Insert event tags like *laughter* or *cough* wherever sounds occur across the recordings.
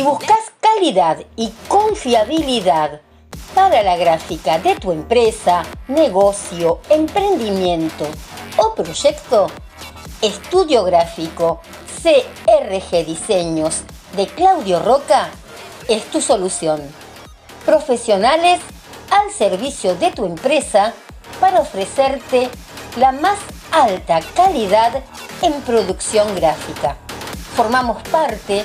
Si buscas calidad y confiabilidad para la gráfica de tu empresa, negocio, emprendimiento o proyecto, Estudio Gráfico CRG Diseños de Claudio Roca es tu solución. Profesionales al servicio de tu empresa para ofrecerte la más alta calidad en producción gráfica. Formamos parte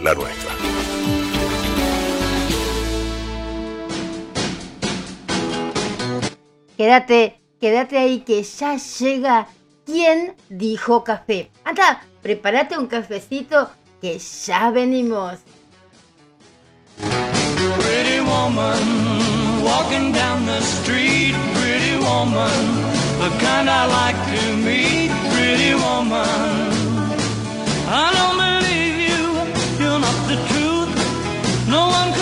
la nuestra. Quédate, quédate ahí que ya llega quien dijo café. Anda, prepárate un cafecito que ya venimos. Pretty woman, walking down the street, pretty woman, the kind I like to meet, pretty woman. I don't believe No one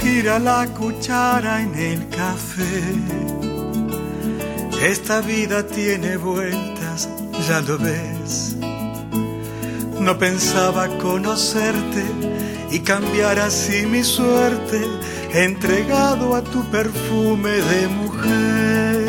gira la cuchara en el café. Esta vida tiene vueltas, ya lo ves. No pensaba conocerte y cambiar así mi suerte, entregado a tu perfume de mujer.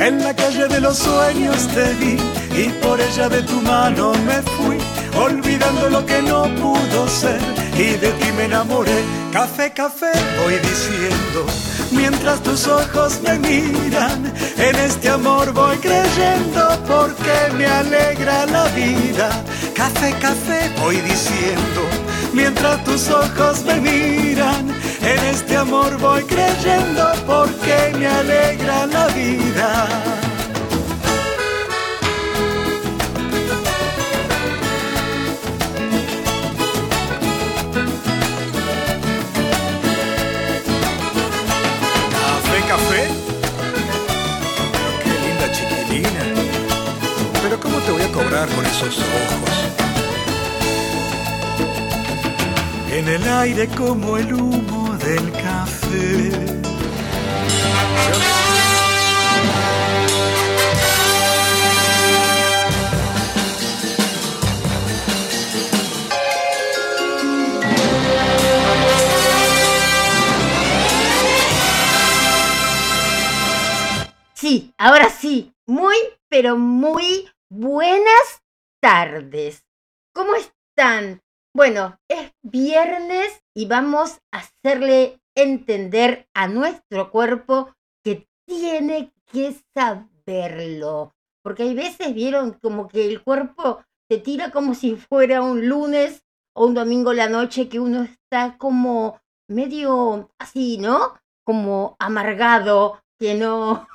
En la calle de los sueños te vi y por ella de tu mano me fui, olvidando lo que no pudo ser y de ti me enamoré. Café, café, voy diciendo, mientras tus ojos me miran, en este amor voy creyendo porque me alegra la vida. Café, café, voy diciendo, mientras tus ojos me miran, en este amor voy creyendo porque me alegra la vida. Cobrar con esos ojos? En el aire como el humo del café. Sí, ahora sí, muy, pero muy buenas tardes. ¿Cómo están? Bueno, es viernes y vamos a hacerle entender a nuestro cuerpo que tiene que saberlo. Porque hay veces vieron como que el cuerpo te tira como si fuera un lunes o un domingo la noche que uno está como medio así, ¿no? Como amargado, que no,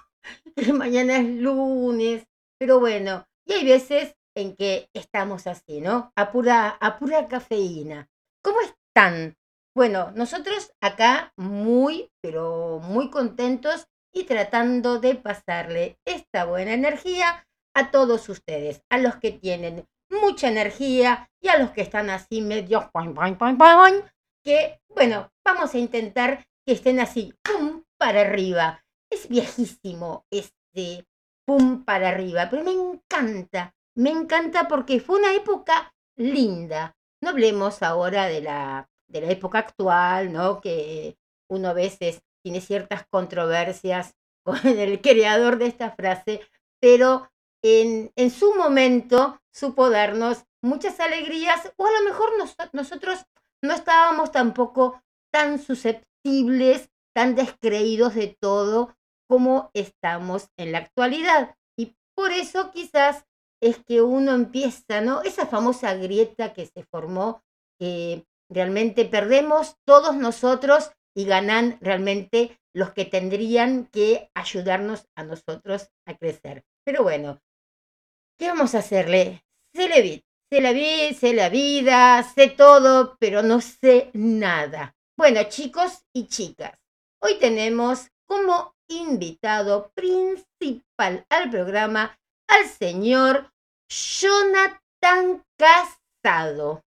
*laughs* mañana es lunes, pero bueno, y hay veces en que estamos así, ¿no? A pura, a pura cafeína. ¿Cómo están? Bueno, nosotros acá muy, pero muy contentos y tratando de pasarle esta buena energía a todos ustedes, a los que tienen mucha energía y a los que están así medio que bueno, vamos a intentar que estén así, pum, para arriba es viejísimo este pum para arriba, pero me encanta, me encanta porque fue una época linda. No hablemos ahora de la, de la época actual, ¿no? Que uno a veces tiene ciertas controversias *laughs* con el creador de esta frase, pero en, en su momento supo darnos muchas alegrías o a lo mejor nosotros no estábamos tampoco tan susceptibles, tan descreídos de todo como estamos en la actualidad. Y por eso quizás es que uno empieza, ¿no? Esa famosa grieta que se formó, que realmente perdemos todos nosotros y ganan realmente los que tendrían que ayudarnos a nosotros a crecer. Pero bueno, ¿qué vamos a hacerle? Se le vi, se la vi, sé la vida, sé todo, pero no sé nada. Bueno, chicos y chicas, hoy tenemos como invitado principal al programa al señor Jonathan Casado.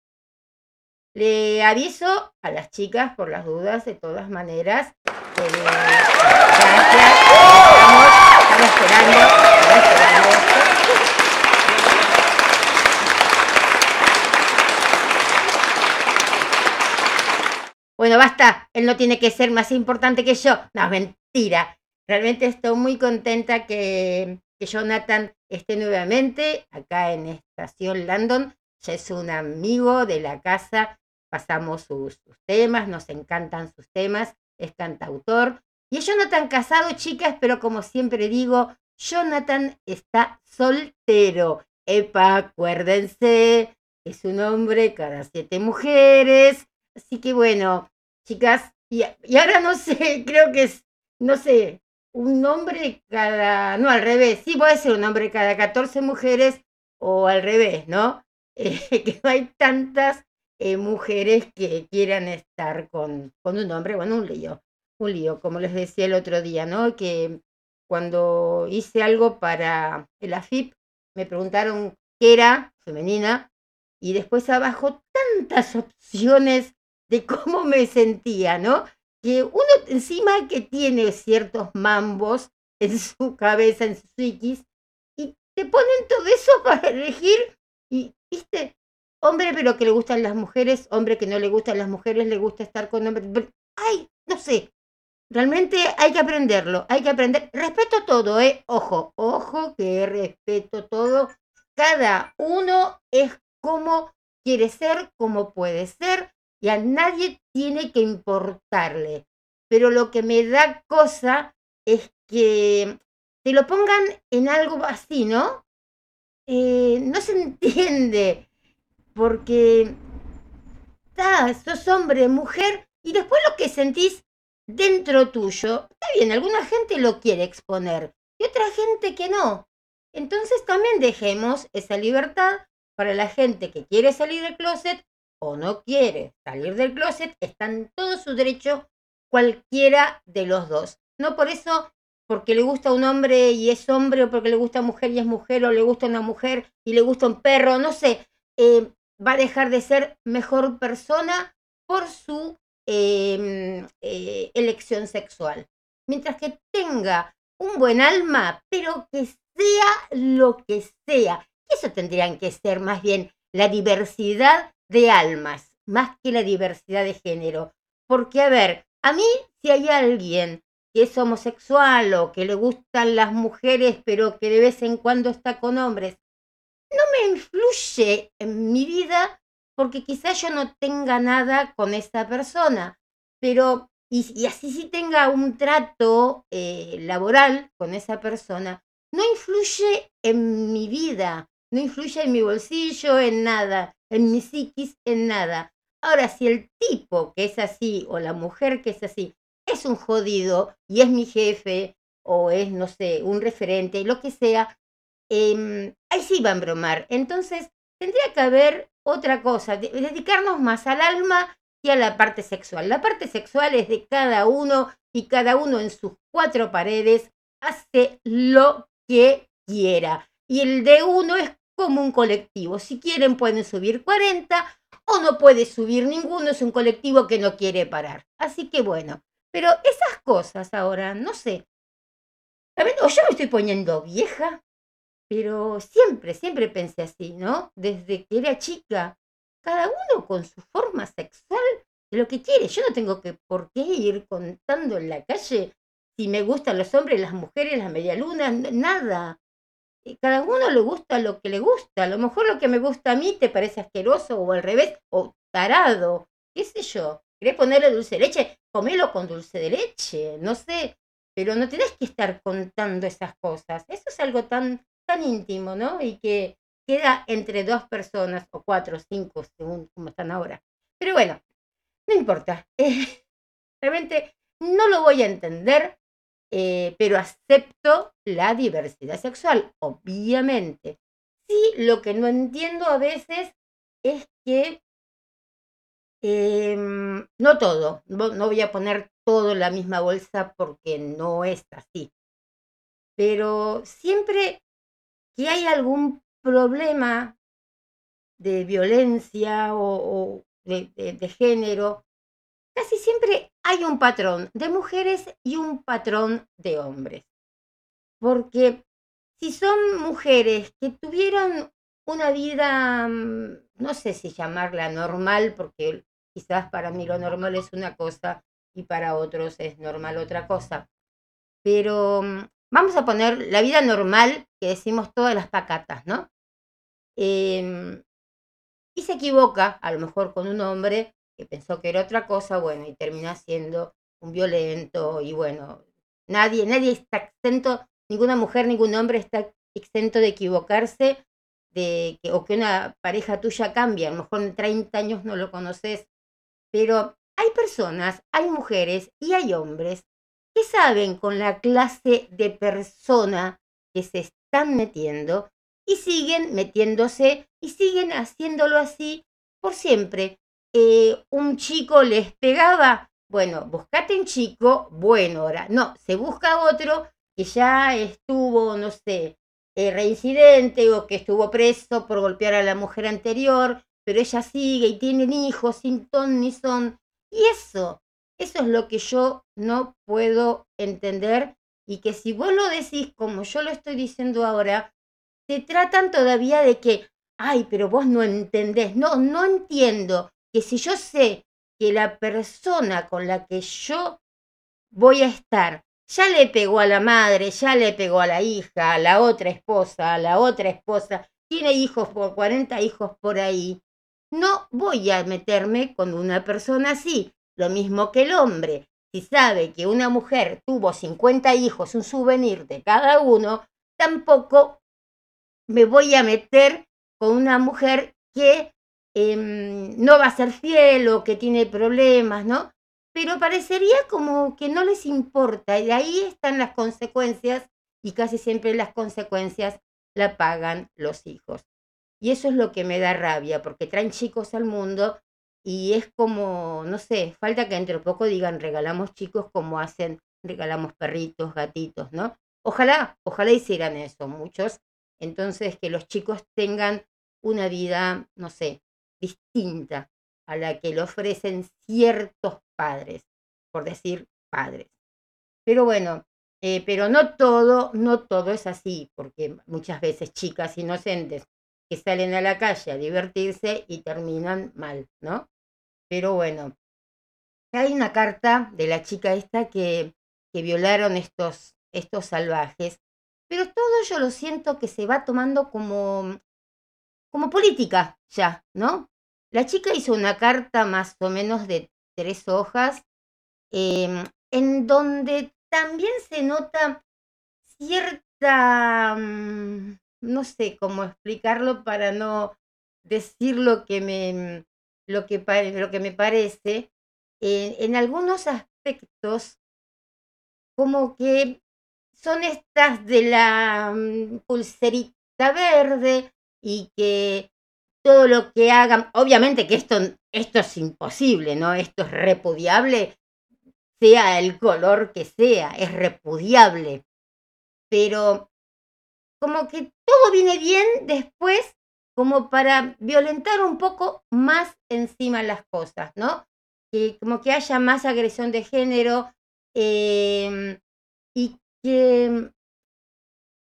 Le aviso a las chicas por las dudas, de todas maneras. gracias. Estamos, esperando. Bueno, basta, él no tiene que ser más importante que yo. No, mentira. Realmente estoy muy contenta que, Jonathan esté nuevamente acá en Estación Landon. Ya es un amigo de la casa pasamos sus, temas, nos encantan sus temas, es cantautor. Y es Jonathan casado, chicas, pero como siempre digo, Jonathan está soltero. Epa, acuérdense, es un hombre cada siete mujeres. Así que bueno, chicas, y, y ahora no sé, *laughs* creo que es, no sé, un hombre cada, no, al revés, sí puede ser un hombre cada 14 mujeres o al revés, ¿no? *laughs* Eh, que no hay tantas eh, mujeres que quieran estar con, con un hombre, bueno, un lío, un lío, como les decía el otro día, ¿no? Que cuando hice algo para el AFIP, me preguntaron qué era femenina y después abajo tantas opciones de cómo me sentía, ¿no? Que uno encima que tiene ciertos mambos en *laughs* su cabeza, en su psiquis, y te ponen todo eso *laughs* para elegir y, viste, hombre pero que le gustan las mujeres, hombre que no le gustan las mujeres, le gusta estar con hombres. Ay, no sé. Realmente hay que aprenderlo, hay que aprender. Respeto todo, ¿eh? Ojo, ojo que respeto todo. Cada uno es como quiere ser, como puede ser, y a nadie tiene que importarle. Pero lo que me da cosa es que te lo pongan en algo así, ¿no? Eh, no se *laughs* entiende porque está, sos hombre, mujer, y después lo que sentís dentro tuyo, está bien, alguna gente lo quiere exponer y otra gente que no. Entonces también dejemos esa libertad para la gente que quiere salir del closet o no quiere salir del closet, está en todo su derecho cualquiera de los dos. No por eso, porque le gusta un hombre y es hombre, o porque le gusta mujer y es mujer, o le gusta una mujer y le gusta un perro, no sé. Eh, va a dejar de ser mejor persona por su em, eh, elección sexual. Mientras que tenga un buen alma, pero que sea lo que sea. Eso tendrían que ser más bien la diversidad de almas, más que la diversidad de género. Porque, a ver, a mí si hay alguien que es homosexual o que le gustan las mujeres, pero que de vez en cuando está con hombres, no me influye en mi vida porque quizás yo no tenga nada con esa persona, pero y, así si tenga un trato eh, laboral con esa persona, no influye en mi vida, no influye en mi bolsillo, en nada, en mi psiquis, en nada. Ahora, si el tipo que es así o la mujer que es así es un jodido y es mi jefe o es, no sé, un referente, lo que sea, Em, ahí sí va a embromar. Entonces, tendría que haber otra cosa, dedicarnos más al alma y a la parte sexual. La parte sexual es de cada uno y cada uno en sus cuatro paredes hace lo que quiera. Y el de uno es como un colectivo. Si quieren pueden subir 40 o no puede subir ninguno, es un colectivo que no quiere parar. Así que bueno, pero esas cosas ahora, no sé. o yo me estoy poniendo vieja, pero siempre, siempre pensé así, ¿no? Desde que era chica, cada uno con su forma sexual lo que quiere. Yo no tengo que por qué ir contando en la calle si me gustan los hombres, las mujeres, las medialunas, nada. Cada uno le gusta lo que le gusta. A lo mejor lo que me gusta a mí te parece asqueroso o al revés, o tarado, qué sé yo. ¿Querés ponerle dulce de leche? Comelo con dulce de leche, no sé. Pero no tenés que estar contando esas cosas. Eso es algo tan, tan íntimo, ¿no? Y que queda entre dos personas, o cuatro, cinco, según como están ahora. Pero bueno, no importa. *laughs* realmente no lo voy a entender eh, pero acepto la diversidad sexual, obviamente. Sí, lo que no entiendo a veces es que em, no todo, no, no voy a poner todo en la misma bolsa porque no es así. Pero siempre que hay algún problema de violencia o, de, de, género, casi siempre hay un patrón de mujeres y un patrón de hombres. Porque si son mujeres que tuvieron una vida, mm, no sé si llamarla normal, porque quizás para mí lo normal es una cosa y para otros es normal otra cosa. Pero mm, vamos a poner la vida normal que decimos todas las pacatas, ¿no? Em, y se equivoca, a lo mejor con un hombre, que pensó que era otra cosa, bueno, y termina siendo un violento y bueno, nadie, nadie está exento, ninguna mujer, ningún hombre está exento de equivocarse de que, o que una pareja tuya cambie, a lo mejor en 30 años no lo conoces, pero hay personas, hay mujeres y hay hombres que saben con la clase de persona que se están metiendo y siguen metiéndose y siguen haciéndolo así por siempre, eh, un chico les pegaba, bueno, buscate un chico bueno ahora. No, se busca otro que ya estuvo, no sé, eh, reincidente o que estuvo preso por golpear a la mujer anterior, pero ella sigue y tienen hijos sin ton ni son. Y eso, eso es lo que yo no puedo entender y que si vos lo decís como yo lo estoy diciendo ahora, te tratan todavía de que, ay, pero vos no entendés. No, no entiendo que si yo sé que la persona con la que yo voy a estar ya le pegó a la madre, ya le pegó a la hija, a la otra esposa, a la otra esposa, tiene hijos por 40 hijos por ahí, no voy a meterme con una persona así. Lo mismo que el hombre. Si sabe que una mujer tuvo 50 hijos, un souvenir de cada uno, tampoco me voy a meter con una mujer que Em, no va a ser fiel o que tiene problemas, ¿no? Pero parecería como que no les importa y ahí están las consecuencias y casi siempre las consecuencias la pagan los hijos. Y eso es lo que me da rabia, porque traen chicos al mundo y es como, no sé, falta que entre poco digan regalamos chicos como hacen, regalamos perritos, gatitos, ¿no? Ojalá, ojalá hicieran eso muchos. Entonces, que los chicos tengan una vida, no sé, distinta a la que le ofrecen ciertos padres, por decir padres. Pero bueno, eh, pero no todo, no todo es así, porque muchas veces chicas inocentes que salen a la calle a divertirse y terminan mal, ¿no? Pero bueno, hay una carta de la chica esta que, que violaron estos, estos salvajes, pero todo yo lo siento que se va tomando como, como política ya, ¿no? La chica hizo una carta más o menos de tres hojas, em, en donde también se nota cierta, mm, no sé cómo explicarlo para no decir lo que me, lo que, lo que me parece, en algunos aspectos como que son estas de la mm, pulserita verde y que todo lo que hagan, obviamente que esto, esto es imposible, ¿no? Esto es repudiable, sea el color que sea, es repudiable. Pero como que todo viene bien después como para violentar un poco más encima las cosas, ¿no? Que como que haya más agresión de género em, y que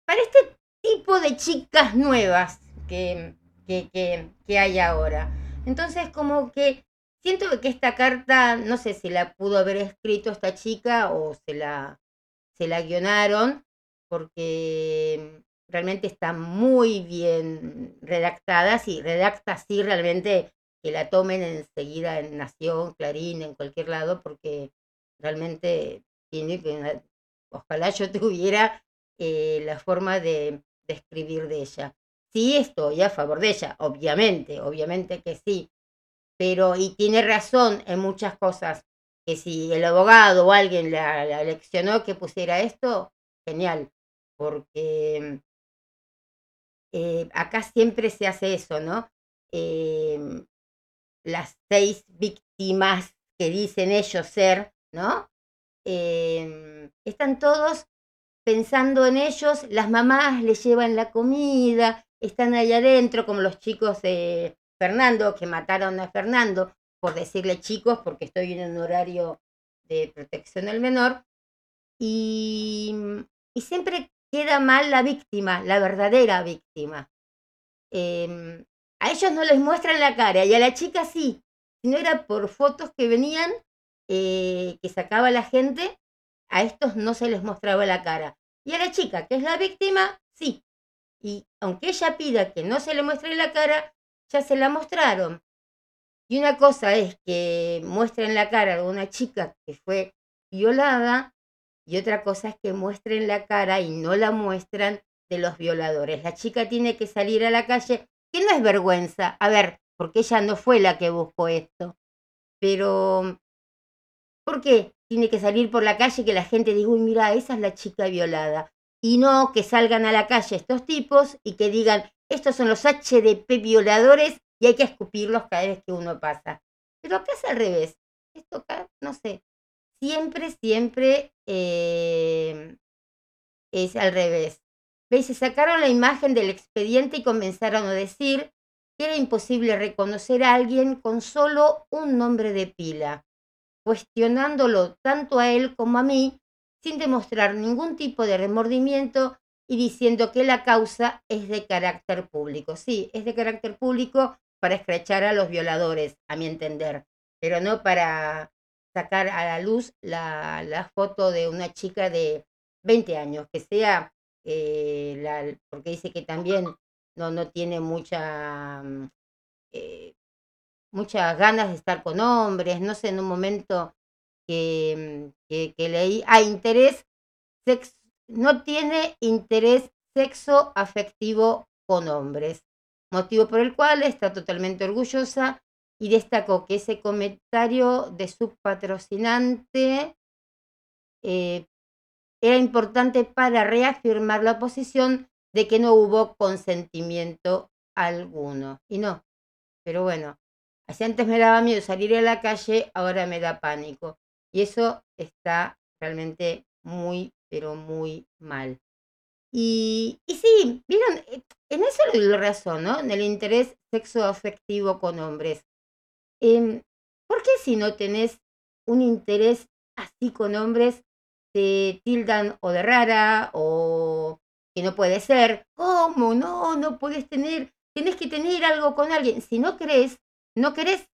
para este tipo de chicas nuevas que que, que, hay ahora. Entonces, como que siento que esta carta, no sé si la pudo haber escrito esta chica o se la, se la guionaron, porque realmente están muy bien redactadas y redacta así realmente que la tomen enseguida en Nación, Clarín, en cualquier lado, porque realmente tiene que, ojalá yo *laughs* tuviera eh, la forma de escribir de ella. Sí estoy a favor de ella, obviamente, obviamente que sí, pero y tiene razón en muchas cosas, que si el abogado o alguien la, la que pusiera esto, genial, porque eh, acá siempre se hace eso, ¿no? Em, las seis víctimas que dicen ellos ser, ¿no? Em, están todos pensando en ellos, las mamás les llevan la comida, están ahí adentro, como los chicos de Fernando, que mataron a Fernando, por decirle chicos, porque estoy en un horario de protección al menor, y, y siempre queda mal la víctima, la verdadera víctima. Em, a ellos no les muestran la cara y a la chica sí, si no era por fotos que venían, eh, que sacaba la gente, a estos no se les mostraba la cara. Y a la chica, que es la víctima, sí. Y aunque ella pida que no se le muestre la cara, ya se la mostraron. Y una cosa es que muestren la cara de una chica que fue violada y otra cosa es que muestren la cara y no la muestran de los violadores. La chica tiene que salir a la calle, que no es vergüenza, a ver, porque ella no fue la que buscó esto, pero ¿por qué tiene que salir por la calle que la gente diga, uy, mira, esa es la chica violada? Y no que salgan a la calle estos tipos y que digan, estos son los HDP violadores y hay que escupirlos cada vez que uno pasa. Pero acá es al revés. Esto acá, no sé, siempre, siempre eh, es al revés. ¿Veis? Se sacaron la imagen del expediente y comenzaron a decir que era imposible reconocer a alguien con solo un nombre de pila, cuestionándolo tanto a él como a mí, sin demostrar ningún tipo de remordimiento y diciendo que la causa es de carácter público. Sí, es de carácter público para escrachar a los violadores, a mi entender, pero no para sacar a la luz la, la foto de una chica de 20 años, que sea, eh, la, porque dice que también no, no tiene mucha, mm, eh, muchas ganas de estar con hombres, no sé, en un momento que, leí, ah, interés, sex, no tiene interés sexo afectivo con hombres, motivo por el cual está totalmente orgullosa y destacó que ese comentario de su patrocinante eh, era importante para reafirmar la posición de que no hubo consentimiento alguno. Y no, pero bueno, así antes me daba miedo salir a la calle, ahora me da pánico. Y eso está realmente muy, pero muy mal. Y, y sí, vieron, eh, en eso doy razón, ¿no? En el interés sexo afectivo con hombres. Em, ¿Por qué si no tenés un interés así con hombres, te tildan o de rara o que no puede ser? ¿Cómo? No, no puedes tener, tienes que tener algo con alguien. Si no crees, no querés.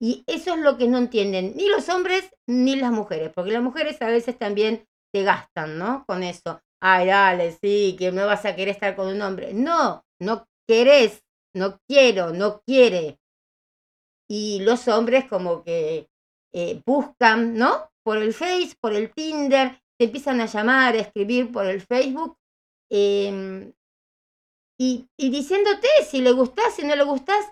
Y eso es lo que no entienden ni los hombres ni las mujeres, porque las mujeres a veces también te gastan, ¿no? Con eso. Ay, dale, sí, que no vas a querer estar con un hombre. No, no querés, no quiero, no quiere y los hombres como que eh, buscan, ¿no? Por el Face, por el Tinder, te empiezan a llamar, a escribir por el Facebook em, y, y, diciéndote si le gustás, si no le gustás.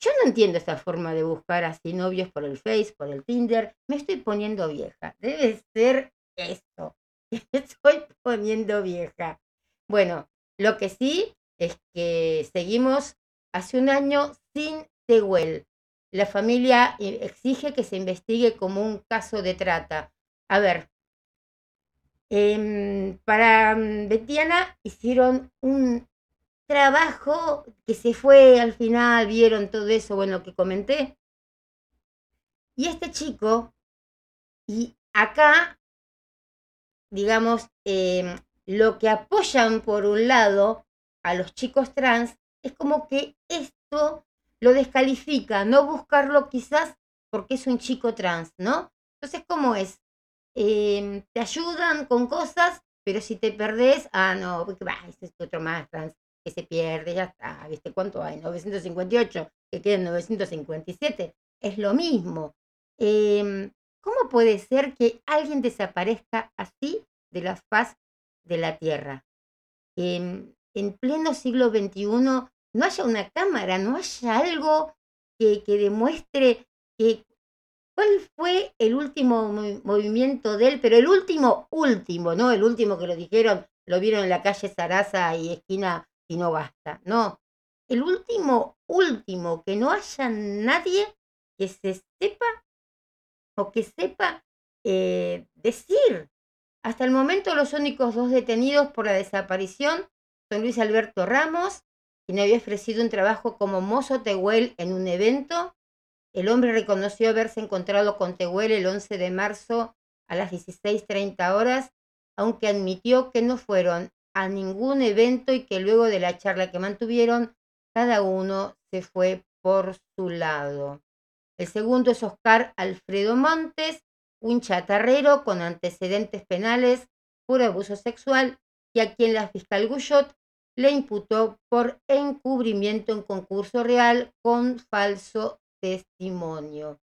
Yo no entiendo esta forma de buscar así novios por el Face, por el Tinder. Me estoy poniendo vieja. Debe ser esto. *laughs* Me estoy poniendo vieja. Bueno, lo que sí es que seguimos hace un año sin Tehuel la familia eh, exige que se investigue como un caso de trata. A ver, em, para mm, Betiana hicieron un trabajo que se fue al final, vieron todo eso, bueno, que comenté. Y este chico, y acá, digamos, em, lo que apoyan por un lado a los chicos trans es como que esto lo descalifica, no buscarlo quizás porque es un chico trans, ¿no? Entonces, ¿cómo es? Em, te ayudan con cosas Pero si te perdés, ah, no, va, ese es otro más trans que se pierde, ya está, ¿viste cuánto hay? 958, que quedan 957. Es lo mismo. Em, ¿Cómo puede ser que alguien desaparezca así de la faz de la Tierra? En, en pleno siglo XXI no haya una cámara, no haya algo que, que demuestre que ¿Cuál fue el último movimiento de él? Pero el último, último, ¿no? El último que lo dijeron, lo vieron en la calle Sarasa y esquina y no basta. No. El último, último, que no haya nadie que se sepa o que sepa eh, decir. Hasta el momento los únicos dos detenidos por la desaparición son Luis Alberto Ramos, quien había ofrecido un trabajo como mozo Tehuel en un evento, el hombre reconoció haberse encontrado con Tehuel el 11 de marzo a las 16.30 horas, aunque admitió que no fueron a ningún evento y que luego de la charla que mantuvieron, cada uno se fue por su lado. El segundo es Oscar Alfredo Montes, un chatarrero con antecedentes penales por abuso sexual y a quien la fiscal Guyot le imputó por encubrimiento en concurso real con falso testimonio.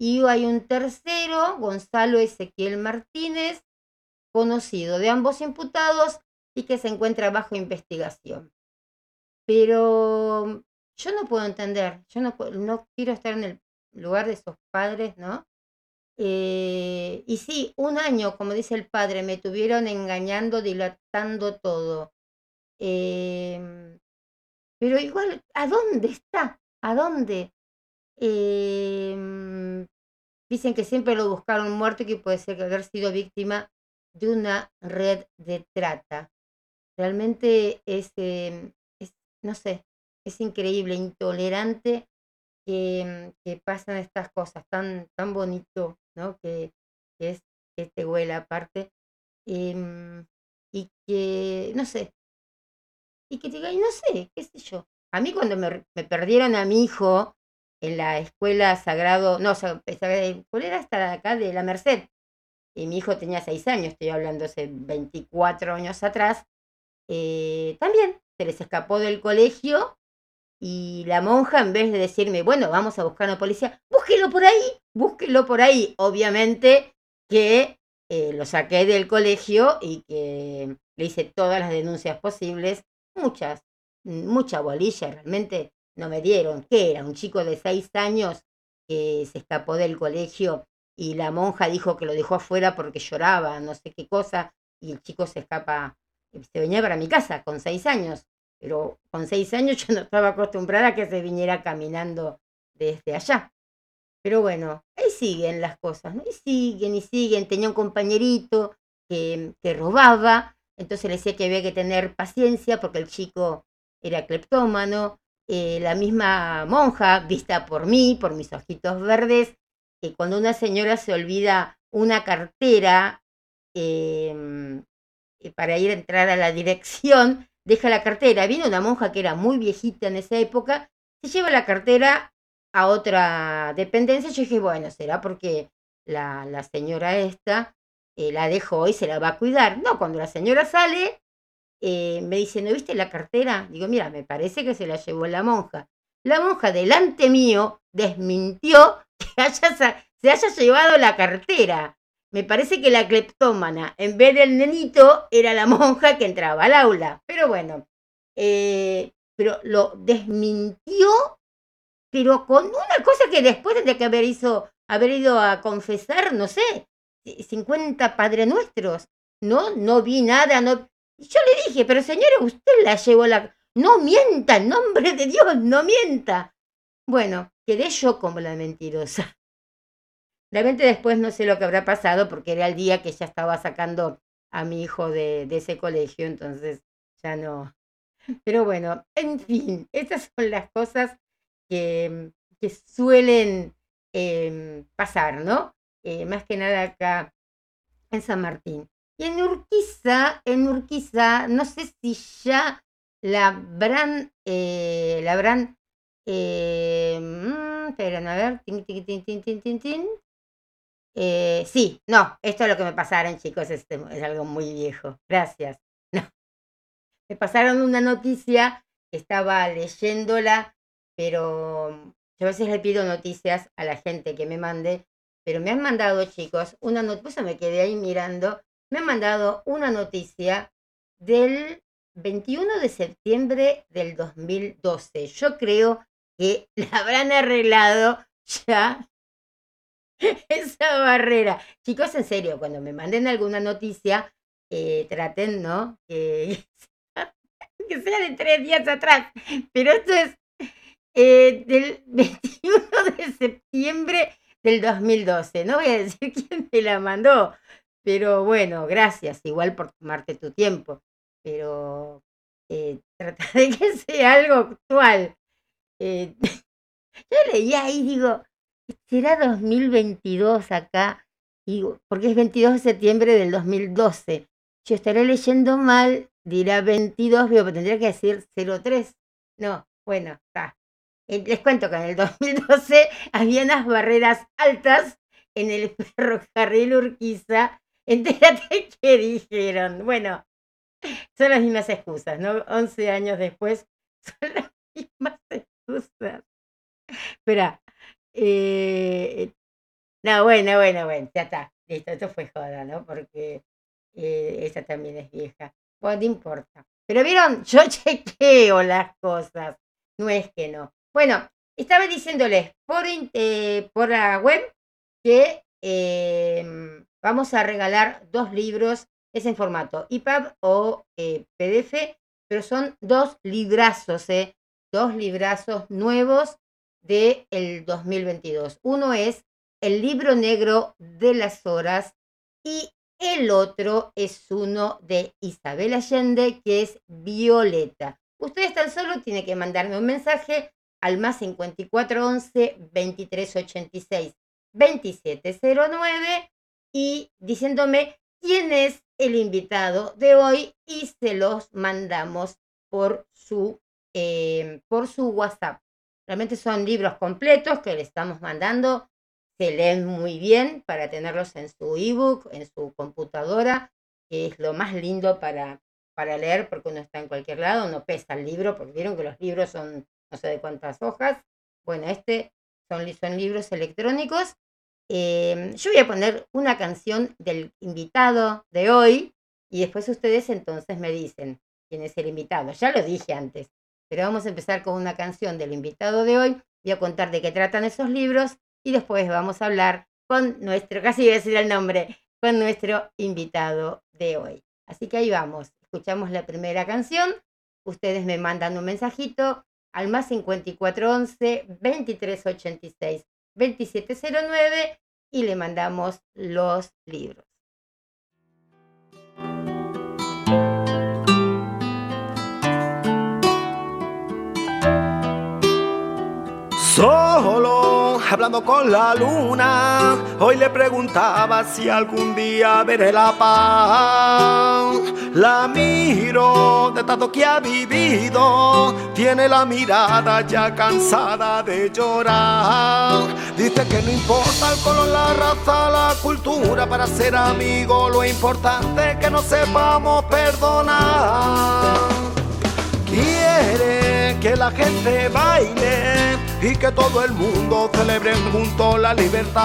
Y hay un tercero, Gonzalo Ezequiel Martínez, conocido de ambos imputados y que se encuentra bajo investigación. Pero yo no puedo entender, yo no, no quiero estar en el lugar de esos padres, ¿no? Eh, y sí, un año, como dice el padre, me tuvieron engañando, dilatando todo. Em, pero igual, ¿a dónde está? ¿A dónde? Em, dicen que siempre lo buscaron muerto y que puede ser que haber sido víctima de una red de trata. Realmente es, em, es no sé, es increíble, intolerante que, que, pasan estas cosas tan, tan bonito, ¿no? Que, que es este huele aparte. Em, y que, no sé, y que diga, y no sé, qué sé yo. A mí cuando me, me perdieron a mi hijo, en la escuela Sagrado, no, ¿cuál era esta acá? De la Merced. Y mi hijo tenía seis años, estoy hablando hace 24 años atrás. Eh, también se les escapó del colegio y la monja, en vez de decirme, bueno, vamos a buscar a una policía, búsquelo por ahí, búsquelo por ahí. Obviamente que eh, lo saqué del colegio y que le hice todas las denuncias posibles, muchas, mucha bolilla, realmente no me dieron. ¿Qué era? Un chico de seis años que se escapó del colegio y la monja dijo que lo dejó afuera porque lloraba, no sé qué cosa, y el chico se escapa, se venía para mi casa con seis años, pero con seis años *laughs* yo no estaba acostumbrada a que se viniera caminando desde allá. Pero bueno, ahí siguen las cosas, ¿no? Y siguen y siguen. Tenía un compañerito que, que robaba, entonces le decía que había que tener paciencia porque el chico era cleptómano, eh, la misma monja, vista por mí, por mis ojitos verdes, que cuando una señora se olvida una cartera eh, para ir a entrar a la dirección, deja la cartera. Vino una monja que era muy viejita en esa época, se lleva la cartera a otra dependencia. Yo dije, bueno, será porque la, la señora esta eh, la dejó y se la va a cuidar. No, cuando la señora sale, eh, me dice, ¿no viste la cartera? Digo, mira, me parece que se la llevó la monja. La monja delante mío desmintió *laughs* que haya, se haya llevado la cartera. Me parece que la cleptómana, en vez del nenito, era la *laughs* monja que entraba al aula. Pero bueno, eh, pero lo desmintió, pero con una cosa que después de que haber, hizo, haber ido a confesar, no sé, 50 Padre Nuestros, no, no vi nada, no, yo le dije, pero señora, usted la llevó la... No mienta, en nombre de Dios, no mienta. Bueno, quedé yo como la mentirosa. Realmente después no sé lo que habrá pasado porque era el día que ya estaba sacando a mi hijo de, ese colegio, entonces ya no. *laughs* Pero bueno, en fin, estas son las cosas que, que suelen eh, pasar, ¿no? Eh, más que nada acá en San Martín. Y en Urquiza, en Urquiza, no sé si ya la habrán, eh, la habrán, eh, mm, esperen a ver, tin, tin, tin, Eh, sí, no, esto es lo que me pasaron, chicos, es, algo muy viejo. Gracias. *laughs* No. Me pasaron una noticia, estaba leyéndola, pero yo a veces le pido noticias a la gente que me mande, pero me han mandado, chicos, una noticia, me quedé ahí mirando, me han mandado una noticia del 21 de septiembre del 2012. Yo creo que *laughs* la habrán arreglado ya *laughs* esa barrera. Chicos, en serio, cuando me manden alguna noticia, eh, traten, ¿no? que *laughs* sea de tres días atrás. Pero esto es eh, del *laughs* 21 de septiembre del 2012. No voy a decir quién me la mandó, pero bueno, gracias igual por tomarte tu tiempo. Pero eh, trata de que sea algo actual. Yo leía ahí, digo, será 2022 acá, digo, porque es 22 de septiembre del 2012. Yo estaré leyendo mal, dirá 22, pero tendría que decir 03. No, bueno, está. Eh, les cuento que en el 2012 había unas barreras altas en el ferrocarril Urquiza. *laughs* Entérate qué dijeron. Bueno, son las mismas excusas, ¿no? 11 años después *laughs* son las mismas excusas. Espera. Eh, no, bueno, bueno, bueno, ya está. Listo, esto fue joda, ¿no? Porque eh, esa también es vieja. Bueno, no importa. Pero vieron, yo *laughs* chequeo las cosas. No es que no. Bueno, estaba diciéndoles por, eh, por la web que em, vamos a regalar dos libros, es en formato EPUB o eh, PDF, pero son dos librazos, eh, dos librazos nuevos del el 2022. Uno es el libro negro de las horas y el otro es uno de Isabel Allende, que es Violeta. Ustedes tan solo tienen que mandarme un mensaje al más 5411 2386 2709 y diciéndome quién es el invitado de hoy y se los mandamos por su, eh, por su WhatsApp. Realmente son libros completos que le estamos mandando. Se leen muy bien para tenerlos en su ebook, en su computadora, que es lo más lindo para, para leer porque uno está en cualquier lado, no pesa el libro, porque vieron que los libros son no sé de cuántas hojas. Bueno, este son, son libros electrónicos. Em, yo voy a poner una canción del invitado de hoy y después ustedes entonces me dicen quién es el invitado. Ya lo dije antes, pero vamos a empezar con una canción del invitado de hoy. Voy a contar de qué tratan esos libros y después vamos a hablar con nuestro, casi voy a decir el nombre, con nuestro invitado de hoy. Así que ahí vamos, escuchamos la primera canción, ustedes me mandan un mensajito al más 5411 2386 2709 y le mandamos los libros. Solo hablando con la luna, hoy le preguntaba si algún día veré la paz. La miro de tanto que ha vivido, tiene la mirada ya cansada de llorar. Dice que no importa el color, la raza, la cultura, para ser amigos lo importante es que nos sepamos perdonar. Quiere que la gente baile y que todo el mundo celebre junto la libertad.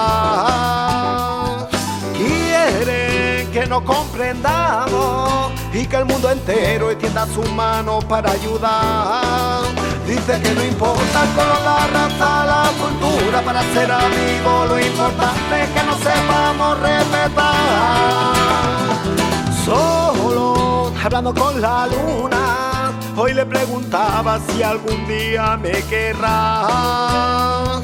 Quiere que nos comprendamos y que el mundo entero extienda su mano para ayudar. Dice que no importa el color, la raza, la cultura, para ser amigos lo importante es que nos sepamos respetar. Solo hablando con la luna Hoy le preguntaba si algún día me querrá.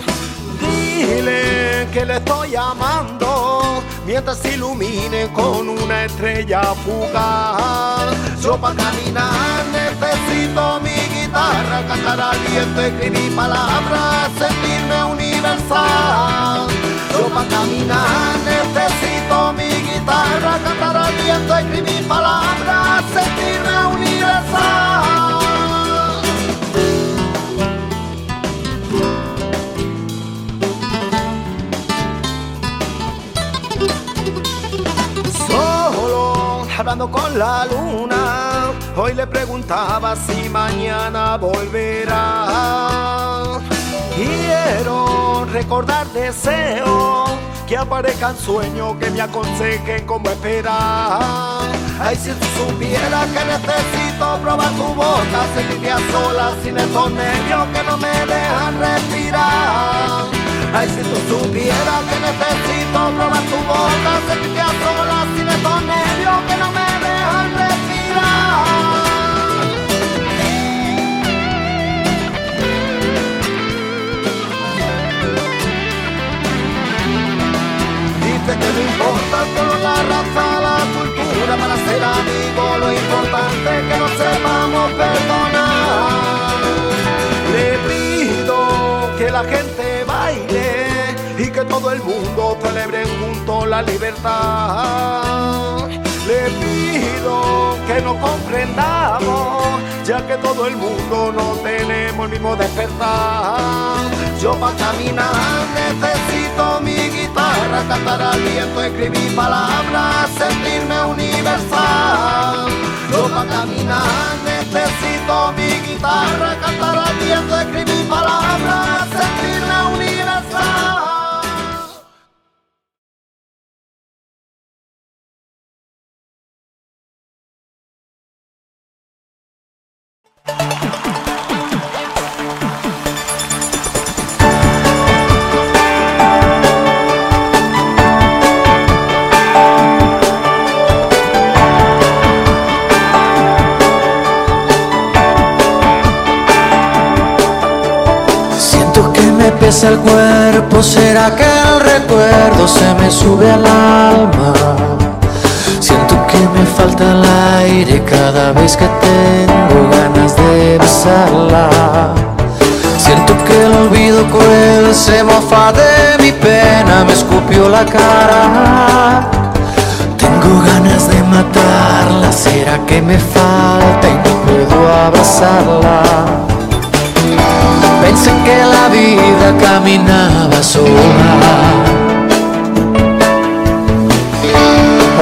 Dile que le estoy amando mientras se ilumine con una estrella fugaz. Yo para caminar necesito mi guitarra, cantar al viento, escribir palabras, sentirme universal. Yo para caminar necesito mi guitarra, cantar al viento, escribir palabras, sentirme universal. Solo hablando con la luna, hoy le preguntaba si mañana volverá. Quiero recordar deseo que aparezcan sueños que me aconsejen cómo esperar. Ay, si tú supieras que necesito probar tu boca, sentirme a sola sin estos nervios que no me dejan respirar. Ay, si tú supieras que necesito probar tu boca, sentirme a sola sin estos nervios que no me dejan que no importa solo la raza, la cultura para ser amigos, lo importante es que nos sepamos perdonar. Le pido que la gente baile y que todo el mundo celebre juntos la libertad. Le pido que nos comprendamos, ya que todo el mundo no tenemos el mismo despertar. Yo para caminar necesito mi guitarra, cantar al viento, escribir palabras, sentirme universal. Yo para caminar necesito mi guitarra, cantar al viento, escribir palabras, sentirme universal. Pesa el cuerpo, será que el recuerdo se me sube al alma. Siento que me falta el aire cada vez que de Siento que el olvido cruel se mofa de mi pena, me escupió la cara. Tengo ganas de matarla, será que me falta y no puedo abrazarla. Pensé que la vida caminaba sola.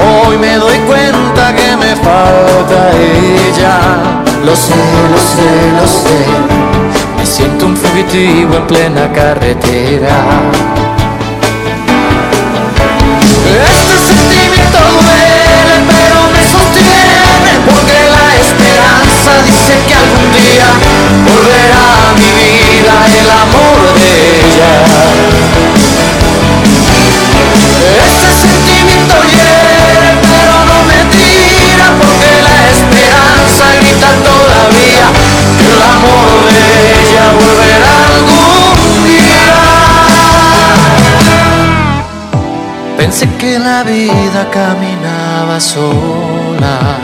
Hoy me doy cuenta que me falta ella. Lo sé, lo sé, lo sé. Me siento un fugitivo en plena carretera. Este sentimiento duele, pero me sostiene porque la esperanza dice que algún día volverá a mi vida el amor de ella. Pensé que la vida caminaba sola.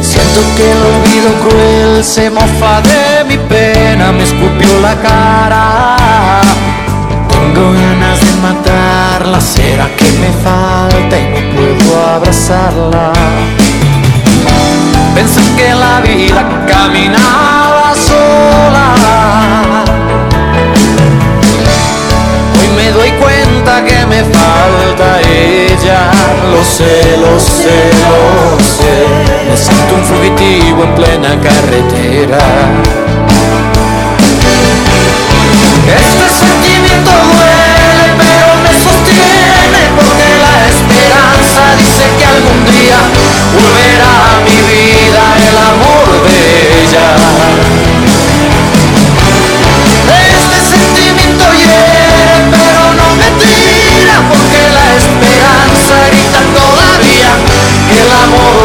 Siento que el olvido cruel se mofa de mi pena, me escupió la cara. Tengo ganas de matarla, será que me falta y no puedo abrazarla. Pensé que la vida caminaba sola. Hoy me doy cuenta que me falta ella. Lo sé, lo sé, lo sé. Me siento un fugitivo en plena carretera. Este sentimiento duele, pero me sostiene porque la esperanza dice que algún día volverá a mi vida el amor de ella. Que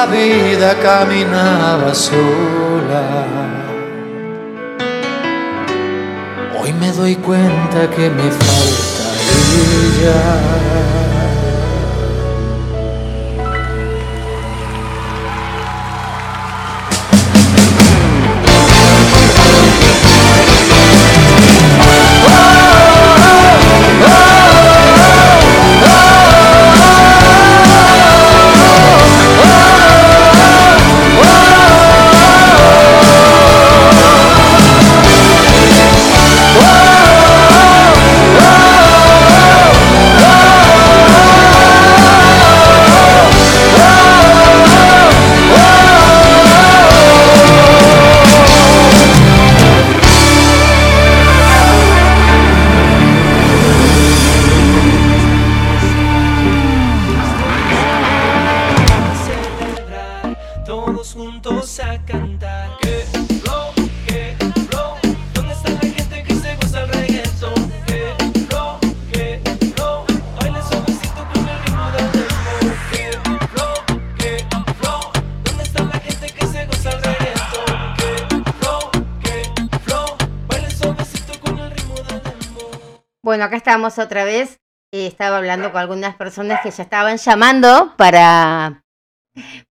la vida caminaba sola. Estamos otra vez. Eh, estaba hablando con algunas personas que ya estaban llamando para,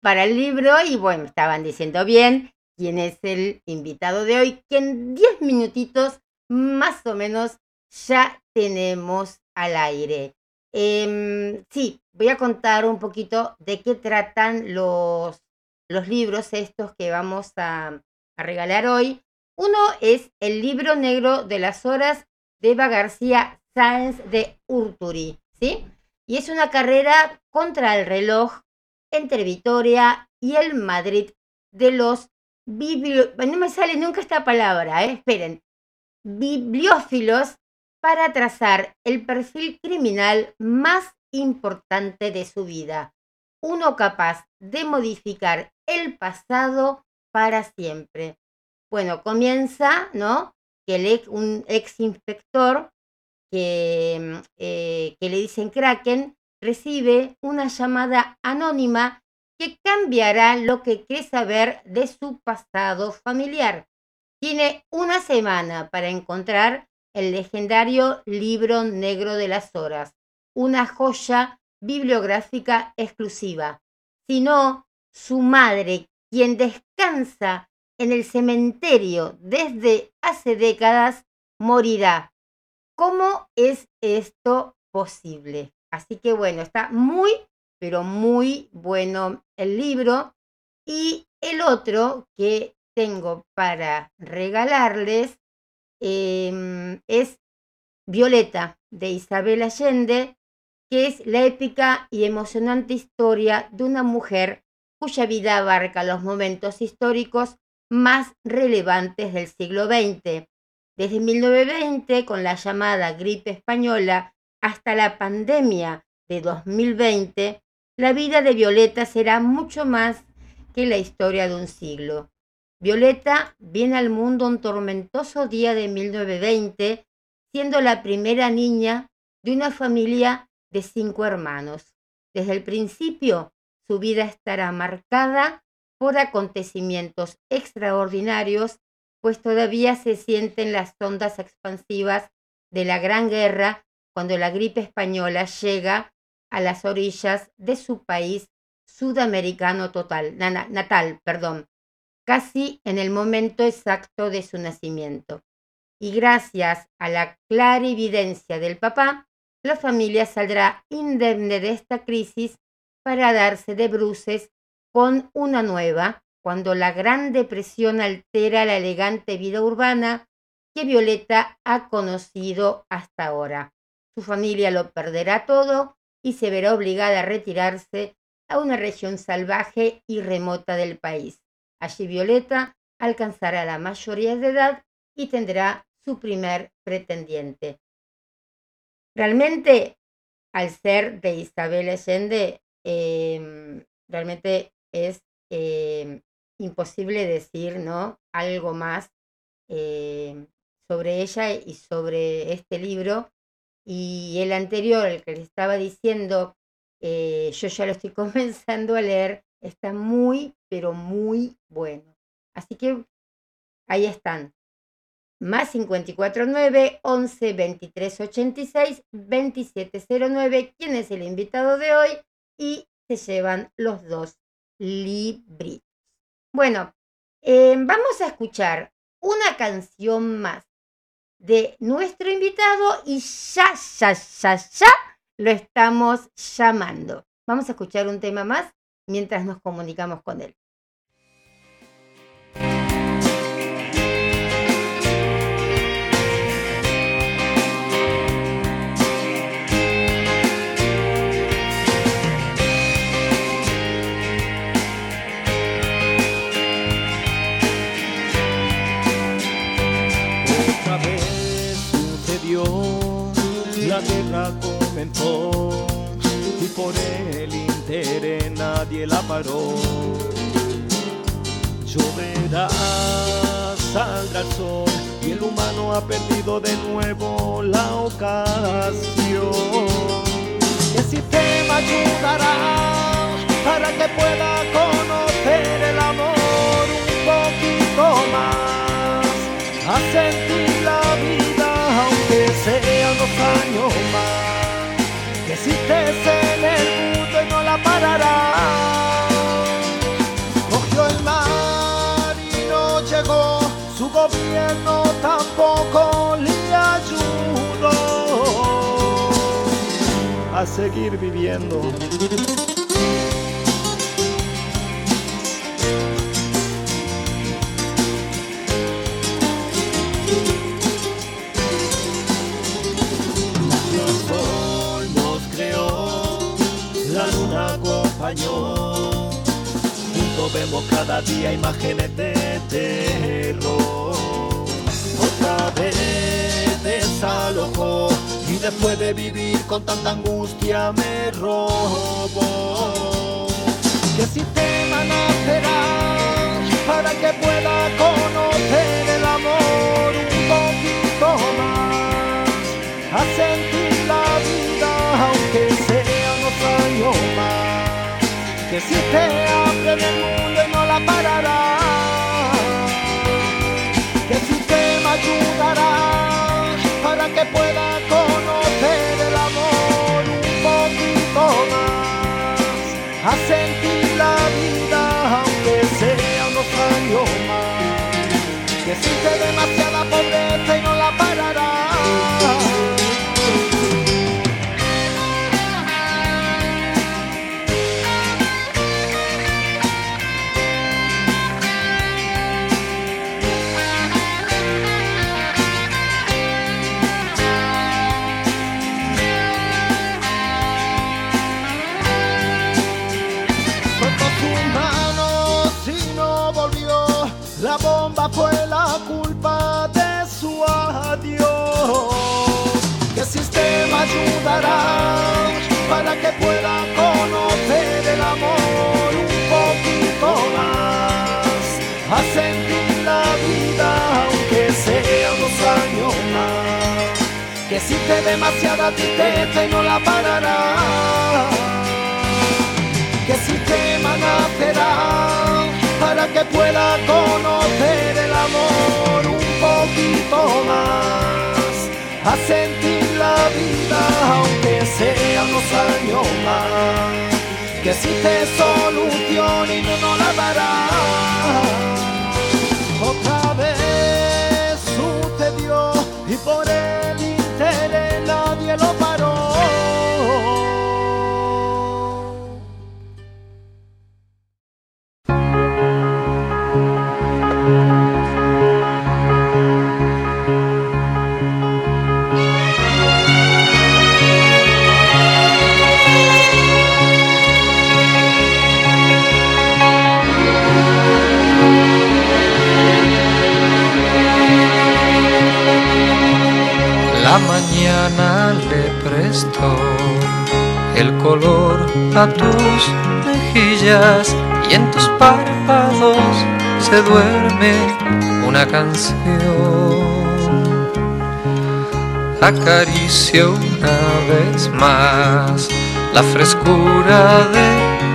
para el libro y bueno, estaban diciendo bien quién es el invitado de hoy, que en 10 minutitos más o menos ya tenemos al aire. Em, sí, voy a contar un poquito de qué tratan los, los libros estos que vamos a, a regalar hoy. Uno es el libro negro de las horas de Eva García Sáenz de Urturi, ¿sí? Y es una carrera contra el reloj entre Vitoria y el Madrid de los biblio... No me sale nunca esta palabra, ¿eh? esperen. Bibliófilos para trazar el perfil criminal más importante de su vida. Uno capaz de modificar el pasado para siempre. Bueno, comienza, ¿no? que un ex inspector que, eh, que le dicen Kraken recibe una llamada anónima que cambiará lo que cree saber de su pasado familiar. Tiene una semana para encontrar el legendario libro negro de las horas, una joya bibliográfica exclusiva. Si no, su madre, quien descansa en el cementerio desde hace décadas, morirá. ¿Cómo es esto posible? Así que bueno, está muy, pero muy bueno el libro. Y el otro que tengo para regalarles em, es Violeta de Isabel Allende, que es la épica y emocionante historia de una mujer cuya vida abarca los momentos históricos más relevantes del siglo XX. Desde 1920, con la llamada gripe española, hasta la pandemia de 2020, la vida de Violeta será mucho más que la historia de un siglo. Violeta viene al mundo un tormentoso día de 1920, siendo la primera niña de una familia de cinco hermanos. Desde el principio, su vida estará marcada por acontecimientos extraordinarios, pues todavía se sienten las ondas expansivas de la Gran Guerra cuando la gripe española llega a las orillas de su país sudamericano total, natal, perdón, casi en el momento exacto de su nacimiento. Y gracias a la clara evidencia del papá, la familia saldrá indemne de esta crisis para darse de bruces con una nueva, cuando la Gran Depresión altera la elegante vida urbana que Violeta ha conocido hasta ahora. Su familia lo perderá todo y se verá obligada a retirarse a una región salvaje y remota del país. Allí Violeta alcanzará la mayoría de edad y tendrá su primer pretendiente. Realmente, al ser de Isabel Allende, em, realmente es em, imposible decir ¿no? algo más em, sobre ella y sobre este libro. Y el anterior, el que les estaba diciendo, eh, yo ya lo estoy *laughs* comenzando a leer, está muy, pero muy bueno. Así que ahí están. más 549 11 23 86 2709, quién es el invitado de hoy y se llevan los dos libritos. Bueno, eh, vamos a escuchar una canción más de nuestro invitado y ya, ya, ya, ya lo estamos llamando. Vamos a escuchar un tema más mientras nos comunicamos con él. Y por el interés nadie la paró. Lloverá, saldrá el sol y el humano ha perdido de nuevo la ocasión. El sistema ayudará para que pueda conocer el amor un poquito más, a sentir la vida aunque sean dos años más, que existes en el mundo y no la parará. Cogió el mar y no llegó, su gobierno tampoco le ayudó a seguir viviendo. Juntos vemos cada día imágenes de terror. Otra vez desalojó y después de vivir con tanta angustia me robó. ¿Qué sistema nacerá para que pueda conocer el amor que existe hambre en el mundo y no la parará. Que el sistema ayudará para que pueda fue la culpa de su adiós. ¿Qué sistema ayudará para que pueda conocer el amor un poquito más? A sentir la vida aunque sea unos años más. Que existe demasiada tristeza y no la parará. ¿Qué sistema nacerá? para que pueda conocer más, a sentir la vida aunque sea unos años más, que si te solución y no nos la dará. Le prestó el color a tus mejillas y en tus párpados se duerme una canción. Acaricio una vez más la frescura de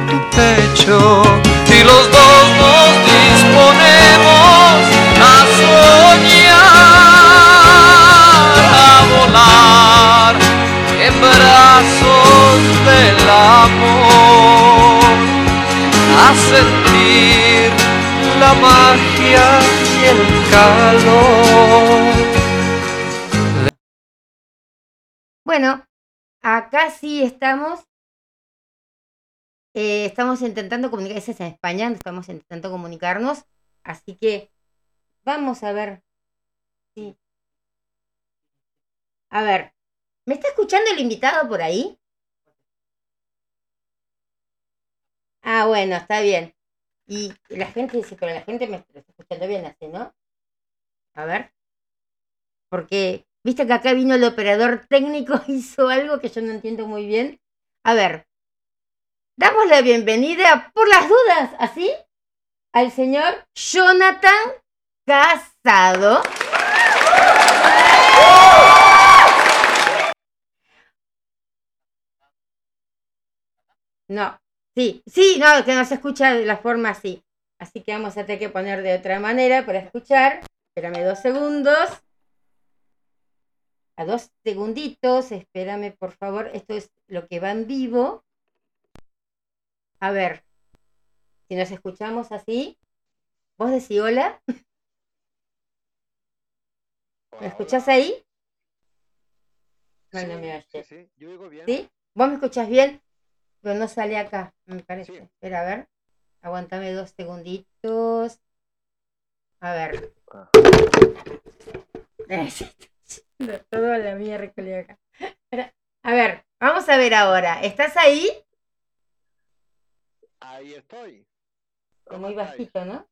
tu pecho y los dos amor, a sentir la magia y el calor. Bueno, acá sí estamos. Eh, estamos intentando comunicarnos, es en España, estamos intentando comunicarnos, así que vamos a ver A ver, ¿me está escuchando el invitado por ahí? Ah, bueno, está bien. Y la gente dice, pero la gente me está escuchando bien así, ¿no? A ver. Porque, viste que acá vino el operador técnico, *laughs* hizo algo que yo no entiendo muy bien. A ver. Damos la bienvenida, por las dudas, así, al señor Jonathan Casado. No, sí, sí, no, que no se escucha de la forma así. Así que vamos a tener que poner de otra manera para escuchar. Espérame dos segundos. A dos segunditos, espérame por favor. Esto es lo que va en vivo. A ver, si nos escuchamos así. ¿Vos decís hola? ¿Me escuchás ahí? No, no me oyes. Sí, sí, yo oigo bien. ¿Sí? ¿Vos me escuchás bien? Pero no sale acá, me parece. Sí. Espera, a ver. Aguantame dos segunditos. A ver. Ah. *laughs* Todo la miércoles acá. A ver, vamos a ver ahora. ¿Estás ahí? Ahí estoy. Que ¿Cómo Muy estáis? bajito, ¿no?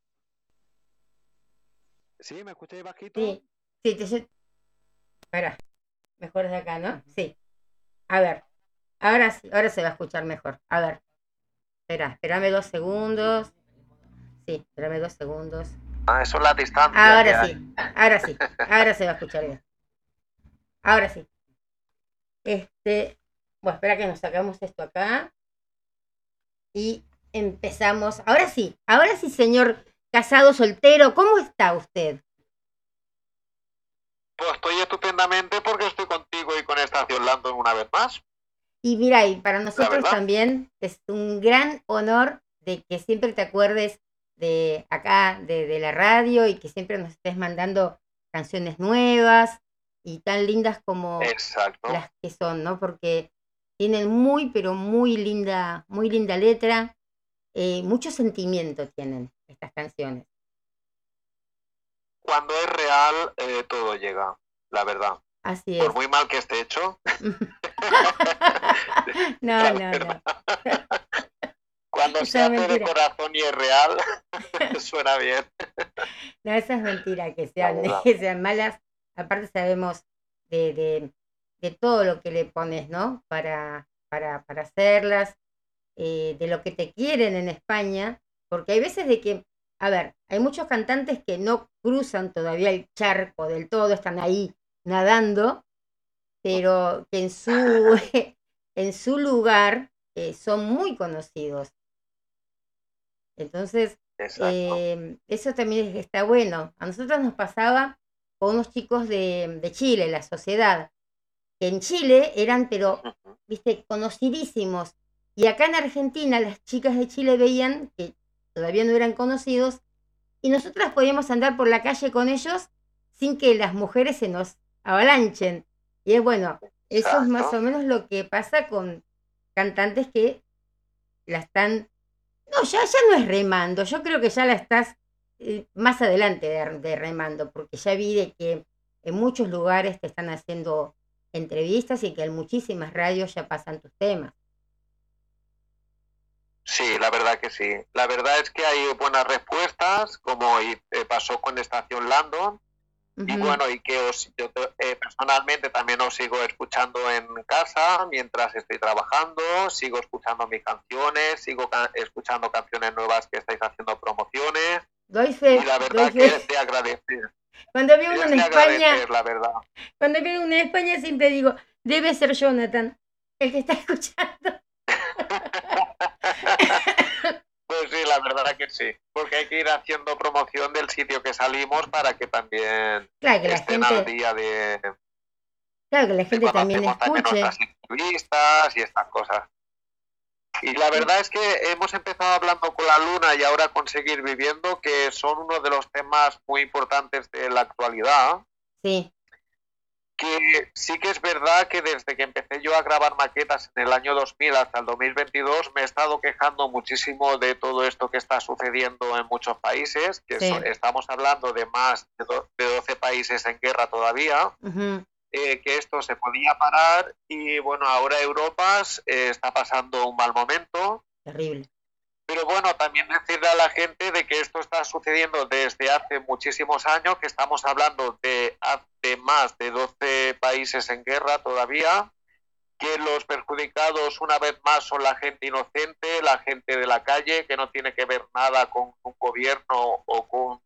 ¿Sí? ¿Me escucháis bajito? Sí. Sí, te... Espera. Mejor de acá, ¿no? Sí. A ver. Ahora sí, ahora se va a escuchar mejor. A ver. Espera, espérame dos segundos. Sí, espérame dos segundos. Ah, eso es la distancia. Ahora sí, ahora sí, *laughs* ahora se va a escuchar bien. Ahora sí. Este, bueno, espera que nos sacamos esto acá. Y empezamos. Ahora sí, ahora sí, señor casado soltero, ¿cómo está usted? Pues estoy estupendamente porque estoy contigo y con Estación Landon una vez más. Y mira, y para nosotros también es un gran honor de que siempre te acuerdes de acá, de, de la radio, y que siempre nos estés mandando canciones nuevas y tan lindas como Exacto. las que son, ¿no? Porque tienen muy, pero muy linda, muy linda letra, eh, mucho sentimiento tienen estas canciones. Cuando es real, eh, todo llega, la verdad. Así es. Por muy mal que esté hecho, *laughs* *laughs* no, no, no. *laughs* cuando se hace de corazón y es real, *laughs* suena bien. No, esa es mentira, que sean, que sean malas. Aparte sabemos de, de, de todo lo que le pones, ¿no? Para, para, para hacerlas, eh, de lo que te quieren en España, porque hay veces de que, a ver, hay muchos cantantes que no cruzan todavía el charco del todo, están ahí nadando, pero que en su, *laughs* en su lugar eh, son muy conocidos. Entonces, eh, eso también es- está bueno. A nosotros nos pasaba con unos chicos de, de Chile, la sociedad, que en Chile eran, pero, viste, conocidísimos. Y acá en Argentina las chicas de Chile veían que todavía no eran conocidos y nosotras podíamos andar por la calle con ellos sin que las mujeres se nos avalanchen. Y es bueno, eso es más o menos lo que pasa con cantantes que la están... No, ya, ya no es remando, yo creo que ya la estás eh, más adelante de, de remando, porque ya vi de que en muchos lugares te están haciendo entrevistas y que en muchísimas radios ya pasan tus temas. Sí, la verdad que sí. La verdad es que hay buenas respuestas, como eh, pasó con Estación Landon. Y bueno, y que os, yo te- eh, personalmente también os sigo escuchando en casa mientras estoy trabajando, sigo escuchando mis canciones, sigo ca- escuchando canciones nuevas que estáis haciendo promociones. Doy fe, Y la doy verdad que fe. es de agradecer. Cuando veo uno en España, la verdad. cuando veo uno en España siempre digo, debe ser Jonathan, el que está *laughs* escuchando. *laughs* Pues sí, la verdad que sí. Porque hay que ir haciendo promoción del sitio que salimos para que también Claro que la estén al gente, día de, claro que la gente también escuche. entrevistas y estas cosas. Y la verdad es que hemos empezado hablando con la luna y ahora con seguir viviendo, que son uno de los temas muy importantes de la actualidad. Sí. Que sí que es verdad que desde que empecé yo a grabar maquetas en el año 2000 hasta el 2022 me he estado quejando muchísimo de todo esto que está sucediendo en muchos países, que Sí. so- estamos hablando de más de, do- de 12 países en guerra todavía eh, que esto se podía parar y bueno, ahora Europa eh, está pasando un mal momento, Terrible. Pero bueno, también decirle a la gente de que esto está sucediendo desde hace muchísimos años, que estamos hablando de, más de 12 países en guerra todavía, que los perjudicados una vez más son la gente inocente, la gente de la calle, que no tiene que ver nada con un gobierno o con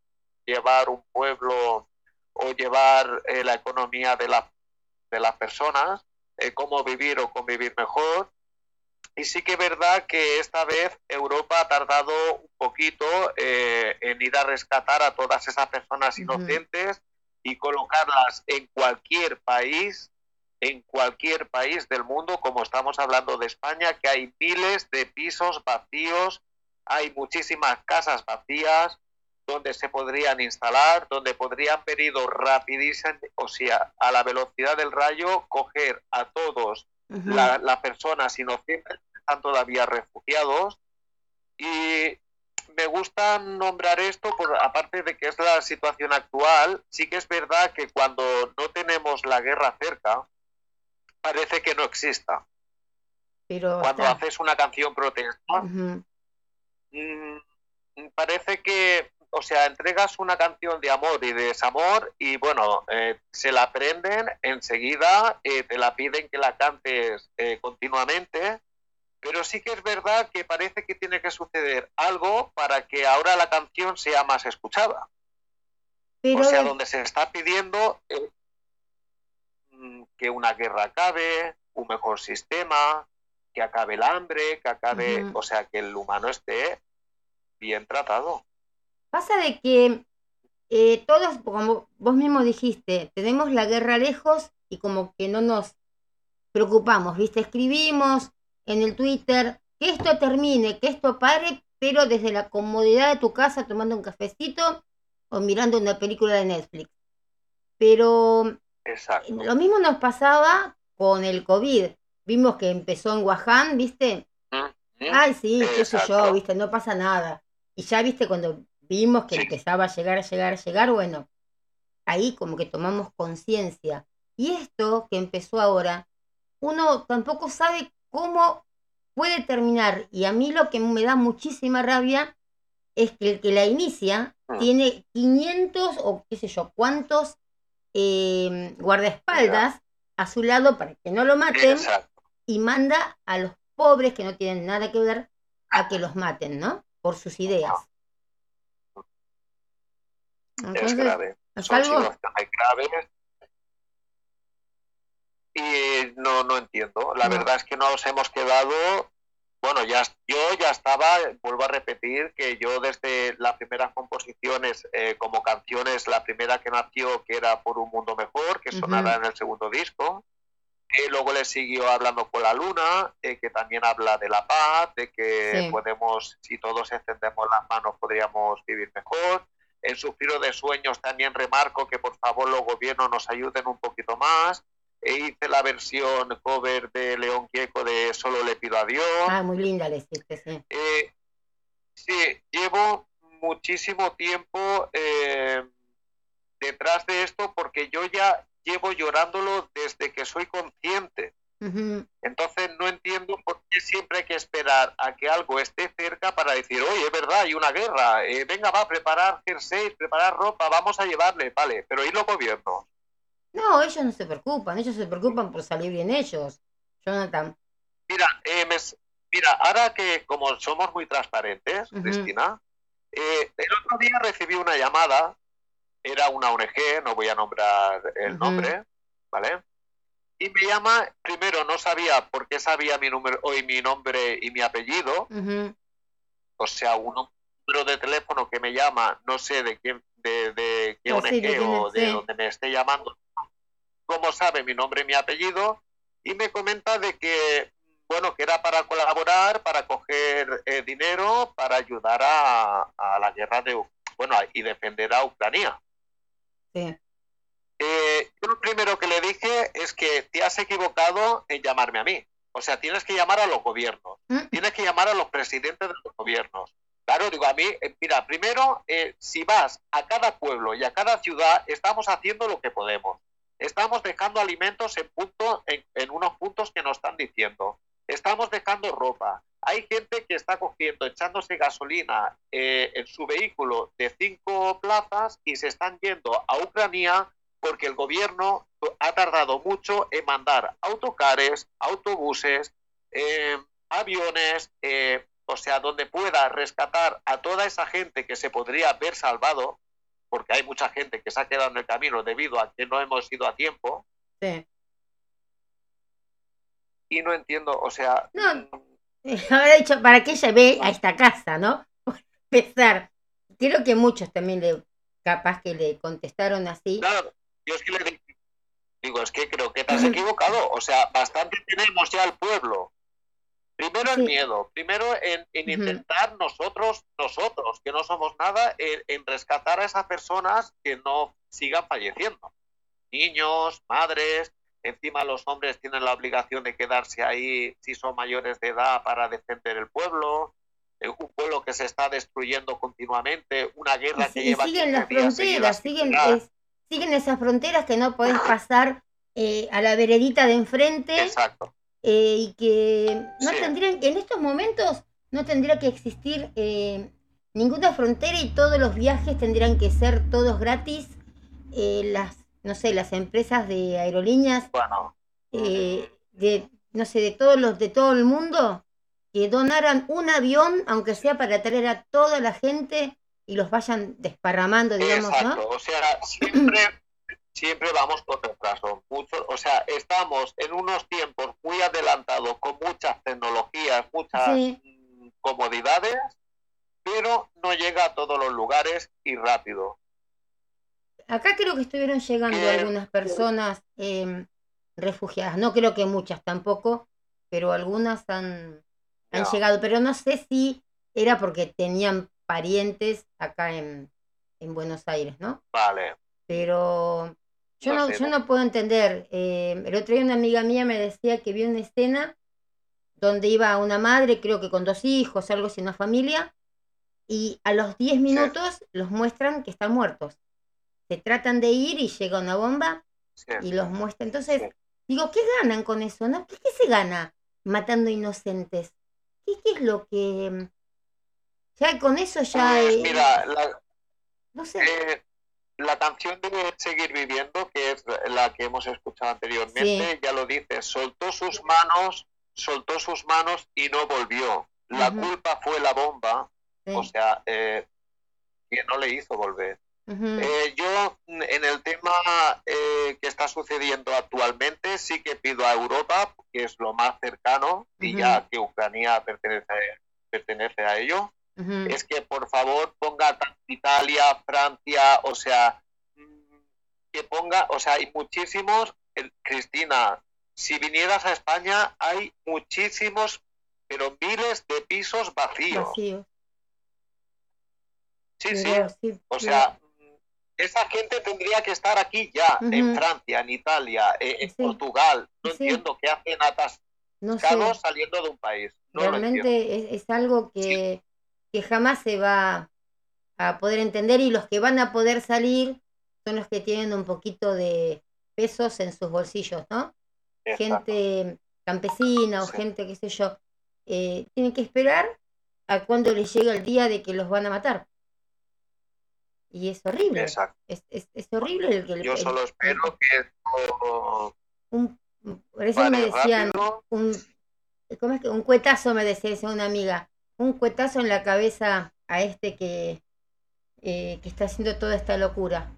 llevar un pueblo o llevar eh, la economía de, la, de las personas, eh, cómo vivir o convivir mejor. Y sí que es verdad que esta vez Europa ha tardado un poquito eh, en ir a rescatar a todas esas personas inocentes y colocarlas en cualquier país, en cualquier país del mundo, como estamos hablando de España, que hay miles de pisos vacíos, hay muchísimas casas vacías donde se podrían instalar, donde podrían venido rapidísimo, o sea, a la velocidad del rayo, coger a todos Ujú. la- las personas inocentes que están todavía refugiados y me gusta nombrar esto por aparte de que es la situación actual sí que es verdad que cuando no tenemos la guerra cerca parece que no exista Pero cuando está. haces una canción protesta mm, parece que, o sea, entregas una canción de amor y de desamor y bueno, eh, se la aprenden enseguida, eh, te la piden que la cantes eh, continuamente, pero sí que es verdad que parece que tiene que suceder algo para que ahora la canción sea más escuchada. Pero o sea, donde se está pidiendo eh, mm, que una guerra acabe, un mejor sistema, que acabe el hambre, que acabe, o sea, que el humano esté bien tratado. Pasa de que eh, todos, como vos mismo dijiste, tenemos la guerra lejos y como que no nos preocupamos, ¿viste? Escribimos en el Twitter que esto termine, que esto pare, pero desde la comodidad de tu casa tomando un cafecito o mirando una película de Netflix. Pero Exacto. lo mismo nos pasaba con el COVID. Vimos que empezó en Wuhan, ¿viste? ¿Mm? Ay, sí, qué sé yo, Exacto. viste, no pasa nada. Y ya, viste, cuando vimos que Sí. empezaba a llegar, llegar, llegar, bueno, ahí como que tomamos conciencia. Y esto que empezó ahora, uno tampoco sabe cómo puede terminar. Y a mí lo que me da muchísima rabia es que el que la inicia Mm. tiene 500 o qué sé yo, cuántos eh, guardaespaldas a su lado para que no lo maten Exacto. y manda a los pobres que no tienen nada que ver a que los maten, ¿no? Por sus ideas. Es grave. es Son algo, graves. Y no, no entiendo. La No. verdad es que nos hemos quedado. Bueno, ya yo ya estaba, vuelvo a repetir, que yo desde las primeras composiciones eh, como canciones, la primera que nació, que era Por un Mundo Mejor, que Ujú. sonará en el segundo disco, eh, luego le siguió hablando con la luna, eh, que también habla de la paz, de que Sí. podemos, si todos extendemos las manos, podríamos vivir mejor. En Suspiro de Sueños también remarco que por favor los gobiernos nos ayuden un poquito más. E hice la versión cover de León Gieco de Solo le pido a Dios. ah, muy linda le hiciste, sí. Eh, sí, llevo muchísimo tiempo eh, detrás de esto porque yo ya llevo llorándolo desde que soy consciente. Entonces no entiendo por qué siempre hay que esperar a que algo esté cerca para decir, oye, es verdad, hay una guerra, eh, venga, va a preparar jerseys, preparar ropa, vamos a llevarle, vale, pero ¿y los gobiernos? No, ellos no se preocupan, ellos se preocupan por salir bien ellos. Jonathan. Mira, eh, me mira, ahora que como somos muy transparentes. Cristina, eh, el otro día recibí una llamada, era una ONG, no voy a nombrar el nombre, ¿vale? Y me llama, primero no sabía por qué sabía mi número, hoy mi nombre y mi apellido, o sea, un número de teléfono que me llama, no sé de quién, de, de qué sí, ONG de quién o de sí. donde me esté llamando, cómo sabe mi nombre y mi apellido, y me comenta de que bueno, que era para colaborar, para coger eh, dinero, para ayudar a, a la guerra de, bueno, y defender a Ucrania. Sí. Eh, yo lo primero que le dije es que te has equivocado en llamarme a mí. O sea, tienes que llamar a los gobiernos, Mm. tienes que llamar a los presidentes de los gobiernos. Claro, digo, a mí, eh, mira, primero, eh, si vas a cada pueblo y a cada ciudad, estamos haciendo lo que podemos. Estamos dejando alimentos en, punto, en, en unos puntos que nos están diciendo. Estamos dejando ropa. Hay gente que está cogiendo, echándose gasolina eh, en su vehículo de cinco plazas y se están yendo a Ucrania porque el gobierno ha tardado mucho en mandar autocares, autobuses, eh, aviones, eh, o sea, donde pueda rescatar a toda esa gente que se podría haber salvado, porque hay mucha gente que se ha quedado en el camino debido a que no hemos ido a tiempo, Sí. y no entiendo, o sea, No. mm, Habrá dicho, ¿para qué llevé a esta *laughs* casa, no? Por empezar. Creo que muchos también le, capaz que le contestaron así. claro, yo que le digo, digo, es que creo que te has equivocado, o sea, bastante tenemos ya al pueblo. Primero el Sí. miedo, primero en, intentar nosotros, nosotros, que no somos nada, en, en rescatar a esas personas que no sigan falleciendo. Niños, madres, encima los hombres tienen la obligación de quedarse ahí si son mayores de edad para defender el pueblo, eh, un pueblo que se está destruyendo continuamente, una guerra que y lleva siguen 15 las fronteras, siguen, es- siguen esas fronteras que no podés pasar eh, a la veredita de enfrente Exacto. eh, y que no Sí. tendrían, en estos momentos no tendría que existir eh, ninguna frontera y todos los viajes tendrían que ser todos gratis. Eh, las, no sé, las empresas de aerolíneas Bueno, eh, de, no sé, de todos los, de todo el mundo, que donaran un avión, aunque sea para traer a toda la gente y los vayan desparramando, digamos, Exacto, ¿no? o sea, siempre, *clears throat* siempre vamos con retraso. Mucho, o sea, estamos en unos tiempos muy adelantados, con muchas tecnologías, muchas Sí. mm, comodidades, pero no llega a todos los lugares y rápido. Acá creo que estuvieron llegando algunas personas eh, refugiadas, no creo que muchas tampoco, pero algunas han, han llegado, pero no sé si era porque tenían parientes acá en, en Buenos Aires, ¿no? Vale, pero yo No yo no. puedo entender. eh, el otro día una amiga mía me decía que vio una escena donde iba una madre, creo que con dos hijos, algo así, una familia, y a los 10 minutos los muestran que están muertos. Se tratan de ir y llega una bomba sí. y los muestra. Entonces, Sí. digo, ¿qué ganan con eso? ¿No? ¿Qué, qué se gana matando inocentes? ¿Qué, qué es lo que... Ya con eso ya... Pues eh, mira, la, no sé. eh, la canción de Seguir Viviendo, que es la que hemos escuchado anteriormente, Sí. ya lo dice, soltó sus manos, soltó sus manos y no volvió. La culpa fue la bomba, sí, o sea, eh, que no le hizo volver. Eh, yo, en el tema eh, que está sucediendo actualmente, sí que pido a Europa, que es lo más cercano, y ya que Ucrania pertenece, pertenece a ello, es que por favor ponga Italia, Francia, o sea, mm, que ponga, o sea, hay muchísimos, el- Cristina, si vinieras a España hay muchísimos, pero miles de pisos vacíos. vacíos. Sí, sí, Pero sí, o sea, mm, esa gente tendría que estar aquí ya, en. Francia, en Italia, eh, en Sí. Portugal. No Sí. entiendo qué hacen no sé, atascados saliendo de un país. No realmente es, es algo que, que jamás se va a poder entender y los que van a poder salir son los que tienen un poquito de pesos en sus bolsillos, ¿no? Exacto. Gente campesina o Sí. gente, qué sé yo, eh, tienen que esperar a cuando les llega el día de que los van a matar. Y es horrible, Exacto. es, es, es horrible el que Yo el- solo el- espero que esto un, recién me vale decían rápido. un, ¿cómo es que? un cuetazo, me decía una amiga, un cuetazo en la cabeza a este que, eh, que está haciendo toda esta locura.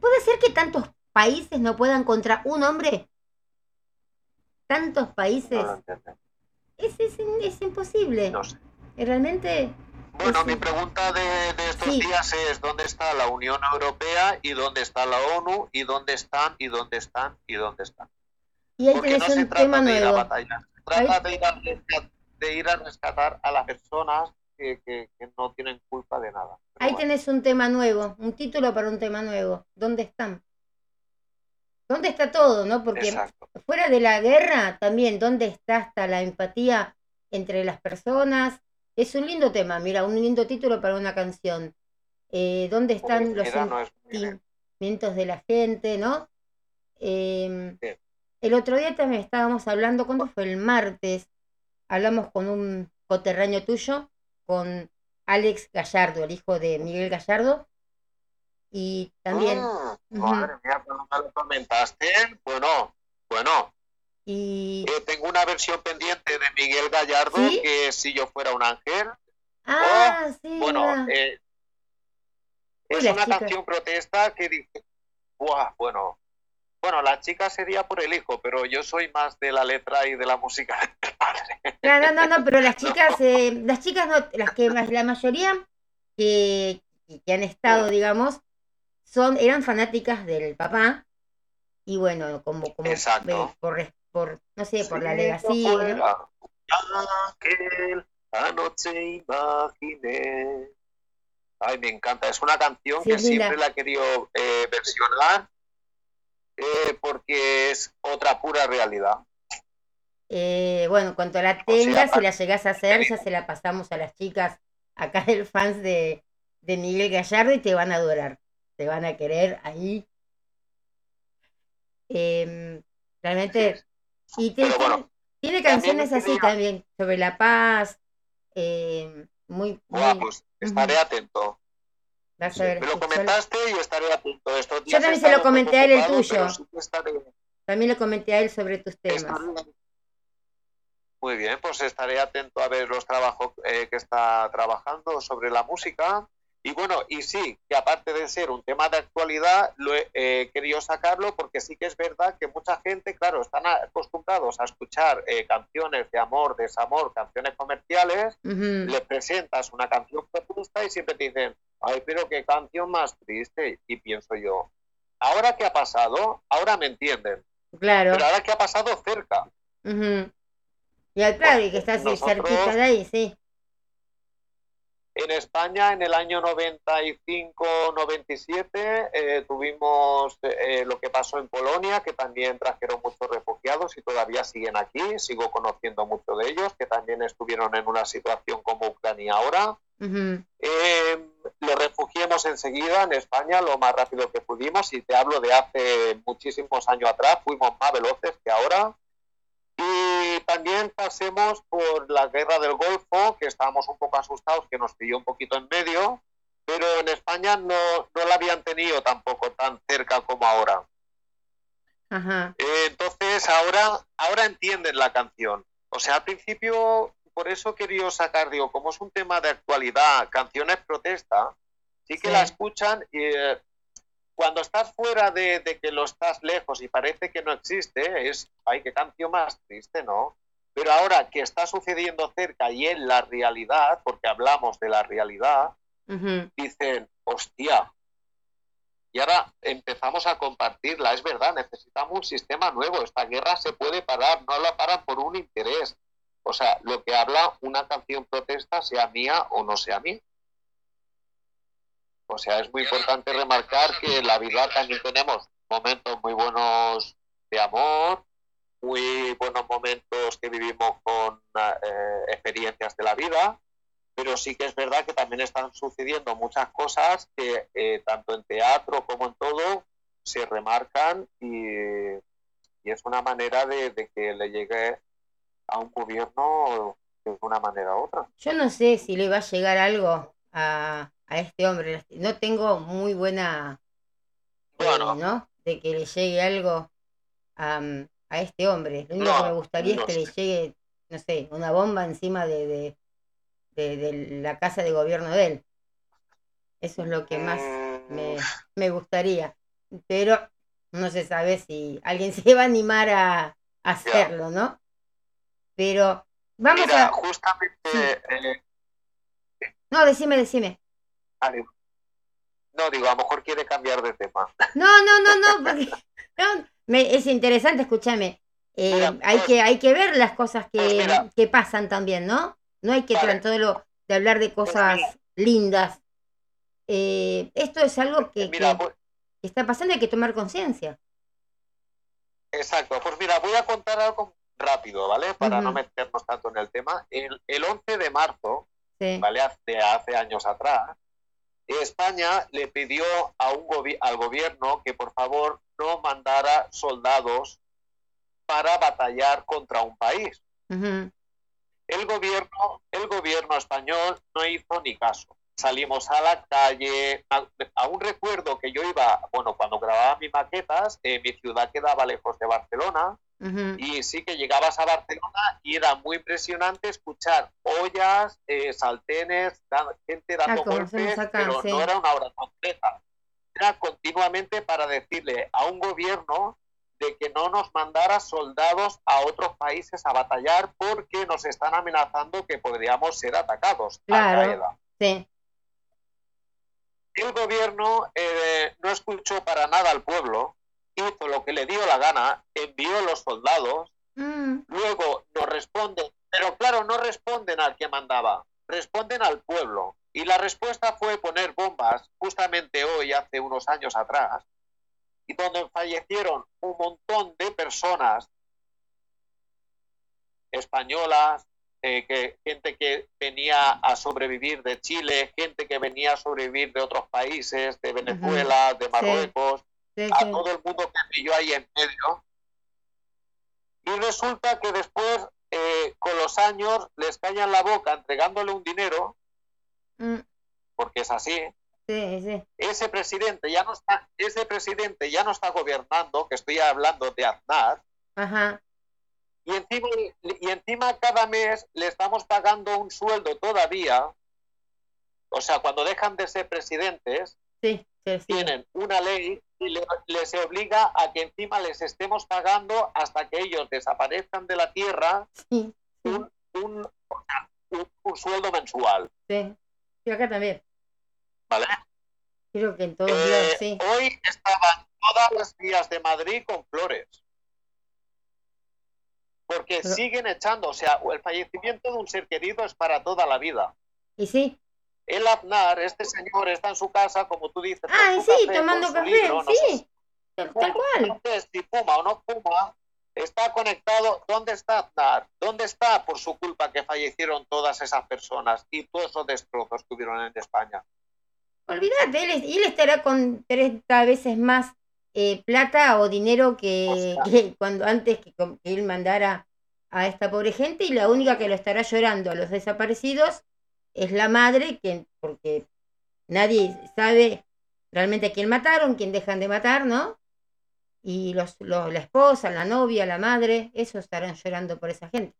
¿Puede ser que tantos países no puedan contra un hombre? Tantos países. No. Es, es, es imposible. No sé. Realmente, Bueno, mi pregunta de, de estos Sí. días es dónde está la Unión Europea y dónde está la ONU y dónde están y dónde están y dónde están. y ahí Porque tenés se un trata tema de ir a nuevo. se trata de ir, a, de ir a rescatar a las personas que, que- que no tienen culpa de nada. Pero Ahí bueno, tenés un tema nuevo, un título para un tema nuevo. ¿Dónde están? ¿Dónde está todo, no? Porque Exacto. fuera de la guerra, también, ¿dónde está hasta la empatía entre las personas? Es un lindo tema, mira, un lindo título para una canción. Eh, ¿Dónde están los sentimientos de la gente, no? Sí. el otro día también estábamos hablando, ¿cuándo fue? El martes. Hablamos con un coterráneo tuyo, con Alex Gallardo, el hijo de Miguel Gallardo. Y también, Ah. Madre mía, cuando lo comentaste, bueno, bueno, y... eh, tengo una versión pendiente de Miguel Gallardo ¿Sí? que si yo fuera un ángel, Ah, sí, bueno, eh, es una chica. canción protesta que dice, Buah, bueno, bueno, la chica sería por el hijo, pero yo soy más de la letra y de la música del padre. No, no, no, no, pero las *laughs* chicas, eh, las chicas no, las que más- la mayoría que, que han estado, digamos, son, eran fanáticas del papá, y bueno, como, como Exacto. eh, por, por, no sé, por la legacía, ángel, anoche imaginé. Ay, me encanta. Es una canción Sí, que es siempre la he querido eh, versionar eh, porque es otra pura realidad. Eh, bueno, cuando la sea, tengas, si pa- la llegás a hacer, ya se la pasamos a las chicas acá del fans de, de Miguel Gallardo y te van a adorar, te van a querer ahí. Em, realmente, y tiene, bueno, tiene canciones así también, sobre la paz, em, muy, muy, pues estaré atento. Vas a ver, Me lo yo- comentaste y estaré atento. Estos Yo días también he se lo comenté a él el tuyo. sí también le comenté a él sobre tus temas. estaré- Muy bien, pues estaré atento a ver los trabajos eh, que está trabajando sobre la música. Y bueno, y sí, que aparte de ser un tema de actualidad, lo he eh, querido sacarlo porque sí que es verdad que mucha gente, claro, están acostumbrados a escuchar eh, canciones de amor, desamor, canciones comerciales, Ujú, le presentas una canción propuesta y siempre te dicen, ay, pero qué canción más triste. Y pienso yo, ¿ahora qué ha pasado? Ahora me entienden, Claro. pero ahora qué ha pasado cerca. ujú. Y al claro, y que está así cerquita de ahí, sí. En España, en el año 95-97, eh, tuvimos eh, lo que pasó en Polonia, que también trajeron muchos refugiados y todavía siguen aquí. Sigo conociendo muchos de ellos, que también estuvieron en una situación como Ucrania ahora. Eh, lo refugiemos enseguida en España lo más rápido que pudimos y te hablo de hace muchísimos años atrás, fuimos más veloces que ahora. Y también pasemos por la guerra del Golfo, que estábamos un poco asustados, que nos pilló un poquito en medio, pero en España no, no la habían tenido tampoco tan cerca como ahora. Ajá. Eh, entonces ahora, ahora entienden la canción. O sea, al principio, por eso quería sacar, digo, como es un tema de actualidad, canciones protesta, sí que Sí. la escuchan y eh, cuando estás fuera de, de que lo estás lejos y parece que no existe, es, ay, qué canción más triste, ¿no? Pero ahora que está sucediendo cerca y en la realidad, porque hablamos de la realidad, dicen, hostia. Y ahora empezamos a compartirla. Es verdad, necesitamos un sistema nuevo. Esta guerra se puede parar, no la paran por un interés. O sea, lo que habla una canción protesta, sea mía o no sea mía. O sea, es muy importante remarcar que en la vida también tenemos momentos muy buenos de amor, muy buenos momentos que vivimos con eh, experiencias de la vida, pero sí que es verdad que también están sucediendo muchas cosas que eh, tanto en teatro como en todo se remarcan y, es una manera de que le llegue a un gobierno de una manera u otra. Yo no sé si le va a llegar algo a, a este hombre. No tengo muy buena, eh, Bueno. ¿no? De que le llegue algo a, a este hombre. Lo único No, que me gustaría no es que le llegue, no sé, una bomba encima de, de, de- de la casa de gobierno de él. Eso es lo que más me, Mm, me gustaría. Pero no se sabe si alguien *laughs* se va a animar a, a hacerlo, ¿no? Pero vamos Mira, a... justamente, Sí. eh, No, decime, decime. vale. no digo, a lo mejor quiere cambiar de tema. No, no, no, no, porque *laughs* no, me- es interesante, escúchame. eh, Mira, hay, pues- que, hay que ver las cosas que, pues mira. que pasan también, ¿no? No hay que Vale. tratar de hablar de cosas mira. lindas. Eh, esto es algo que, Mira, que- pues- está pasando y hay que tomar conciencia. Exacto, pues mira, voy a contar algo rápido, ¿vale? Para no meternos tanto en el tema. El, el 11 de marzo, Sí. ¿vale? Hace, hace años atrás, España le pidió a un gobi- al gobierno que por favor no mandara soldados para batallar contra un país. El gobierno, el gobierno español no hizo ni caso. Salimos a la calle. A- Aún recuerdo que yo iba, bueno, cuando grababa mis maquetas, eh, mi ciudad quedaba lejos de Barcelona Y sí que llegabas a Barcelona y era muy impresionante escuchar ollas, eh, saltenes, gente dando Ah, golpes, pero sí. no era una hora completa. Era continuamente para decirle a un gobierno de que no nos mandara soldados a otros países a batallar porque nos están amenazando que podríamos ser atacados. Claro. Sí. El gobierno eh, no escuchó para nada al pueblo, hizo lo que le dio la gana, envió los soldados Mm, Luego nos responden, pero claro, no responden al que mandaba, responden al pueblo. Y la respuesta fue poner bombas, justamente hoy, hace unos años atrás, y donde fallecieron un montón de personas españolas, eh, que, gente que venía a sobrevivir de Chile, gente que venía a sobrevivir de otros países, de Venezuela, de Marruecos, sí, a sí. todo el mundo que pilló ahí en medio. Y resulta que después, eh, con los años, les callan la boca entregándole un dinero, Mm, porque es así. sí, sí. Ese presidente ya no está, ese presidente ya no está gobernando, que estoy hablando de Aznar, Ajá. y encima, y encima cada mes le estamos pagando un sueldo todavía. O sea, cuando dejan de ser presidentes, Sí, sí, tienen una ley y le- les obliga a que encima les estemos pagando hasta que ellos desaparezcan de la tierra Sí, un, un, sueldo mensual. sí. Sí, acá también. ¿vale? Creo que en Eh, sí. Hoy estaban todas las vías de Madrid con flores. Porque Pero- siguen echando, o sea, el fallecimiento de un ser querido es para toda la vida. Y sí. El Aznar, este señor, está en su casa, como tú dices, Ah, sí, café, tomando café, libro, no sé sí. Tal, cual. No sé si fuma o no fuma, está conectado. ¿Dónde está Aznar? ¿Dónde está por su culpa que fallecieron todas esas personas y todos esos destrozos que hubieron en España? Olvídate, él, él estará con 30 veces más eh, plata o dinero que, O sea. *laughs* que cuando antes que, que él mandara a esta pobre gente y la única que lo estará llorando a los desaparecidos es la madre, que, porque nadie sabe realmente a quién mataron, quién dejan de matar, ¿no? Y los, los- la esposa, la novia, la madre, eso estarán llorando por esa gente.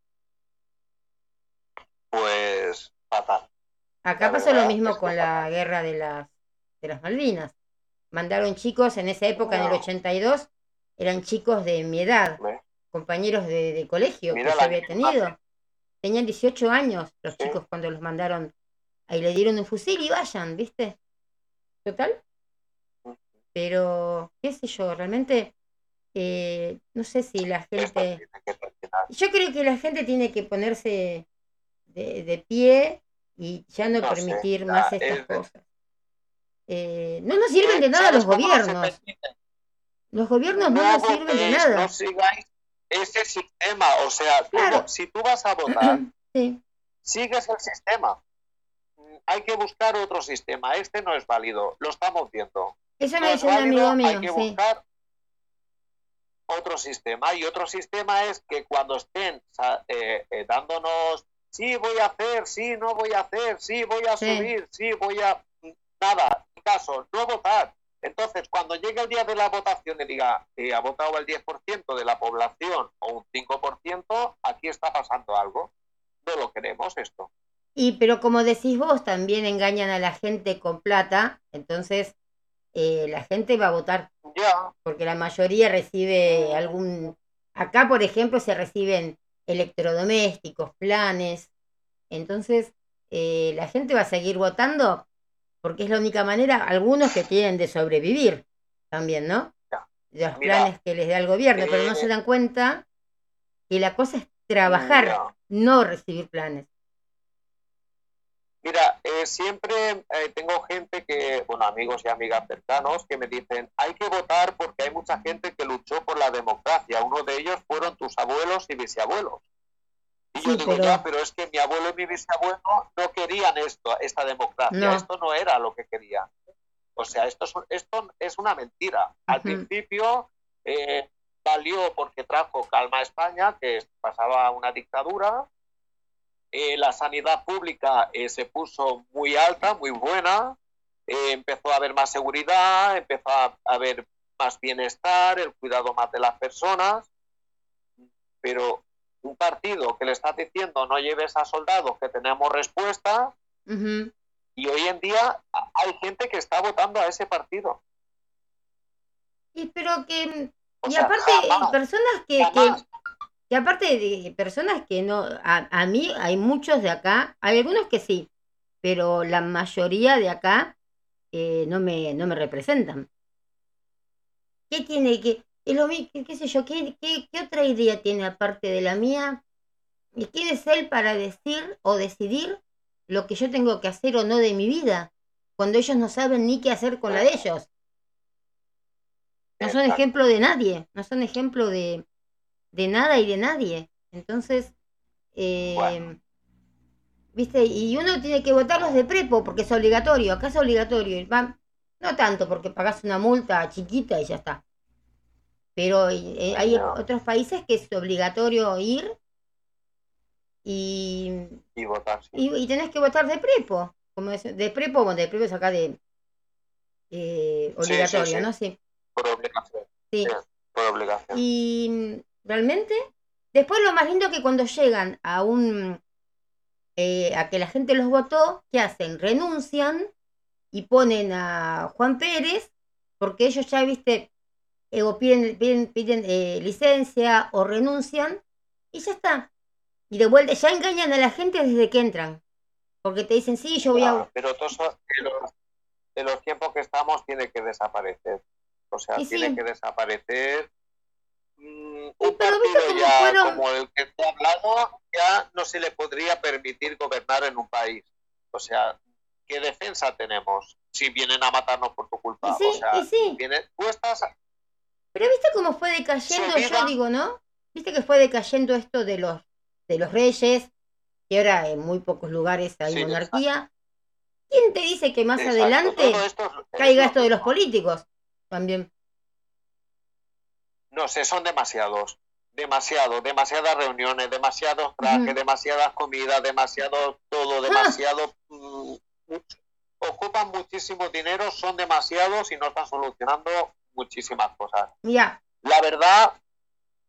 Pues fatal. Acá La pasó verdad lo mismo con la guerra de las, de las Malvinas. Mandaron chicos en esa época, en el No. 82, eran chicos de mi edad, compañeros de, de colegio Mira que yo había tenido. Tenían 18 años los chicos cuando los mandaron. Ahí le dieron un fusil y vayan, ¿viste? Total. Pero, qué sé yo, realmente, eh, no sé si la gente... Yo creo que la gente tiene que ponerse de, de pie y ya no, No sé, permitir más estas es- cosas. Eh, no nos sirven de nada ¿Sabes los gobiernos. Los gobiernos no No nos sirven de votéis, nada. No sigáis ese sistema. O sea, tú Claro. si tú vas a votar, *clears throat* Sí, sigues el sistema. Hay que buscar otro sistema. Este no es válido. Lo estamos viendo. eso No es un amigo hay que sí. buscar otro sistema. Y otro sistema es que cuando estén eh, eh, dándonos, sí voy a hacer, sí no voy a hacer, sí voy a Sí. subir, sí voy a... Nada, caso, no votar. Entonces, cuando llegue el día de la votación y diga, eh, ha votado el 10% de la población o un 5%, aquí está pasando algo. No lo queremos esto. Y pero como decís vos, también engañan a la gente con plata, entonces eh, la gente va a votar Ya, porque la mayoría recibe algún... Acá, por ejemplo, se reciben electrodomésticos, planes, entonces eh, la gente va a seguir votando porque es la única manera, algunos que tienen de sobrevivir también, ¿no? Los planes que les da el gobierno, pero no eh, se dan cuenta que la cosa es trabajar, no recibir planes. Mira, eh, siempre eh, tengo gente que, bueno, amigos y amigas cercanos que me dicen, hay que votar porque hay mucha gente que luchó por la democracia. Uno de ellos fueron tus abuelos y bisabuelos. Y yo Sí, digo, pero- ya, pero es que mi abuelo y mi bisabuelo no querían esto, esta democracia. No. Esto no era lo que querían. O sea, esto es, esto es una mentira. Al principio eh, valió porque trajo calma a España, que pasaba una dictadura. Eh, la sanidad pública eh, se puso muy alta, muy buena. Empezó a haber más seguridad, empezó a haber más bienestar, el cuidado más de las personas. Pero un partido que le está diciendo no lleves a soldados que tenemos respuesta, y hoy en día hay gente que está votando a ese partido. Y pero que, O y sea, aparte, eh, jamás, personas que, que, y aparte de personas que no, a, a mí hay muchos de acá, hay algunos que sí, pero la mayoría de acá eh, no me, no me representan. ¿Qué tiene que, es lo mi- qué, qué sé yo, qué, qué, qué otra idea tiene aparte de la mía? ¿Y quién es él para decir o decidir lo que yo tengo que hacer o no de mi vida? Cuando ellos no saben ni qué hacer con la de ellos. No son ejemplo de nadie, no son ejemplo de, de nada y de nadie. Entonces, eh, Bueno. viste, y uno tiene que votarlos de prepo porque es obligatorio, acá es obligatorio. No tanto porque pagás una multa chiquita y ya está. Pero eh, hay No. otros países que es obligatorio ir y, Y votar, sí. y, y tenés que votar de prepo. Como es, de prepo, bueno, de prepo es acá de eh, sí, obligatorio, sí. ¿no? Sí. por obligación. sí. Por obligación. Y realmente, después lo más lindo es que cuando llegan a un eh, a que la gente los votó, ¿qué hacen? Renuncian y ponen a Juan Pérez, porque ellos ya, viste, eh, o piden, piden, piden, eh, licencia o renuncian, y ya está. Y de vuelta, ya engañan a la gente desde que entran. Porque te dicen, sí, yo voy a. Pero todo eso de los, de los tiempos que estamos tiene que desaparecer. O sea, Y sí. tiene que desaparecer. Mm, un partido ya fueron- como el que te he hablado ya no se le podría permitir gobernar en un país. O sea, ¿qué defensa tenemos si vienen a matarnos por tu culpa? Sí, o sea, sí. viene- tú estás Pero viste cómo fue decayendo, yo digo, ¿no? Viste que fue decayendo esto de los de los reyes, que ahora en muy pocos lugares hay Sí, monarquía. ¿Quién te dice que más Exacto, adelante esto caiga es esto de los políticos? También. No sé, son demasiados. Demasiado, demasiadas reuniones, demasiados trajes, demasiadas comidas, demasiado todo, demasiado. mm, ocupan muchísimo dinero, son demasiados y no están solucionando muchísimas cosas. La verdad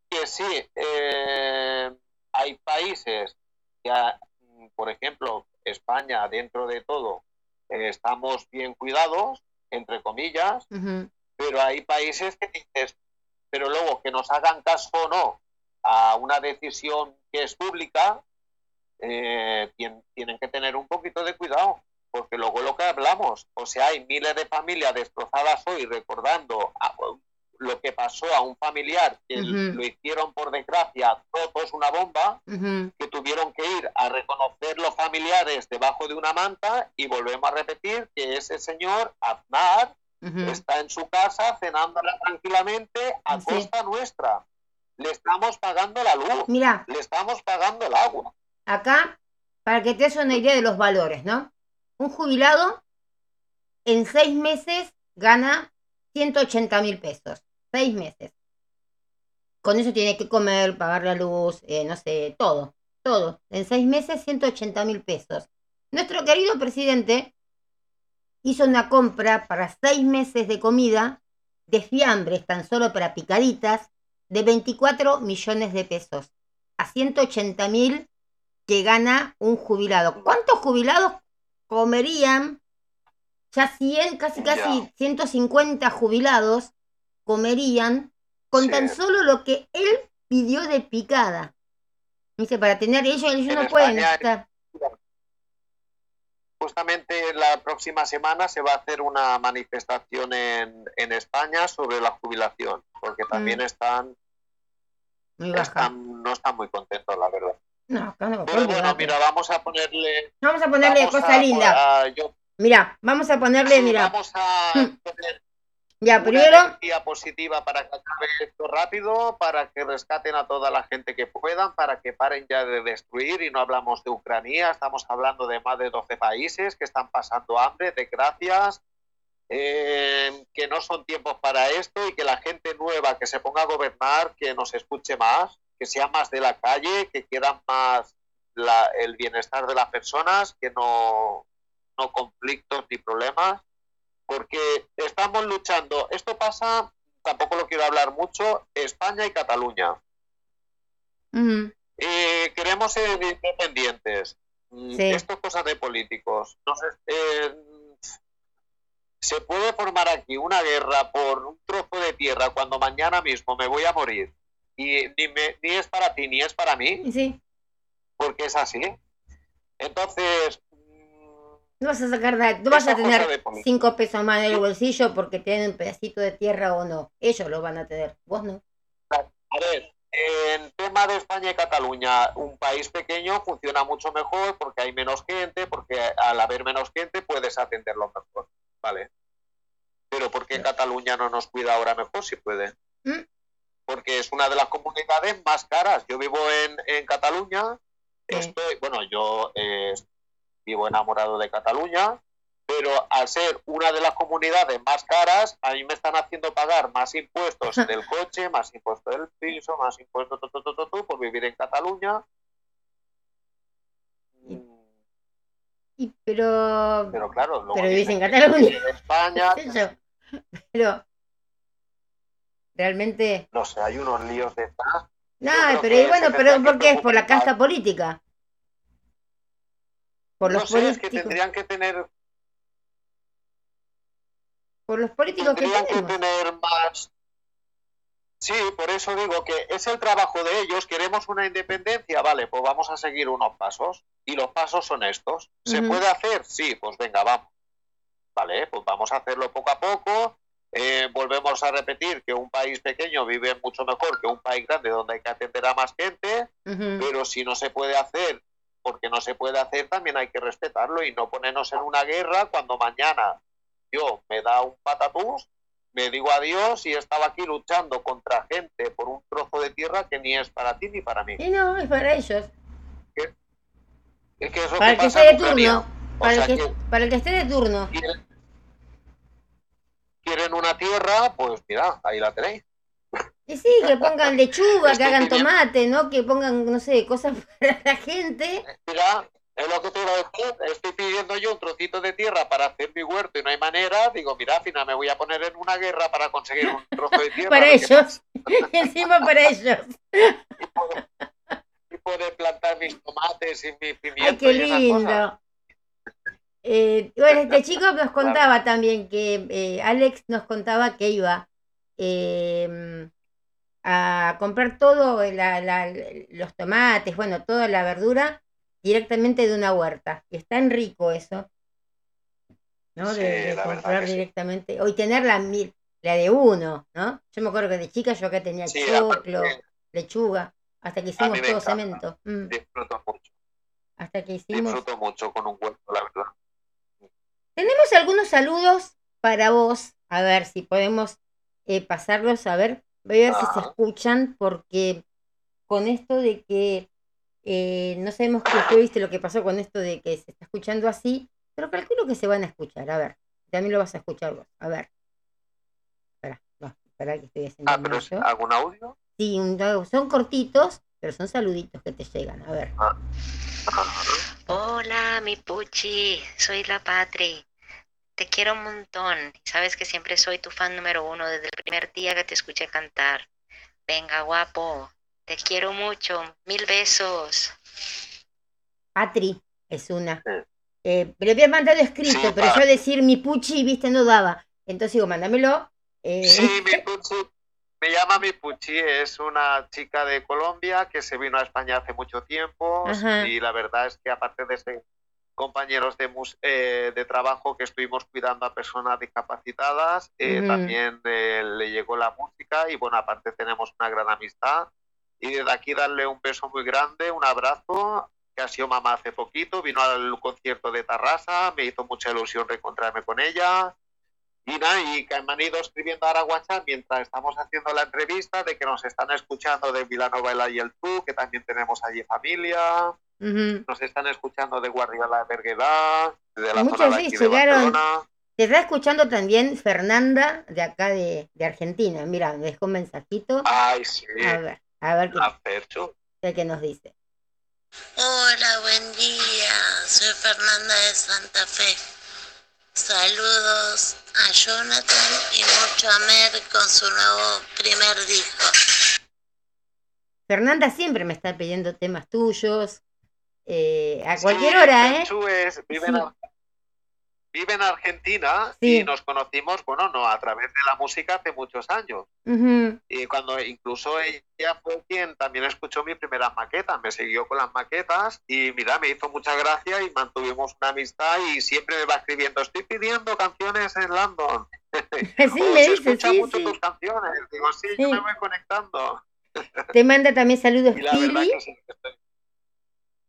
que sí, eh, hay países que, ah, por ejemplo, España, dentro de todo, eh, estamos bien cuidados, entre comillas, pero hay países que dices, pero luego que nos hagan caso o no a una decisión que es pública, eh, tien- tienen que tener un poquito de cuidado, porque luego lo que hablamos, o sea, hay miles de familias destrozadas hoy recordando a- lo que pasó a un familiar que lo hicieron por desgracia, todo es una bomba, que tuvieron que ir a reconocer los familiares debajo de una manta y volvemos a repetir que ese señor, Aznar, está en su casa cenándola tranquilamente a Sí. costa nuestra. Le estamos pagando la luz, Mira, le estamos pagando el agua. acá, para que te des una idea de los valores, ¿no? Un jubilado en seis meses gana 180 mil pesos. Seis meses. Con eso tiene que comer, pagar la luz, eh, no sé, todo. Todo. En seis meses, 180 mil pesos. Nuestro querido presidente hizo una compra para seis meses de comida de fiambres, tan solo para picaditas, de 24 millones de pesos. A 180 mil que gana un jubilado. ¿Cuántos jubilados comerían? Ya 100, casi casi Ya. 150 jubilados comerían con Sí. tan solo lo que él pidió de picada. Dice, para tener ellos, ellos En no pueden estar. Justamente la próxima semana se va a hacer una manifestación en, en España sobre la jubilación, porque Mm. también están Muy baja. están, no están muy contentos, la verdad. No, no, Pero bueno, mira, vamos a ponerle. Vamos a ponerle vamos cosa a- linda. a- yo- Mira, vamos a ponerle, mira. Vamos a *laughs* poner Ya, una primero, energía positiva para que acabe esto rápido, para que rescaten a toda la gente que puedan, para que paren ya de destruir. Y no hablamos de Ucrania, estamos hablando de más de 12 países que están pasando hambre, desgracias, eh, que no son tiempos para esto y que la gente nueva que se ponga a gobernar, que nos escuche más, que sea más de la calle, que quieran más la- el bienestar de las personas, que no, no conflictos ni problemas porque estamos luchando. Esto pasa, tampoco lo quiero hablar mucho, España y Cataluña. Eh, queremos ser independientes. Mm, Sí. Esto es cosa de políticos. Eh, se puede formar aquí una guerra por un trozo de tierra cuando mañana mismo me voy a morir. Y ni, me- ni es para ti ni es para mí, sí, porque es así. Entonces, mm, no vas a sacar nada, no vas a tener cinco pesos más en el bolsillo porque tienen un pedacito de tierra o no. Ellos lo van a tener, vos no. A ver, en tema de España y Cataluña, un país pequeño funciona mucho mejor porque hay menos gente, porque al haber menos gente puedes atenderlo mejor, ¿vale? Pero ¿por qué Cataluña no nos cuida ahora mejor si puede? ¿Mm? Porque es una de las comunidades más caras. Yo vivo en, en Cataluña, estoy, bueno, yo eh, vivo enamorado de Cataluña, pero al ser una de las comunidades más caras, a mí me están haciendo pagar más impuestos *laughs* del coche, más impuestos del piso, más impuestos tu, tu, tu, por vivir en Cataluña. Mm, Y, pero, Pero claro, luego Pero vivís en Cataluña. en España, *laughs* pero realmente, no sé, hay unos líos de estas. no, pero que y bueno, pero que ¿por qué? Es por la casta política. Por No los sé, es que políticos, tendrían que tener, por los políticos que tendrían que tenemos. tener más. Sí, por eso digo que es el trabajo de ellos. Queremos una independencia, vale, pues vamos a seguir unos pasos. Y los pasos son estos. ¿Se puede hacer? Sí, pues venga, vamos. Vale, pues vamos a hacerlo poco a poco. Eh, volvemos a repetir que un país pequeño vive mucho mejor que un país grande donde hay que atender a más gente. Pero si no se puede hacer, porque no se puede hacer, también hay que respetarlo y no ponernos en una guerra cuando mañana yo me da un patatús, me digo adiós y estaba aquí luchando contra gente por un trozo de tierra que ni es para ti ni para mí. Y no, es para ellos. Es que Para que el que pasa esté de turno. O Para el que, que para el que esté de turno. Quieren una tierra, pues mira, ahí la tenéis. Y sí, que pongan lechuga, que Estoy hagan tomate, ¿no? Que pongan, no sé, cosas *laughs* para la gente. Mira, es lo que te iba a decir. Estoy pidiendo yo un trocito de tierra para hacer mi huerto y no hay manera. Digo, mira, al final me voy a poner en una guerra para conseguir un trozo de *laughs* tierra. Para ellos. *laughs* Encima para ellos. y poder, y poder plantar mis tomates y mis pimientos. Ay, qué y esas cosas. Eh, bueno, este *laughs* chico nos contaba también que eh, Alex nos contaba que iba eh, a comprar todo, la- la- los tomates, bueno, toda la verdura directamente de una huerta. Y es tan rico eso. ¿no? Sí, De, de comprar que sí. directamente. O y tener la, la de uno, ¿no? Yo me acuerdo que de chica yo acá tenía Sí, choclo, lechuga, hasta que hicimos todo encanta. cemento. Mm, disfruto mucho. hasta que hicimos. Disfruto mucho con un huerto, la verdad. Tenemos algunos saludos para vos. A ver si podemos eh, pasarlos. A ver, voy a ver si se Ajá. escuchan, porque con esto de que eh, no sabemos qué fue, viste lo que pasó con esto de que se está escuchando así, pero calculo que se van a escuchar. A ver, también lo vas a escuchar vos. A ver. Espera, no, espera que estoy haciendo Ah, pero algún audio. Sí, un- son cortitos, pero son saluditos que te llegan. A ver. Hola, mi Puchi, soy la Patri. Te quiero un montón. Sabes que siempre soy tu fan número uno desde el primer día que te escuché cantar. Venga, guapo. Te quiero mucho. Mil besos. Patri es una. Sí. Eh, me lo había mandado escrito, Sí, pero yo decir mi puchi, viste, no daba. Entonces digo, mándamelo. eh, Sí, mi Puchi, me llama mi Puchi, es una chica de Colombia que se vino a España hace mucho tiempo Ajá. y la verdad es que aparte de ser compañeros de, eh, de trabajo que estuvimos cuidando a personas discapacitadas, eh, Ujú. también eh, le llegó la música y bueno, aparte tenemos una gran amistad Y desde aquí darle un beso muy grande, un abrazo, que ha sido mamá hace poquito, vino al concierto de Tarrasa, me hizo mucha ilusión reencontrarme con ella. Y nada, y que me han ido escribiendo ahora WhatsApp mientras estamos haciendo la entrevista de que nos están escuchando de Villanueva y el Tú, que también tenemos allí familia. Nos están escuchando de Guardiola Berguedad, de la Muchos zona de aquí de. Barcelona. Te está escuchando también Fernanda de acá de, de Argentina. Mira, me dejó un mensajito. Ay, sí, A ver, a ver qué, qué- qué nos dice. Hola, buen día. Soy Fernanda de Santa Fe. Saludos a Jonathan y mucho a Mer con su nuevo primer disco. Fernanda siempre me está pidiendo temas tuyos. Eh, a Sí, cualquier hora, ¿eh? Es- vive, en, Sí. Ar- vive en Argentina Sí. y nos conocimos, bueno, no, a través de la música hace muchos años. Y cuando incluso ella fue quien también escuchó mi primera maqueta, me siguió con las maquetas y mira, me hizo mucha gracia y mantuvimos una amistad y siempre me va escribiendo, estoy pidiendo canciones en London. *laughs* *laughs* Sí, O sí, mucho tus canciones. Digo, sí, yo me voy conectando. Te manda también saludos *laughs* Pili,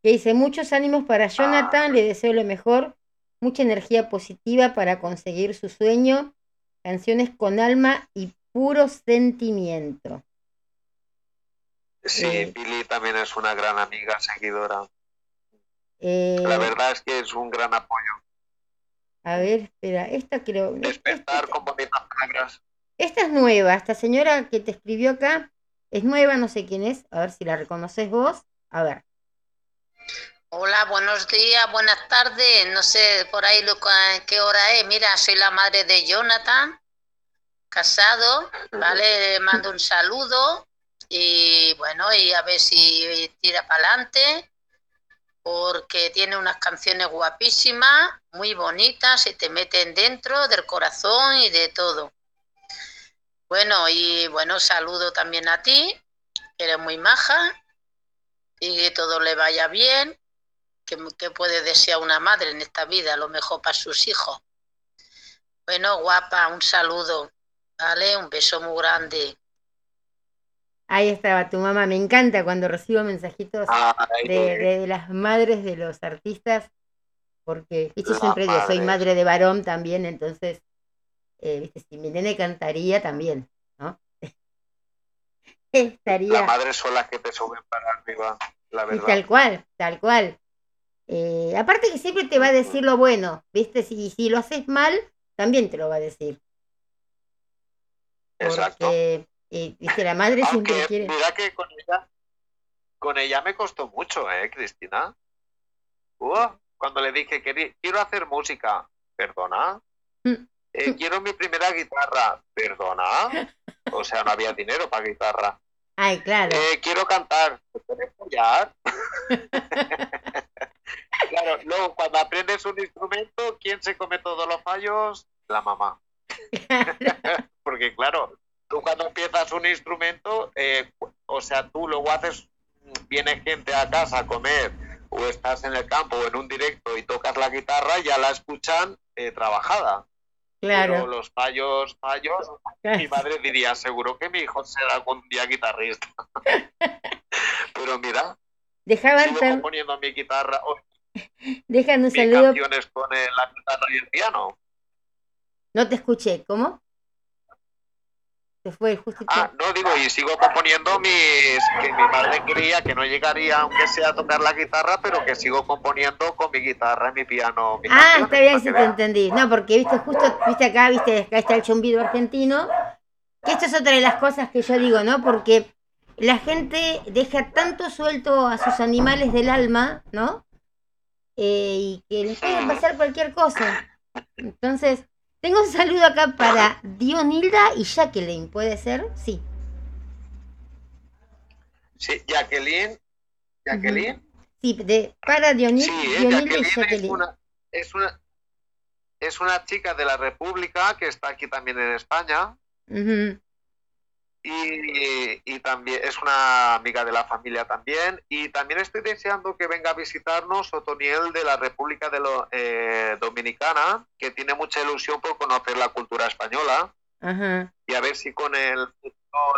que dice muchos ánimos para. Jonathan, le deseo lo mejor, mucha energía positiva para conseguir su sueño, canciones con alma y puro sentimiento. Sí, Eh. Pili también es una gran amiga, seguidora. Eh, La verdad es que es un gran apoyo. a ver, espera, esta creo. Despertar con bonitas palabras. Esta es nueva, esta señora que te escribió acá es nueva, no sé quién es, a ver si la reconoces vos. A ver. Hola, buenos días, buenas tardes. No sé por ahí lo, que- qué hora es. Mira, soy la madre de Jonathan, casado, ¿vale? Le mando un saludo y bueno, y a ver si tira para adelante, porque tiene unas canciones guapísimas, muy bonitas, se te meten dentro del corazón y de todo. Bueno, y bueno, saludo también a ti, que eres muy maja y que todo le vaya bien que, que puede desear una madre en esta vida, lo mejor para sus hijos. Bueno, guapa, un saludo, ¿vale? Un beso muy grande. Ahí estaba tu mamá, me encanta cuando recibo mensajitos Ay, de, de las madres de los artistas, porque viste, yo siempre digo, soy madre. de varón también, entonces, eh, viste, si mi nene cantaría también, ¿no? *laughs* Estaría... La madre son las que te suben para arriba, la Y verdad. tal cual, tal cual. Eh, aparte que siempre te va a decir lo bueno, ¿viste? Si, si lo haces mal, también te lo va a decir. Exacto. Porque, eh, viste, la madre siempre quiere... mira que con ella, con ella me costó mucho, ¿eh, Cristina? Uh, cuando le dije que quiero hacer música, perdona. Mm. Eh, quiero mi primera guitarra, perdona. O sea, no había dinero para guitarra. Ay, claro. Eh, quiero cantar, ¿te puedes follar? *laughs* claro, luego cuando aprendes un instrumento, ¿quién se come todos los fallos? La mamá. *laughs* Porque claro, tú cuando empiezas un instrumento, eh, o sea, tú luego haces, viene gente a casa a comer, o estás en el campo o en un directo y tocas la guitarra, ya la escuchan eh, trabajada. Pero Claro. los fallos, fallos, mi *laughs* madre diría, seguro que mi hijo será algún día guitarrista. *laughs* Pero mira, Dejaban sigo componiendo mi guitarra, dejan un saludo. canciones con eh, la guitarra y el piano. No te escuché, ¿cómo? Se fue justito. Ah, no digo, y sigo componiendo mis, que mi madre quería que no llegaría aunque sea a tocar la guitarra, pero que sigo componiendo con mi guitarra y mi piano. mis Ah, está bien si te vean. entendí. No, porque viste justo, viste acá, viste, acá está el chumbido argentino. Que esto es otra de las cosas que yo digo, ¿no? Porque la gente deja tanto suelto a sus animales del alma, ¿no? Eh, y que les puede pasar cualquier cosa. Entonces, tengo un saludo acá para Dionilda y Jacqueline, ¿puede ser? Sí. Sí, Jacqueline, Jacqueline, Sí, de, para Dionil, sí, Dionilda y Jacqueline es una, es una, es una chica de la República que está aquí también en España. Y, y también es una amiga de la familia también. Y también estoy deseando que venga a visitarnos Otoniel de la República de lo- eh, Dominicana, que tiene mucha ilusión por conocer la cultura española. Ajá. Y a ver si con el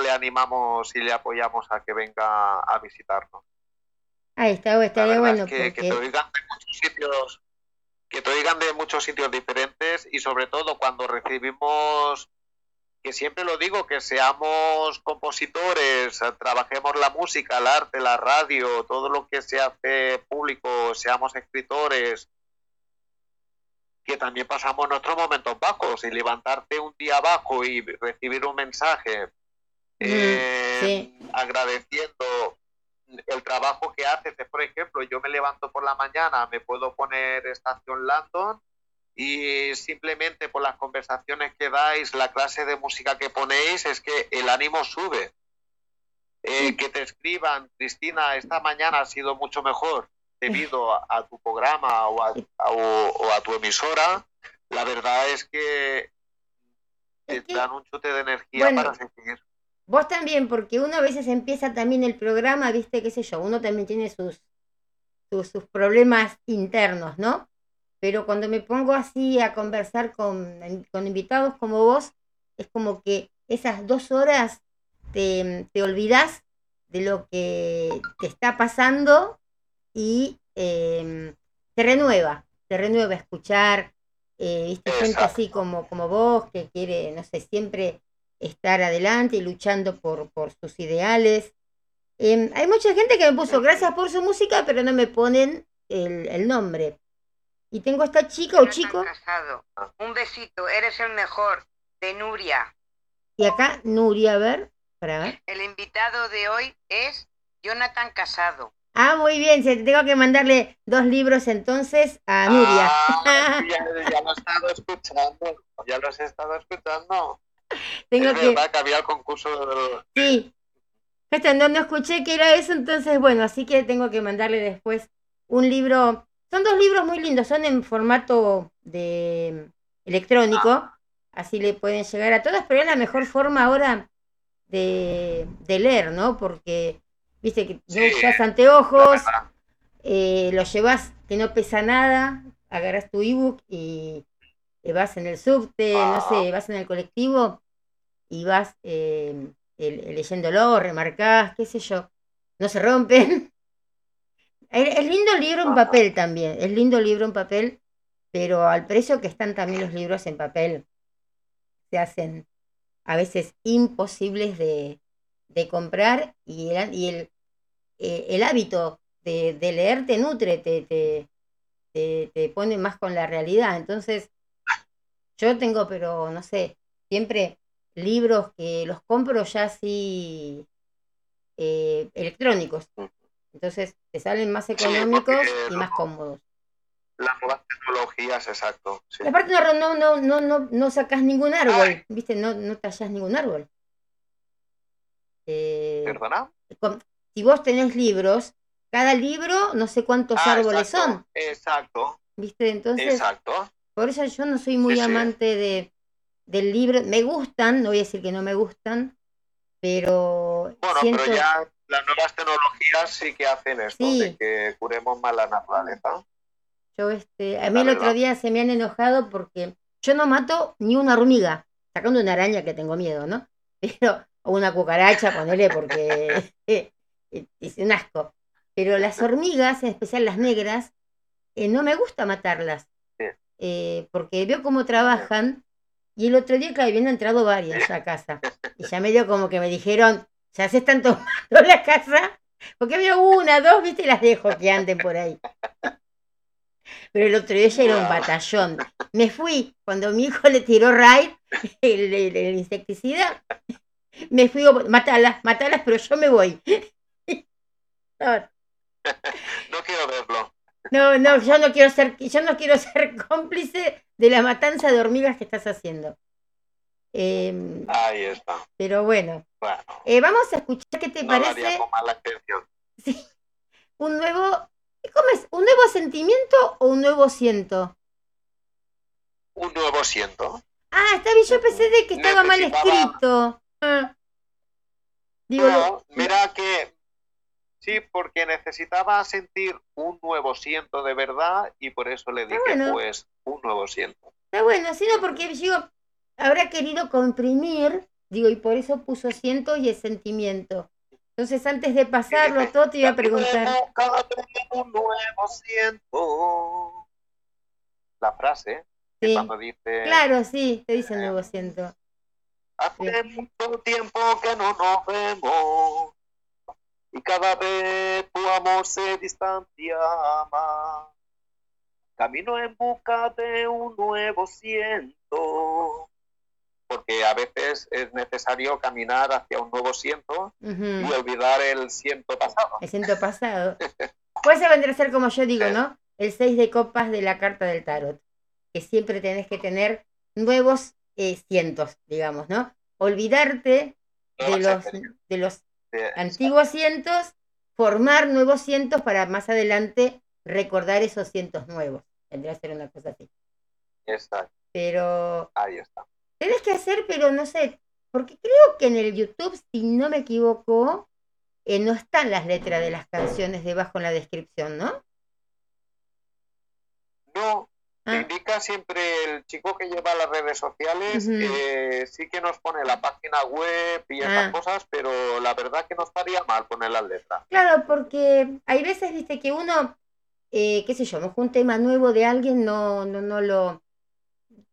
le animamos y le apoyamos a que venga a visitarnos. Ahí está, La estaría bueno es que, que te oigan de muchos sitios, que te oigan de muchos sitios diferentes y sobre todo cuando recibimos, que siempre lo digo, que seamos compositores, trabajemos la música, el arte, la radio, todo lo que se hace público, seamos escritores, que también pasamos nuestros momentos bajos y levantarte un día abajo y recibir un mensaje eh, sí. agradeciendo el trabajo que haces. Es, Por ejemplo, yo me levanto por la mañana, me puedo poner estación Landon y simplemente por las conversaciones que dais, la clase de música que ponéis, es que el ánimo sube. Eh, que te escriban, Cristina, esta mañana ha sido mucho mejor debido a, a tu programa o a, a- o- o a tu emisora. La verdad es que te Es que- dan un chute de energía Bueno, para seguir. Vos también, porque uno a veces empieza también el programa, viste, qué sé yo, uno también tiene sus, sus, sus problemas internos, ¿no? Pero cuando me pongo así a conversar con, con invitados como vos, es como que esas dos horas te, te olvidás de lo que te está pasando y eh, te renueva, te renueva escuchar, eh, viste, gente así como, como vos que quiere, no sé, siempre estar adelante y luchando por, por sus ideales. Em, hay mucha gente que me puso gracias por su música, pero no me ponen el, el nombre. Y tengo esta chica o chico, Casado. Un besito, eres el mejor. De Nuria. y acá Nuria, a ver, para ver. El invitado de hoy es Jonathan Casado. Ah, muy bien, se- tengo que mandarle dos libros entonces a Nuria. Ah, *laughs* ya, ya lo he estado escuchando, ya los he estado escuchando. tengo es que, verdad que había el concurso sí. No, no escuché que era eso, entonces bueno, así que tengo que mandarle después un libro. Son dos libros muy lindos, son en formato de electrónico, así le pueden llegar a todas, pero es la mejor forma ahora de, de leer, ¿no? Porque, viste que no usas anteojos, eh, lo llevas que no pesa nada, agarras tu ebook y eh, vas en el subte, no sé, vas en el colectivo y vas eh, leyéndolo, remarcás, qué sé yo, no se rompen. *laughs* Es lindo el libro en papel también, es lindo el libro en papel, pero al precio que están también los libros en papel, se hacen a veces imposibles de, de comprar y el, y el, eh, el hábito de, de leer te nutre, te, te, te, te pone más con la realidad. Entonces, yo tengo, pero no sé, siempre libros que los compro ya así eh, electrónicos. Entonces, te salen más económicos y más cómodos. Las nuevas tecnologías, exacto. sí. Aparte no, no, no, no, no, sacas ningún árbol, Ay. ¿viste? No, no tallas ningún árbol. Eh, ¿Perdona? con- si vos tenés libros, cada libro no sé cuántos Ah, árboles exacto, son, Exacto, ¿viste? Entonces, exacto. por eso yo no soy muy sí. amante de, del libro. Me gustan, no voy a decir que no me gustan, pero Bueno, siento... pero ya las nuevas tecnologías sí que hacen esto, Sí. de que curemos más la naturaleza. Yo, este, a mí el otro día se me han enojado porque yo no mato ni una hormiga, sacando una araña que tengo miedo, ¿no? *laughs* Pero, o una cucaracha, ponele, porque *laughs* es un asco. Pero las hormigas, en especial las negras, eh, no me gusta matarlas, Sí. eh, porque veo cómo trabajan. Y el otro día, claro, habían entrado varias a casa. Y ya medio como que me dijeron, ya se están tomando *laughs* la casa, porque veo una, dos, viste, y las dejo que anden por ahí. Pero el otro día ya era un batallón. Me fui, cuando mi hijo le tiró raid, *laughs* el, el- el insecticida, me fui, matalas, matalas, pero yo me voy. No, No quiero verlo. no, no, yo no quiero ser, yo no quiero ser *laughs* cómplice de la matanza de hormigas que estás haciendo. Em, Ahí está. pero bueno, Bueno, eh, vamos a escuchar qué te no parece mala *laughs* sí, un nuevo, ¿cómo es? ¿Un nuevo sentimiento o un nuevo siento? Un nuevo siento. Ah, está bien, yo pensé de que estaba mal escrito. Ah. Digo, No, mira que sí, porque necesitaba sentir un nuevo siento de verdad y por eso le dije, bueno. pues, un nuevo siento. está bueno, sino porque digo, habrá querido comprimir, Digo, y por eso puso ciento y el sentimiento. Entonces, antes de pasarlo todo, te iba a preguntar. Un nuevo siento. La frase, que Sí. cuando dice, Claro, sí, te dice nuevo ciento. hace mucho tiempo que no nos vemos. Y cada vez tu amor se distancia más. Camino en busca de un nuevo siento. Porque a veces es necesario caminar hacia un nuevo siento Ujú. y olvidar el siento pasado. El ciento pasado. *laughs* Pues se vendrá a ser como yo digo, ¿no? El 6 de copas de la carta del tarot. Que siempre tenés que tener nuevos eh, cientos, digamos, ¿no? Olvidarte de los, de los antiguos cientos, formar nuevos cientos para más adelante recordar esos cientos nuevos. Tendría que ser una cosa así. Exacto, Pero ahí está. Tenés que hacer, pero no sé, porque creo que en el YouTube, si no me equivoco, eh, no están las letras de las canciones debajo en la descripción, ¿no? No, te Ah. indica siempre el chico que lleva las redes sociales, eh, sí que nos pone la página web y esas Ah. cosas, pero la verdad que no estaría mal poner las letras. Claro, porque hay veces, viste, que uno, eh, qué sé yo, un tema nuevo de alguien no, no, no lo,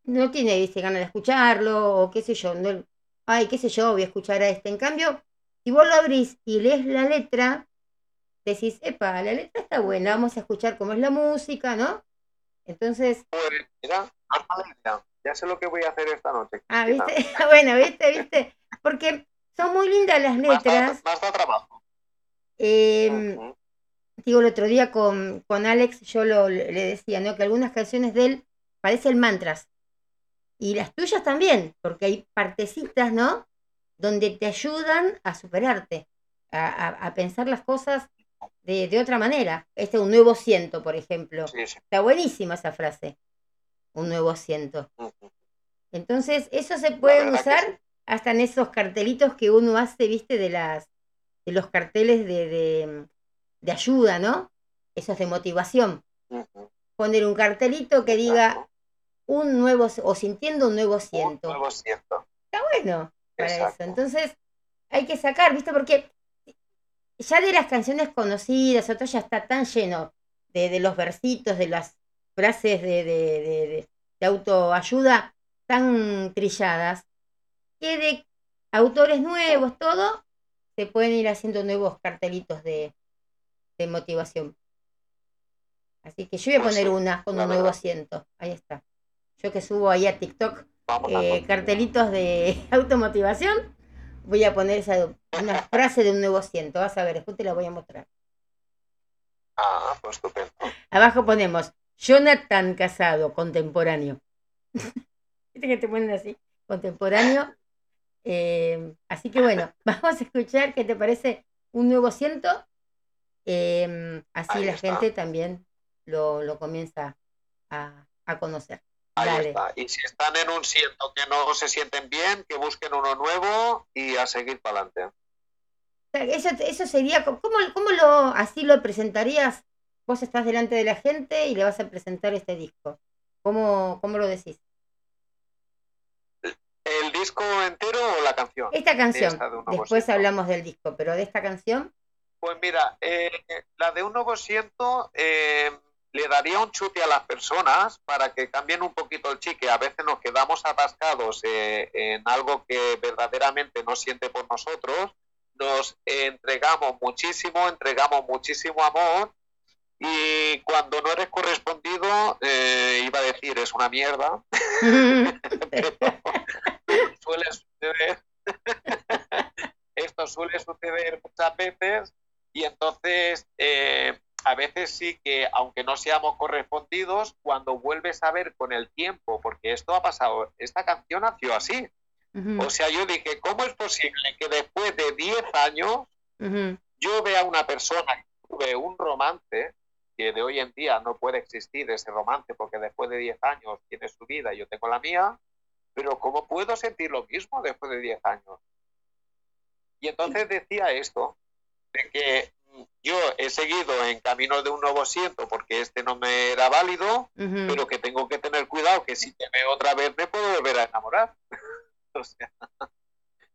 no tiene, viste, ganas de escucharlo, o qué sé yo, no, ay, qué sé yo, voy a escuchar a este. En cambio, si vos lo abrís y lees la letra, decís, epa, la letra está buena, vamos a escuchar cómo es la música, ¿no? Entonces, mira, ya sé lo que voy a hacer esta noche. ah, viste, *laughs* bueno, viste, viste, porque son muy lindas las letras. más da trabajo. Em, digo, el otro día con, con Alex yo lo, le decía, ¿no? Que algunas canciones de él parecen mantras. Y las tuyas también, porque hay partecitas, ¿no? Donde te ayudan a superarte, a, a- a pensar las cosas de, de otra manera. Este es un nuevo ciento, por ejemplo. Sí, sí. Está buenísima esa frase. Un nuevo ciento. Entonces, eso se puede usar sí. hasta en esos cartelitos que uno hace, viste, de las de los carteles de, de, de ayuda, ¿no? Esos de motivación. Poner un cartelito que diga. Un nuevo o sintiendo un nuevo Un ciento. nuevo. Está bueno para eso. Entonces, hay que sacar, ¿viste? Porque ya de las canciones conocidas, otro ya está tan lleno de, de los versitos, de las frases de, de, autoayuda tan trilladas, que de autores nuevos, todo, se pueden ir haciendo nuevos cartelitos de, de motivación. Así que yo voy a poner una con un nuevo asiento. Ahí está. Yo que subo ahí a TikTok eh, cartelitos de *laughs* automotivación, voy a poner esa, una frase de un nuevo ciento. Vas a ver, después te la voy a mostrar. Ah, pues estupendo. Abajo ponemos Jonathan Casado, contemporáneo. *laughs* Viste que te ponen así, contemporáneo. Eh, así que bueno, *laughs* vamos a escuchar qué te parece un nuevo ciento. Eh, así Ahí la está. gente también lo, lo comienza a, a conocer. Ahí Dale. está. Y si están en un siento que no se sienten bien, que busquen uno nuevo y a seguir para adelante. Eso, eso sería, ¿cómo, cómo lo, así lo presentarías? Vos estás delante de la gente y le vas a presentar este disco. ¿Cómo, cómo lo decís? ¿El disco entero o la canción? Esta canción, Esta de un después ciento. hablamos del disco, pero de esta canción, Pues mira, eh, la de un nuevo siento eh, le daría un chute a las personas para que cambien un poquito el chique. A veces nos quedamos atascados eh, en algo que verdaderamente no siente por nosotros. Nos entregamos muchísimo, entregamos muchísimo amor y cuando no eres correspondido, eh, iba a decir, es una mierda, *laughs* *laughs* pero suele suceder. *laughs* Esto suele suceder muchas veces y entonces eh, a veces sí que, aunque no seamos correspondidos, cuando vuelves a ver con el tiempo, porque esto ha pasado, esta canción nació así. O sea, yo dije, ¿cómo es posible que después de 10 años yo vea una persona que tuve un romance, que de hoy en día no puede existir ese romance porque después de 10 años tiene su vida y yo tengo la mía, pero ¿cómo puedo sentir lo mismo después de 10 años? Y entonces decía esto, de que yo he seguido en camino de un nuevo siento porque este no me era válido, ujú. pero que tengo que tener cuidado que si te veo otra vez me puedo volver a enamorar. *laughs* O sea,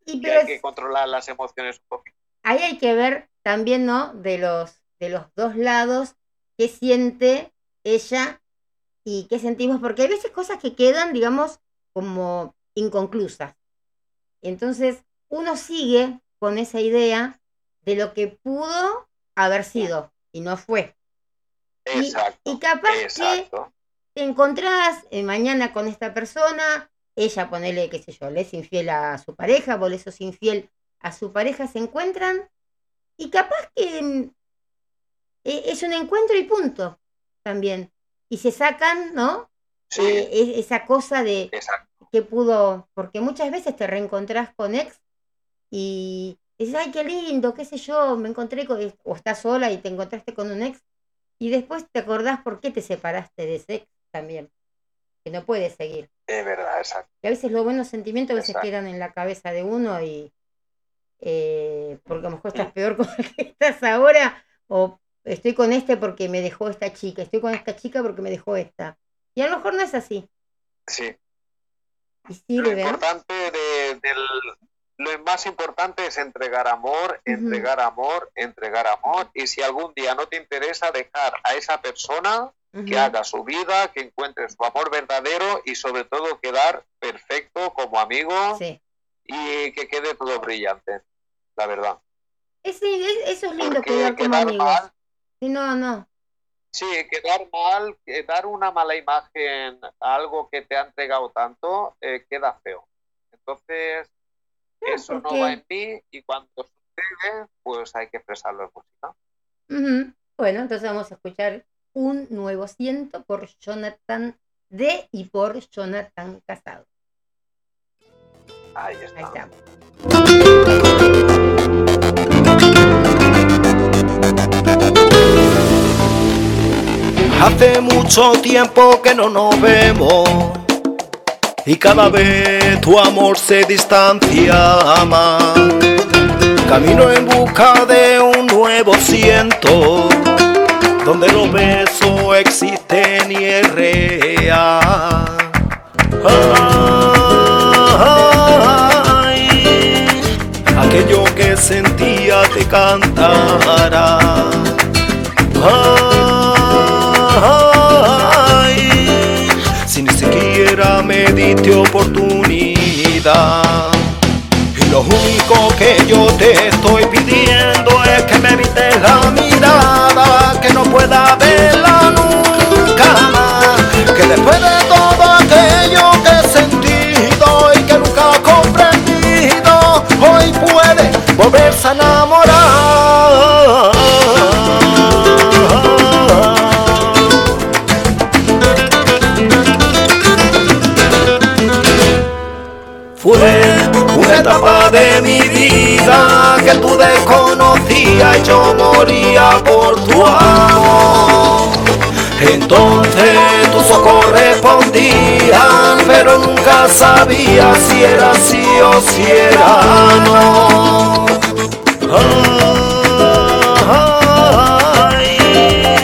Pero hay que controlar las emociones un poquito. ahí hay que ver también, ¿no? De los, de los dos lados, qué siente ella y qué sentimos, porque hay veces cosas que quedan, digamos, como inconclusas. Entonces, uno sigue con esa idea de lo que pudo haber sido y no fue. Y, Exacto. y capaz que te encontrás eh, mañana con esta persona, ella ponele, qué sé yo, le es infiel a su pareja, vos le sos infiel a su pareja, se encuentran y capaz que mm, eh, es un encuentro y punto también. Y se sacan, ¿no? Sí, Eh, es- esa cosa de exacto. que pudo, porque muchas veces te reencontrás con ex y dices, ay, qué lindo, qué sé yo, me encontré con, o estás sola y te encontraste con un ex y después te acordás por qué te separaste de ese ex también, que no puedes seguir. Es verdad, exacto. Y a veces los buenos sentimientos a veces Exacto. quedan en la cabeza de uno y eh, porque a lo mejor estás peor *laughs* con el que estás ahora o estoy con este porque me dejó esta chica, estoy con esta chica porque me dejó esta. Y a lo mejor no es así. Sí. Y Lo sirve. ¿eh? importante de, del, lo más importante es entregar amor, entregar amor, entregar amor. Y si algún día no te interesa, dejar a esa persona que haga su vida, que encuentre su amor verdadero y sobre todo quedar perfecto como amigo Sí. y que quede todo brillante, la verdad. Es- es- eso es lindo Porque quedar como quedar amigos. mal, Sí, no, no. sí, quedar mal, dar una mala imagen a algo que te ha entregado tanto, eh, queda feo. Entonces, Claro, eso no va en ti y cuando sucede, pues hay que expresarlo en música. Bueno, entonces vamos a escuchar un nuevo ciento por Jonathan D y por Jonathan Casado. Ahí Ahí está. está. Hace mucho tiempo que no nos vemos y cada vez tu amor se distancia más. Camino en busca de un nuevo ciento donde los besos existen y es real. Ay, aquello que sentía te cantará. Ay, diste oportunidad. Y lo único que yo te estoy pidiendo es que me evites la mirada, que no pueda verla nunca más. Que después de por tu amor. Entonces tus ojos respondían, pero nunca sabía si era sí o si era no. Ay,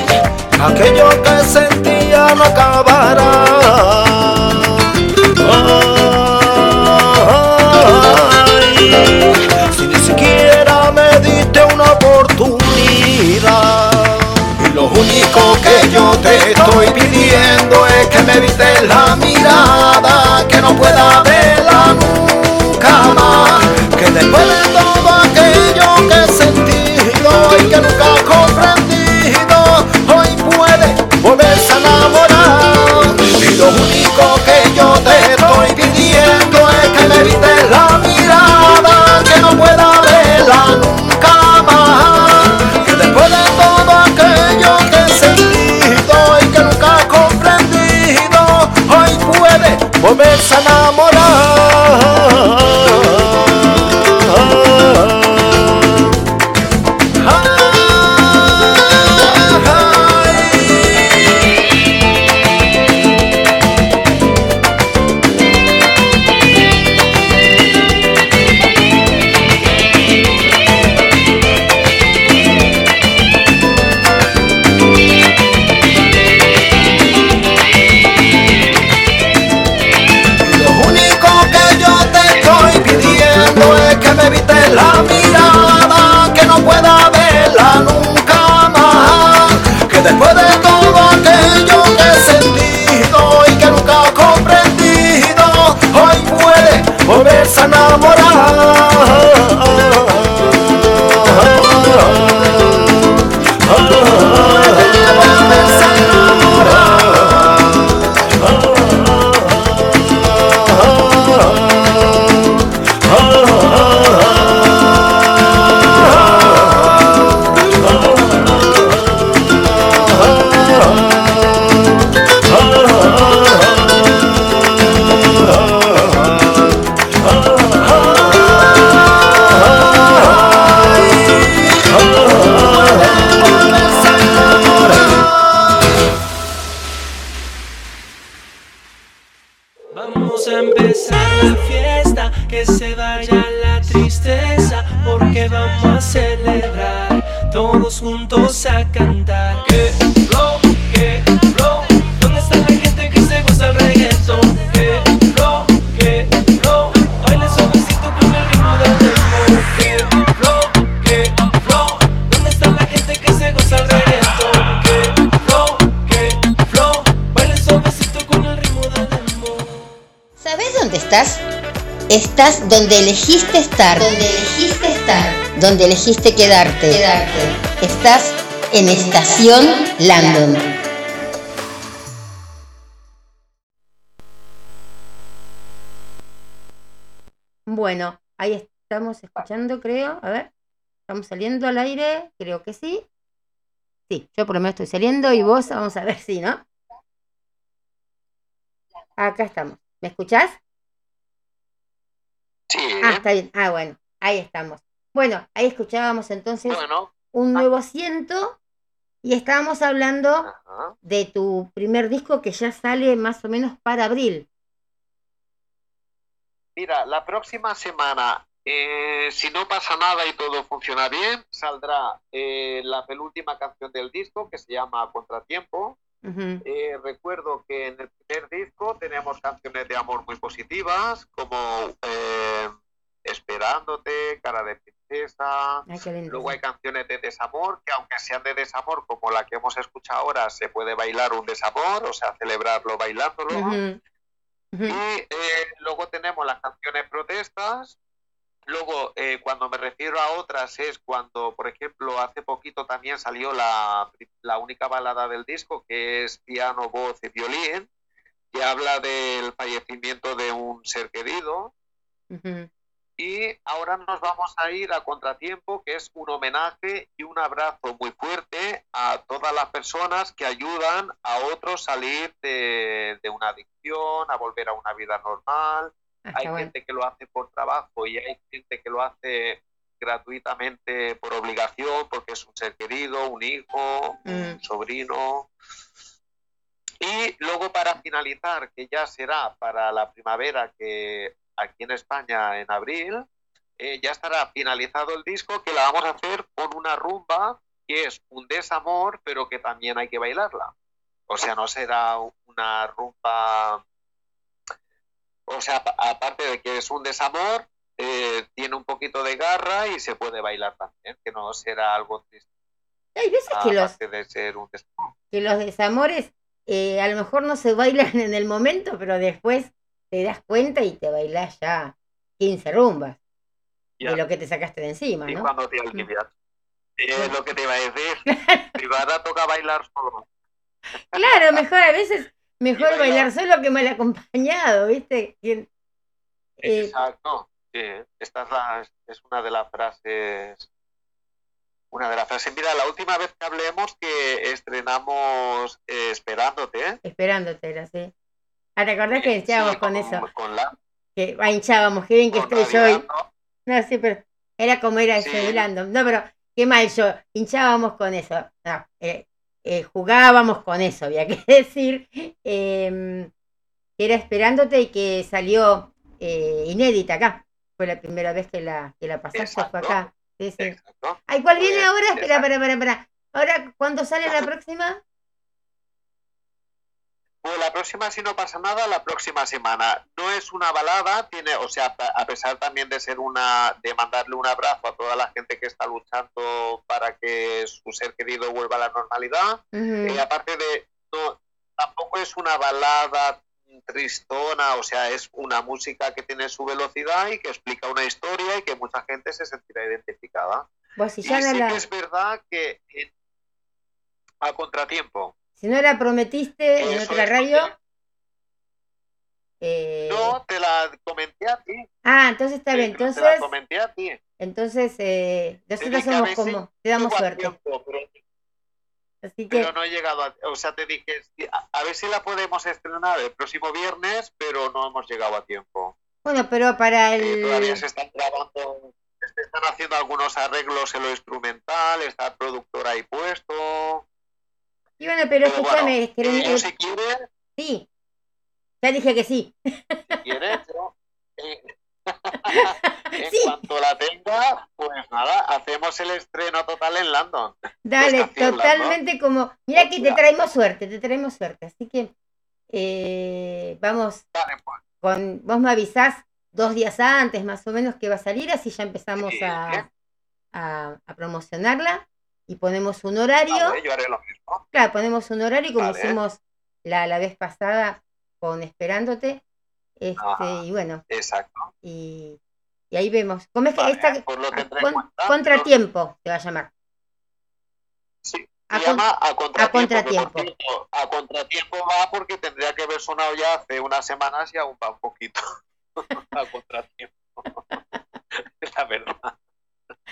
aquello que sentía no acabará. Estoy pidiendo es que me evites la mirada, que no pueda verla nunca más. Que después de todo aquello que he sentido y que nunca he comprendido, hoy puede volverse a enamorar. Y lo único que yo te estoy pidiendo es que me evites volverse a enamorar. Estás donde elegiste estar. Donde elegiste estar. Donde elegiste quedarte. Quedarte. Estás en Estación Landon. Bueno, ahí estamos escuchando, creo. A ver, estamos saliendo al aire, creo que sí. Sí, yo por lo menos estoy saliendo y vos vamos a ver si, ¿no? Acá estamos. ¿Me escuchás? Sí. Ah, está bien. Ah, bueno, ahí estamos. Bueno, ahí escuchábamos entonces Bueno, un nuevo asiento y estábamos hablando ajá. de tu primer disco que ya sale más o menos para abril. Mira, la próxima semana, eh, si no pasa nada y todo funciona bien, saldrá eh, la penúltima canción del disco que se llama Contratiempo. Eh, recuerdo que en el primer disco tenemos canciones de amor muy positivas, como eh, Esperándote, Cara de Princesa. Ay, lindo. Luego hay canciones de desamor, que aunque sean de desamor, como la que hemos escuchado ahora, se puede bailar un desamor, o sea, celebrarlo bailándolo. Ujú. Y eh, luego tenemos las canciones protestas. Luego, eh, cuando me refiero a otras, es cuando, por ejemplo, hace poquito también salió la, la única balada del disco, que es piano, voz y violín, que habla del fallecimiento de un ser querido. Y ahora nos vamos a ir a Contratiempo, que es un homenaje y un abrazo muy fuerte a todas las personas que ayudan a otros a salir de, de una adicción, a volver a una vida normal. Ah, Hay bueno. gente que lo hace por trabajo y hay gente que lo hace gratuitamente por obligación, porque es un ser querido, un hijo, un Mm. sobrino. Y luego para finalizar, que ya será para la primavera, que aquí en España en abril, eh, ya estará finalizado el disco, que la vamos a hacer con una rumba que es un desamor, pero que también hay que bailarla. O sea, no será una rumba, o sea, apa- aparte de que es un desamor, eh, tiene un poquito de garra y se puede bailar también, que no será algo triste, Hay veces que los, aparte de ser un desamor. que los desamores eh, a lo mejor no se bailan en el momento, pero después te das cuenta y te bailás ya 15 rumbas Ya. de lo que te sacaste de encima, Y ¿no? cuando te alivias. Es lo que te iba a decir. *laughs* Privada toca bailar solo. Claro, mejor a veces, mejor bailar. solo que mal acompañado, ¿viste? Eh, Exacto. Sí, esta es, la- es una de las frases. Una de las frases. Mira, la última vez que hablemos que estrenamos eh, Esperándote. ¿eh? esperándote, era así. Ah, ¿te acordás que Sí, hinchábamos con eso? Con la, Que ah, hinchábamos, qué bien que estoy yo hoy. ¿no? Sí, pero era como era Sí. Landon. No, pero qué mal yo. Hinchábamos con eso. No, eh, eh, jugábamos con eso, había que *laughs* decir. eh, que era esperándote y que salió eh, inédita acá. Fue la primera vez que la, que la pasaste, fue acá. Sí. Ay, ¿cuál viene ahora? Espera, espera, espera, espera. Ahora, ¿cuándo sale la próxima? Pues la próxima, si no pasa nada, la próxima semana. No es una balada, tiene, o sea, a pesar también de ser una, de mandarle un abrazo a toda la gente que está luchando para que su ser querido vuelva a la normalidad. Ujú. Eh, aparte de, no, tampoco es una balada tristona, o sea, es una música que tiene su velocidad y que explica una historia y que mucha gente se sentirá identificada. Vos, si Y sí la, que es verdad que a contratiempo. Si no la prometiste en otra radio. eh, No, te la comenté a ti. Ah, entonces está bien. Te la Entonces, comenté a ti. entonces eh, nosotros somos como, te damos suerte. tiempo, pero, Así que, pero no he llegado a, o sea, te dije, a, a ver si la podemos estrenar el próximo viernes, pero no hemos llegado a tiempo. bueno, pero para Eh, todavía el, se están grabando, se están haciendo algunos arreglos en lo instrumental, está el productor ahí puesto. Y bueno, pero Pero escúchame, bueno, es que eh, si quieres, sí, Ya dije que sí. Si quieres, yo, eh, *laughs* en Sí. cuanto la tenga, pues nada, hacemos el estreno total en London. Dale, *laughs* totalmente como. Mira que te traemos suerte, te traemos suerte. Así que eh, vamos Vale, pues, con. Vos me avisás dos días antes más o menos que va a salir, así ya empezamos Sí. a, a, a promocionarla y ponemos un horario. vale, yo haré lo mismo. Claro, ponemos un horario como Vale. hicimos la, la vez pasada con Esperándote. Este, Ajá. y bueno, Exacto. y, y ahí vemos. ¿Cómo es que Vale, esta pues lo con- contratiempo te va a llamar? Sí, A se con- llama a contratiempo. contratiempo. por cierto, a contratiempo va porque tendría que haber sonado ya hace unas semanas y aún va un poquito. *laughs* a contratiempo. *laughs* La verdad.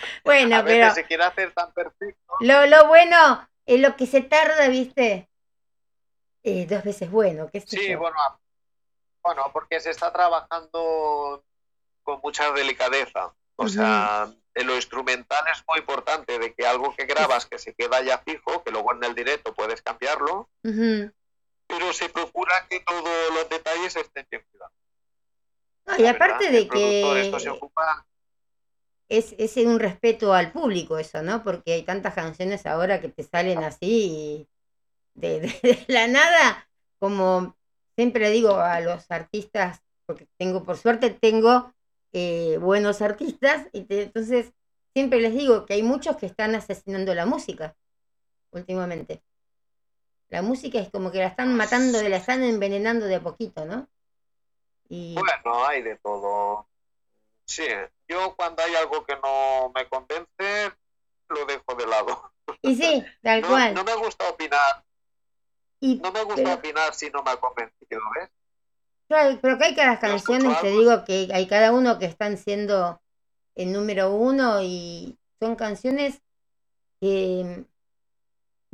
*laughs* Bueno, a veces pero se quiere hacer tan perfecto. lo, lo bueno es lo que se tarda, ¿viste? Eh, dos veces bueno, qué Sí, yo. bueno, a- bueno, porque se está trabajando con mucha delicadeza. O sea, en lo instrumental es muy importante de que algo que grabas que se queda ya fijo, que luego en el directo puedes cambiarlo, pero se procura que todos los detalles estén bien cuidados. No, y aparte verdad. de productor esto que se ocupa es, es un respeto al público eso, ¿no? Porque hay tantas canciones ahora que te salen así de, la nada, como siempre digo a los artistas, porque tengo, por suerte tengo eh, buenos artistas, y entonces siempre les digo que hay muchos que están asesinando la música últimamente. La música es como que la están matando, la están envenenando de a poquito, ¿no? Y Bueno, hay de todo. Sí, yo cuando hay algo que no me convence, lo dejo de lado. *laughs* y sí, tal No, cual. no me gusta opinar, Y no me gusta pero- opinar si no me ha convencido, ¿ves? Claro, pero que hay cada canciones, te digo que hay cada uno que están siendo el número uno y son canciones que,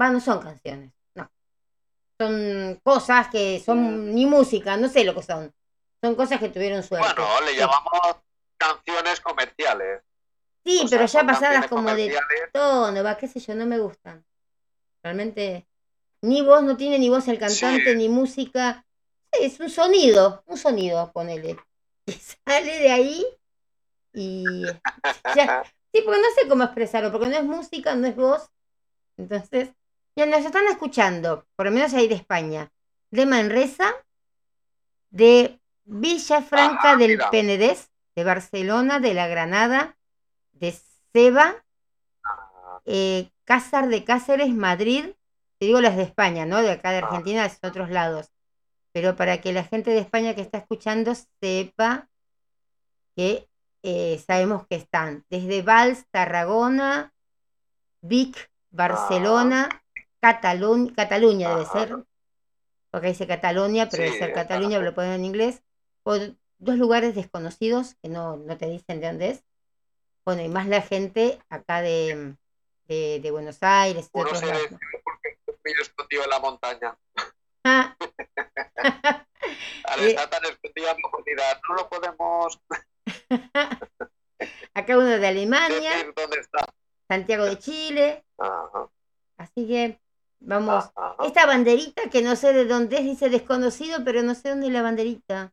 va, no son canciones, no. Son cosas que Mm. son ni música, no sé lo que son. Son cosas que tuvieron suerte. Bueno, le llamamos canciones comerciales. Sí, o sea, pero ya pasadas como de tono, va, qué sé yo, no me gustan. Realmente, ni voz, no tiene ni voz el cantante, Sí. ni música. Es un sonido, un sonido, ponele. *laughs* Y sale de ahí y *laughs* ya. Sí, porque no sé cómo expresarlo, porque no es música, no es voz. Entonces, ya nos están escuchando, por lo menos ahí de España, de Manresa, de Villafranca Ajá, del mira. Penedés, de Barcelona, de La Granada, de Ceba, Ah, eh, Cázar de Cáceres, Madrid, te digo las de España, ¿no? De acá de Ah. Argentina, es otros lados. Pero para que la gente de España que está escuchando sepa que eh, sabemos que están desde Vals, Tarragona, Vic, Barcelona, Cataluña, Cataluña debe ser, porque dice Cataluña, pero debe ser. Cataluña, lo ponen en inglés, dos lugares desconocidos que no, no te dicen de dónde es. Bueno, y más la gente acá de, de, de Buenos Aires, Uno se decide porque está muy escondido en la montaña. Ah, *laughs* *laughs* Al Eh. estar tan profundidad, no lo podemos *laughs* acá uno de Alemania, dónde está. Santiago de Chile, Ajá, así que vamos. ajá. Esta banderita que no sé de dónde es, dice desconocido, pero no sé dónde es la banderita.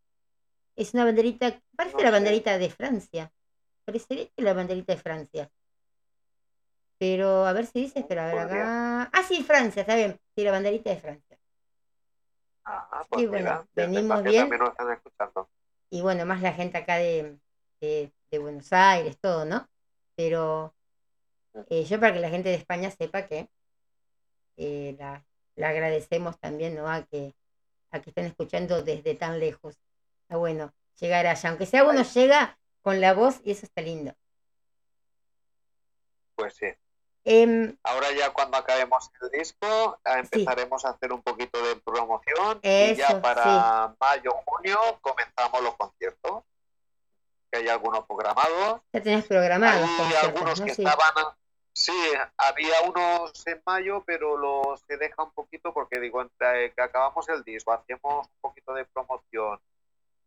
Es una banderita, parece No la banderita de Francia. Parecería que la banderita de Francia. Pero a ver si dice, espera, a ver acá. Ah, sí, Francia, está bien. Sí, la banderita de Francia. Sí, pues bueno, mira, desde venimos bien. también nos están escuchando. Y bueno, más la gente acá de, de, de Buenos Aires, todo, ¿no? Pero eh, yo para que la gente de España sepa que eh, la, la agradecemos también, ¿no? A que, a que estén escuchando desde tan lejos. Está bueno llegar allá, aunque sea uno llega con la voz y eso está lindo. Pues sí. Em, Ahora ya cuando acabemos el disco empezaremos a hacer un poquito de promoción y ya para mayo, junio comenzamos los conciertos. Que hay algunos programados. ya tenés programados Hay algunos ¿no? que Sí. estaban, sí, había unos en mayo, pero los se deja un poquito porque digo, entre que acabamos el disco, hacemos un poquito de promoción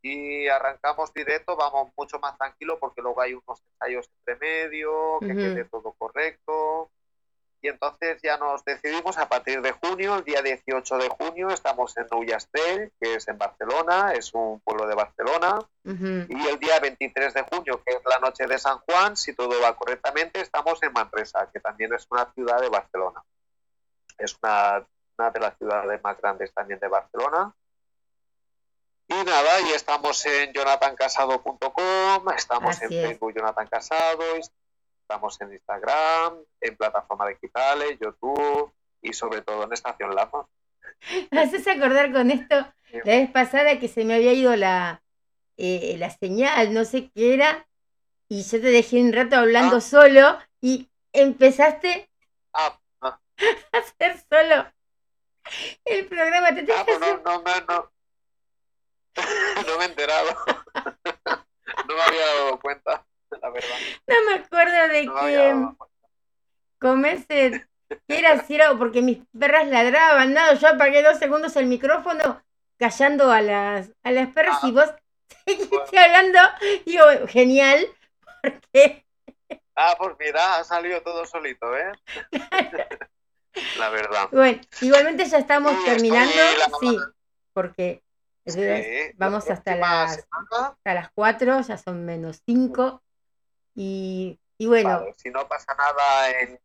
y arrancamos directo, vamos mucho más tranquilo porque luego hay unos ensayos entre medio, que Ujú. quede todo correcto y entonces ya nos decidimos a partir de junio, el día 18 de junio, estamos en Ullastrell, que es en Barcelona, es un pueblo de Barcelona, Ujú. y el día 23 de junio, que es la noche de San Juan, si todo va correctamente, estamos en Manresa, que también es una ciudad de Barcelona. Es una, una de las ciudades más grandes también de Barcelona. Y nada, y estamos en jonathancasado.com, estamos Así en es. Facebook Jonathan Casado, estamos en Instagram, en plataformas digitales, YouTube y sobre todo en Estación Lama. Me haces acordar con esto la vez pasada que se me había ido la, eh, la señal, no sé qué era, y yo te dejé un rato hablando Ah. solo y empezaste Ah, ah, *laughs* a hacer solo el programa. Te ah, tenés que pues no, no, no, *laughs* no me he enterado. *laughs* No me había dado cuenta, la verdad. no me acuerdo de No que comerse, que era era porque mis perras ladraban, nada, yo apagué dos segundos el micrófono callando a las, a las perras y vos *laughs* seguiste hablando, digo, genial, porque Ah, pues mira, ha salido todo solito, ¿eh? La verdad. Bueno, igualmente ya estamos Sí, estoy terminando, sí, porque Sí, vamos la hasta las, semana, hasta las 4, ya son menos 5, y, y bueno, vale, si no pasa nada en,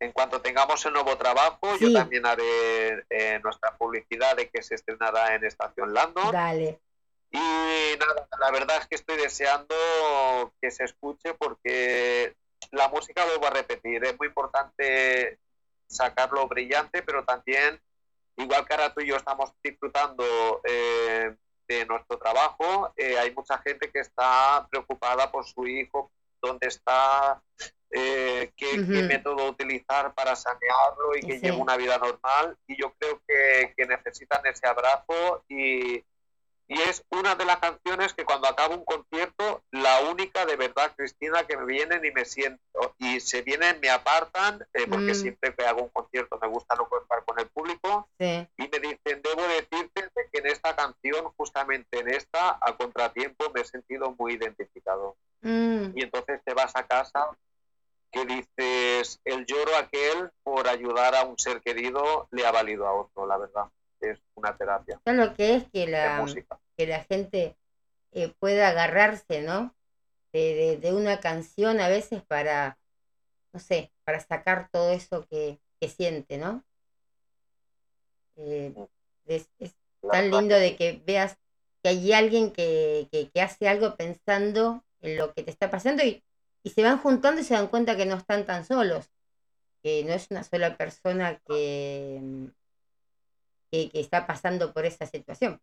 en cuanto tengamos el nuevo trabajo, Sí. yo también haré eh, nuestra publicidad de que se estrenará en Estación Landon. dale, Y nada, la verdad es que estoy deseando que se escuche porque la música, vuelvo a repetir, es muy importante sacarlo brillante, pero también, igual que ahora tú y yo estamos disfrutando eh, de nuestro trabajo, eh, hay mucha gente que está preocupada por su hijo, dónde está, eh, qué, qué método utilizar para sanearlo y que Sí. lleve una vida normal. Y yo creo que, que necesitan ese abrazo y, y es una de las canciones que cuando acabo un concierto, la única de verdad, Cristina, que me vienen y me siento, y se vienen, me apartan, eh, porque Mm. siempre que hago un concierto me gusta no estar con el público, sí, y me dicen, debo decirte de que en esta canción, justamente en esta, a contratiempo, me he sentido muy identificado. Mm, Y entonces te vas a casa que dices, el lloro aquel por ayudar a un ser querido le ha valido a otro, la verdad. Es una terapia ya lo que es que la, que la gente eh, pueda agarrarse, ¿no? De, de, de una canción a veces para, no sé, para sacar todo eso que, que siente, ¿no? Eh, es, es tan lindo de que veas que hay alguien que, que, que hace algo pensando en lo que te está pasando y, y se van juntando y se dan cuenta que no están tan solos, que no es una sola persona que, mm, que, que está pasando por esa situación.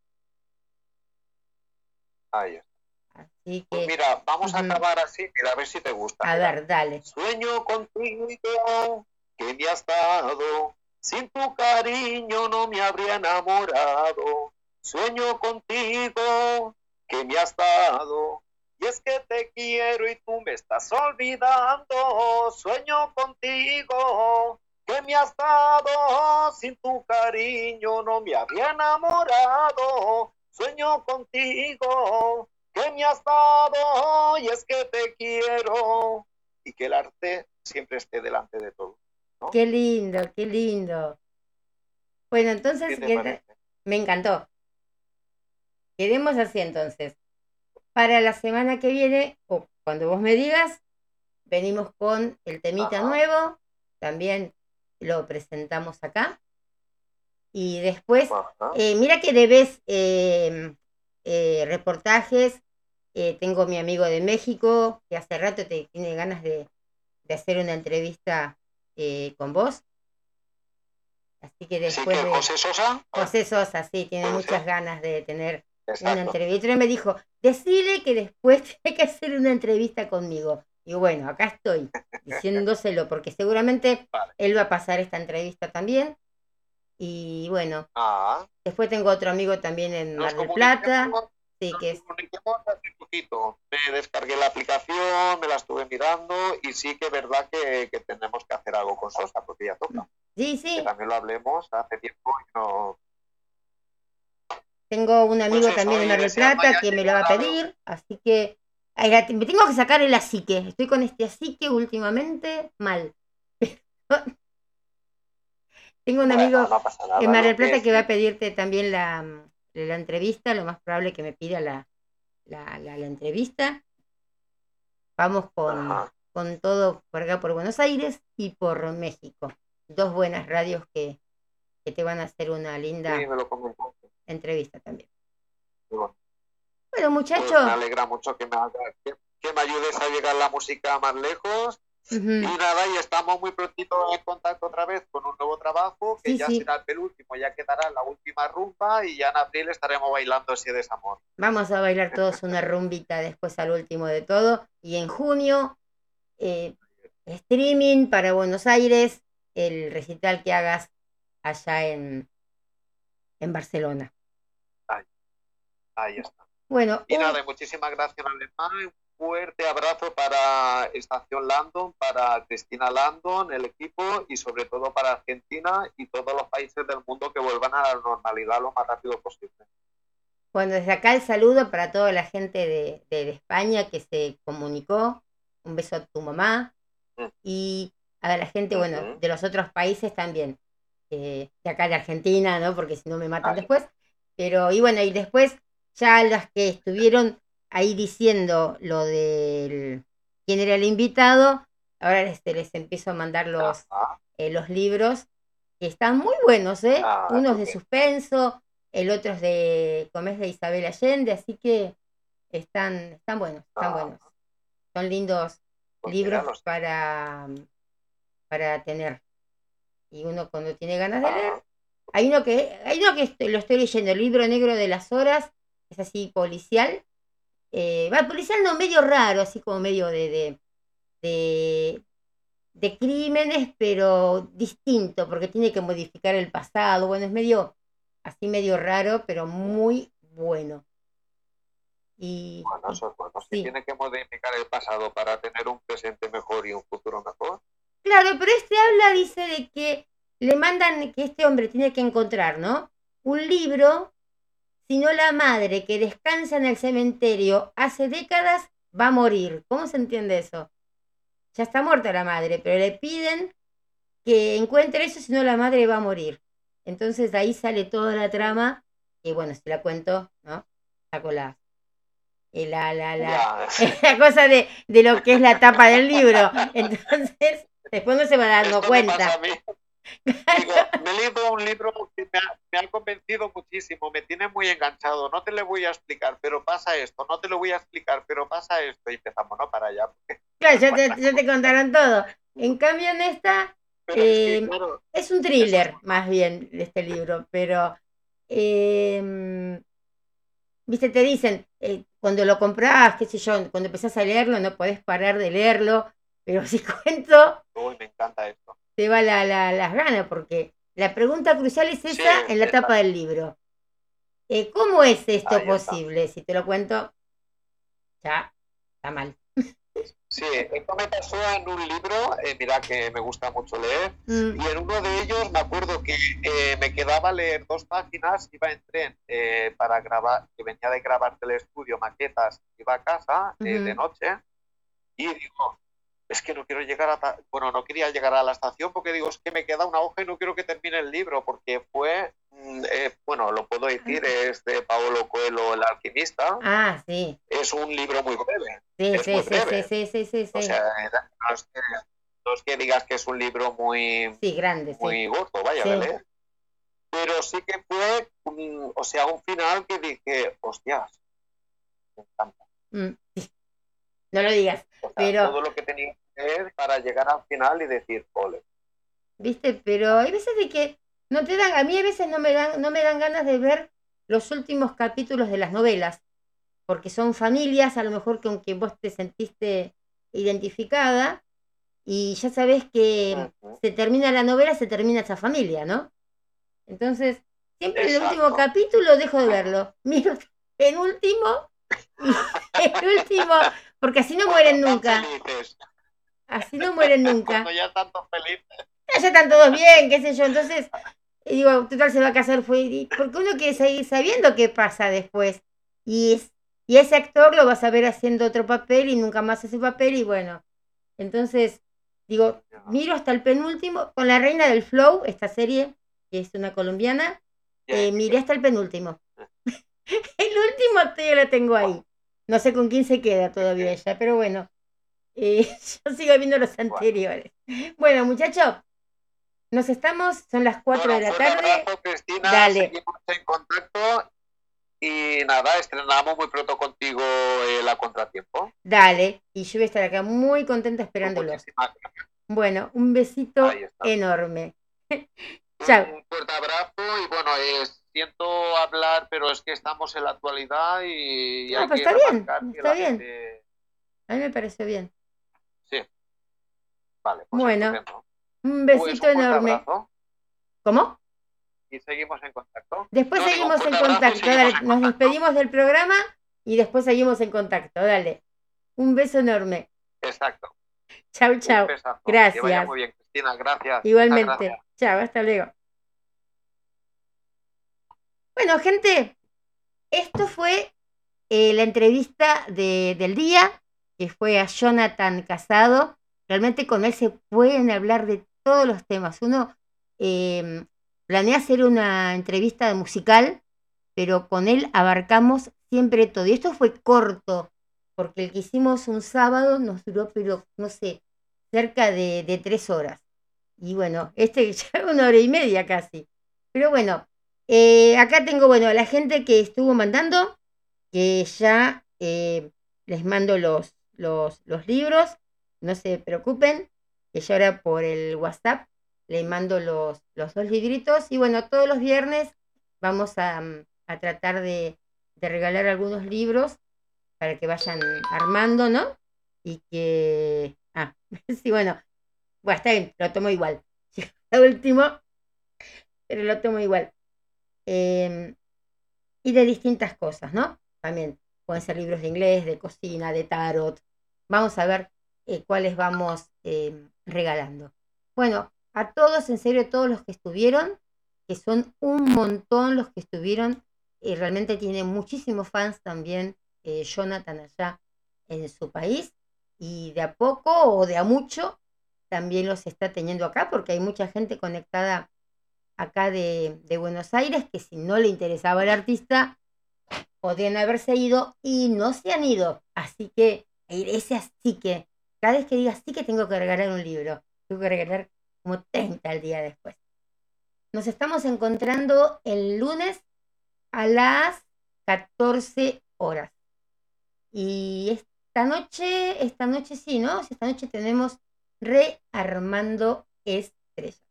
Ahí está. Así Pues que, mira, vamos a acabar así, mira, a ver si te gusta. a mira. ver, dale. Sueño contigo que me has dado, sin tu cariño no me habría enamorado. Sueño contigo que me has dado, y es que te quiero y tú me estás olvidando. Sueño contigo que me has dado, sin tu cariño no me habría enamorado. Sueño contigo que me has dado, y es que te quiero y que el arte siempre esté delante de todo. Qué lindo, qué lindo. Bueno, entonces me encantó. Quedemos así entonces. Para la semana que viene, o cuando vos me digas, venimos con el temita Ajá. nuevo. También lo presentamos acá. Y después, eh, mira que debes eh, eh, reportajes. Eh, tengo mi amigo de México que hace rato te tiene ganas de, de hacer una entrevista eh, con vos. Así que Sí, después que de José Sosa. José Sosa, sí, tiene José. muchas ganas de tener una entrevista. Y me dijo, decile que después *laughs* tiene que hacer una entrevista conmigo. Y bueno, acá estoy diciéndoselo, porque seguramente *laughs* Vale. él va a pasar esta entrevista también. Y bueno, Ah, después tengo otro amigo también en Mar del Plata, sí, que es. Me descargué la aplicación, me la estuve mirando y sí que es verdad que, que tenemos que hacer algo con Sosa porque ya toca. Sí, Que sí, también lo hablemos hace tiempo y no. tengo un amigo Pues eso, también en y Mar del Plata que me lo va a pedir, así que me tengo que sacar el asique. Estoy con este asique últimamente mal. *laughs* Tengo un amigo no pasa nada, en Mar del Plata es que va a pedirte también la, la entrevista, lo más probable que me pida la, la, la- entrevista. Vamos con, Ajá. con todo por acá, por Buenos Aires y por México. Dos buenas radios que, que te van a hacer una linda Sí, entrevista también. Bueno, Bueno, pues muchachos, me alegra mucho que me, que, que me ayudes a llegar la música más lejos. Y nada, y estamos muy prontito en contacto otra vez con un nuevo trabajo que Sí, ya sí. será el penúltimo, ya quedará la última rumba y ya en abril estaremos bailando ese desamor. vamos a bailar todos una rumbita después al último de todo. Y en junio, eh, streaming para Buenos Aires, el recital que hagas allá en, en Barcelona. Ahí está. Bueno, Y nada, muchísimas gracias, Alemán. Un fuerte abrazo para Estación Landon, para Cristina Landon, el equipo y sobre todo para Argentina y todos los países del mundo que vuelvan a la normalidad lo más rápido posible. Bueno, desde acá el saludo para toda la gente de, de- de España que se comunicó. Un beso a tu mamá. Mm. Y a la gente, bueno, de los otros países también. eh, de acá de Argentina, ¿no? Porque si no me matan Vale. después. Pero, y bueno, y después ya las que estuvieron ahí diciendo lo del quién era el invitado, ahora les, les empiezo a mandar los, eh, los libros que están muy buenos, ¿eh? Ah, Unos de suspenso, el otro es de Comés de Isabel Allende, así que están, están buenos, están Ah. buenos. Son lindos Pues libros para, para tener. Y uno cuando tiene ganas de leer. Ah, Hay uno que, hay uno que estoy- lo estoy leyendo, el libro negro de las horas, es así policial. Eh, va, policial no, medio raro, así como medio de, de, de, de crímenes, pero distinto, porque tiene que modificar el pasado. Bueno, es medio, así medio raro, pero muy bueno. Y, Bueno, eso es bueno. Si Sí. tiene que modificar el pasado para tener un presente mejor y un futuro mejor. Claro, pero este habla, dice, de que le mandan que este hombre tiene que encontrar, ¿no? Un libro, si no la madre que descansa en el cementerio hace décadas va a morir. ¿Cómo se entiende eso? Ya está muerta la madre, pero le piden que encuentre eso, si no la madre va a morir. Entonces de ahí sale toda la trama, y bueno, si la cuento, ¿no? Saco la, eh, la, la, la, *laughs* la cosa de, de lo que es la tapa del libro. *laughs* Entonces, después no se va dando cuenta. Digo, me he leído un libro que me ha, me ha convencido muchísimo, me tiene muy enganchado. No te lo voy a explicar, pero pasa esto. No te lo voy a explicar, pero pasa esto. Y empezamos, no para allá. *laughs* Claro, ya *laughs* te, ya te contaron todo. En cambio, en esta Pero es que, Eh, claro, es un thriller, más bien, de este libro, pero. em, Viste, te dicen, eh, cuando lo compras, qué sé yo, cuando empezás a leerlo, no podés parar de leerlo, pero *laughs* si cuento, uy, me encanta esto. Te va la, la- las ganas, porque la pregunta crucial es Sí, esa en la tapa del libro. Eh, ¿Cómo es esto Ahí está. posible? Si te lo cuento, ya está mal. Sí, esto me pasó en un libro, eh, mira que me gusta mucho leer, Mm, y en uno de ellos me acuerdo que eh, me quedaba leer dos páginas, iba en tren eh, para grabar, que venía de grabar del estudio, maquetas, iba a casa eh, de noche, y digo, es que no quiero llegar a, ta- bueno, no quería llegar a la estación porque digo, es que me queda una hoja y no quiero que termine el libro, porque fue, mm, eh, bueno, lo puedo decir, es de Paolo Coelho, el alquimista, Ah, sí. es un libro muy breve. Sí, Es sí, muy sí, breve. sí, sí, sí, sí, O sí. sea, no es que, no es que digas que es un libro muy, Sí, grande, sí. muy gordo, vaya, Sí. leer. Pero sí que fue, un- o sea, un final que dije, hostias, me encanta. Mm, sí. No lo digas. O sea, Pero- todo lo que tenía que leer para llegar al final y decir, ole. ¿Viste? Pero hay veces de que no te dan, a mí a veces no me dan, no me dan ganas de ver los últimos capítulos de las novelas, porque son familias, a lo mejor con quien vos te sentiste identificada, y ya sabes que se termina la novela, se termina esa familia, ¿no? Entonces, siempre el último capítulo dejo de verlo. *laughs* Miro el último *laughs* el último, porque así no mueren nunca. felices, Así no mueren *laughs* nunca. Cuando ya están todos felices. Ah, ya están todos bien, qué sé yo. Entonces, digo, total se va a casar, fue. Porque uno quiere seguir sabiendo qué pasa después. Y, es, y ese actor lo vas a ver haciendo otro papel y nunca más ese papel, y bueno. Entonces, Digo, miro hasta el penúltimo, con la reina del flow, esta serie, que es una colombiana, eh, miré hasta el penúltimo. *laughs* el último todavía lo tengo ahí. No sé con quién se queda todavía ella, pero bueno. eh, *laughs* yo sigo viendo los anteriores. Bueno, muchachos, nos estamos, son las 4 de la tarde. abrazo, Cristina, Dale. seguimos en contacto y nada, estrenamos muy pronto contigo eh, la contratiempo. Dale, y yo voy a estar acá muy contenta esperándolos. Bueno, un besito enorme. *laughs* Chao. Un fuerte abrazo y bueno, eh, siento hablar, pero es que estamos en la actualidad y, No, hay pero que está bien, que está bien. gente- A mí me pareció bien. Sí. Vale, pues Bueno, Pues un besito enorme. abrazo ¿Cómo? y seguimos en contacto. Después No, seguimos en contacto. seguimos Dale, en nos despedimos del programa y después seguimos en contacto. Dale. Un beso enorme. Exacto. Chau, chau. besazo. Que vaya Gracias. muy bien, Cristina. Gracias. Muchas Igualmente. gracias. Chao, hasta luego. Bueno, gente, esto fue eh, la entrevista de- del día, que fue a Jonathan Casado. Realmente con él se pueden hablar de todos los temas. Uno eh, planea hacer una entrevista musical, pero con él abarcamos siempre todo. Y esto fue corto, porque el que hicimos un sábado nos duró, pero no sé, cerca de, de tres horas. Y bueno, este *laughs* ya una hora y media casi. Pero bueno, eh, acá tengo, bueno, a la gente que estuvo mandando, que ya eh, les mando los, los, los libros, no se preocupen, que ya ahora por el WhatsApp les mando los, los dos libritos. Y bueno, todos los viernes vamos a, mm, a tratar de, de regalar algunos libros para que vayan armando, ¿no? Y que... Ah, *laughs* sí, bueno, bueno, está bien, lo tomo igual. *laughs* Lo último, pero lo tomo igual. Eh, y de distintas cosas, ¿no? También pueden ser libros de inglés, de cocina, de tarot. Vamos a ver eh, cuáles vamos eh, regalando. Bueno, a todos, en serio, todos los que estuvieron, que son un montón los que estuvieron, y realmente tiene muchísimos fans también eh, Jonathan allá en su país, y de a poco o de a mucho también los está teniendo acá, porque hay mucha gente conectada acá de, Buenos Aires que si no le interesaba el artista, podrían haberse ido y no se han ido. Así que ese así que, cada vez que diga sí que tengo que regalar un libro, tengo que regalar como 30 al día después. Nos estamos encontrando el lunes a las 14 horas. Y esta noche, esta noche sí, ¿no? Esta noche tenemos rearmando estrellas.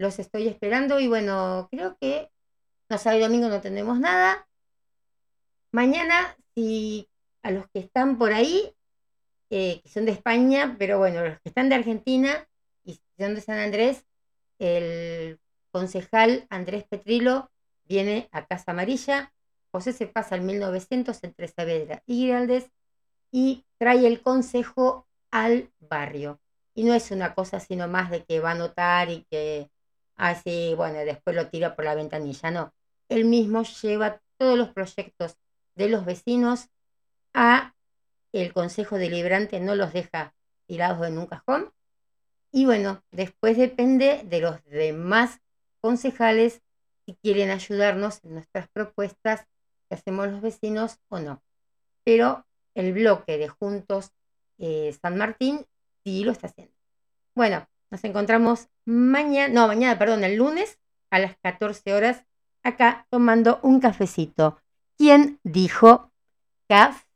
Los estoy esperando y bueno, creo que no sábado y domingo no tenemos nada. Mañana, si a los que están por ahí, eh, que son de España, pero bueno, los que están de Argentina y son de San Andrés, el concejal Andrés Petrilo viene a Casa Amarilla. José se pasa al 1900 entre Saavedra y Giraldes y trae el consejo al barrio. Y no es una cosa sino más de que va a notar y que, ah, sí, bueno, después lo tira por la ventanilla. No, él mismo lleva todos los proyectos de los vecinos a el Consejo Deliberante, no los deja tirados en un cajón. Y bueno, después depende de los demás concejales si quieren ayudarnos en nuestras propuestas que hacemos los vecinos o no. Pero el bloque de Juntos eh, San Martín sí lo está haciendo. Bueno, nos encontramos mañana, no, mañana, perdón, el lunes a las 14 horas acá tomando un cafecito. ¿Quién dijo café?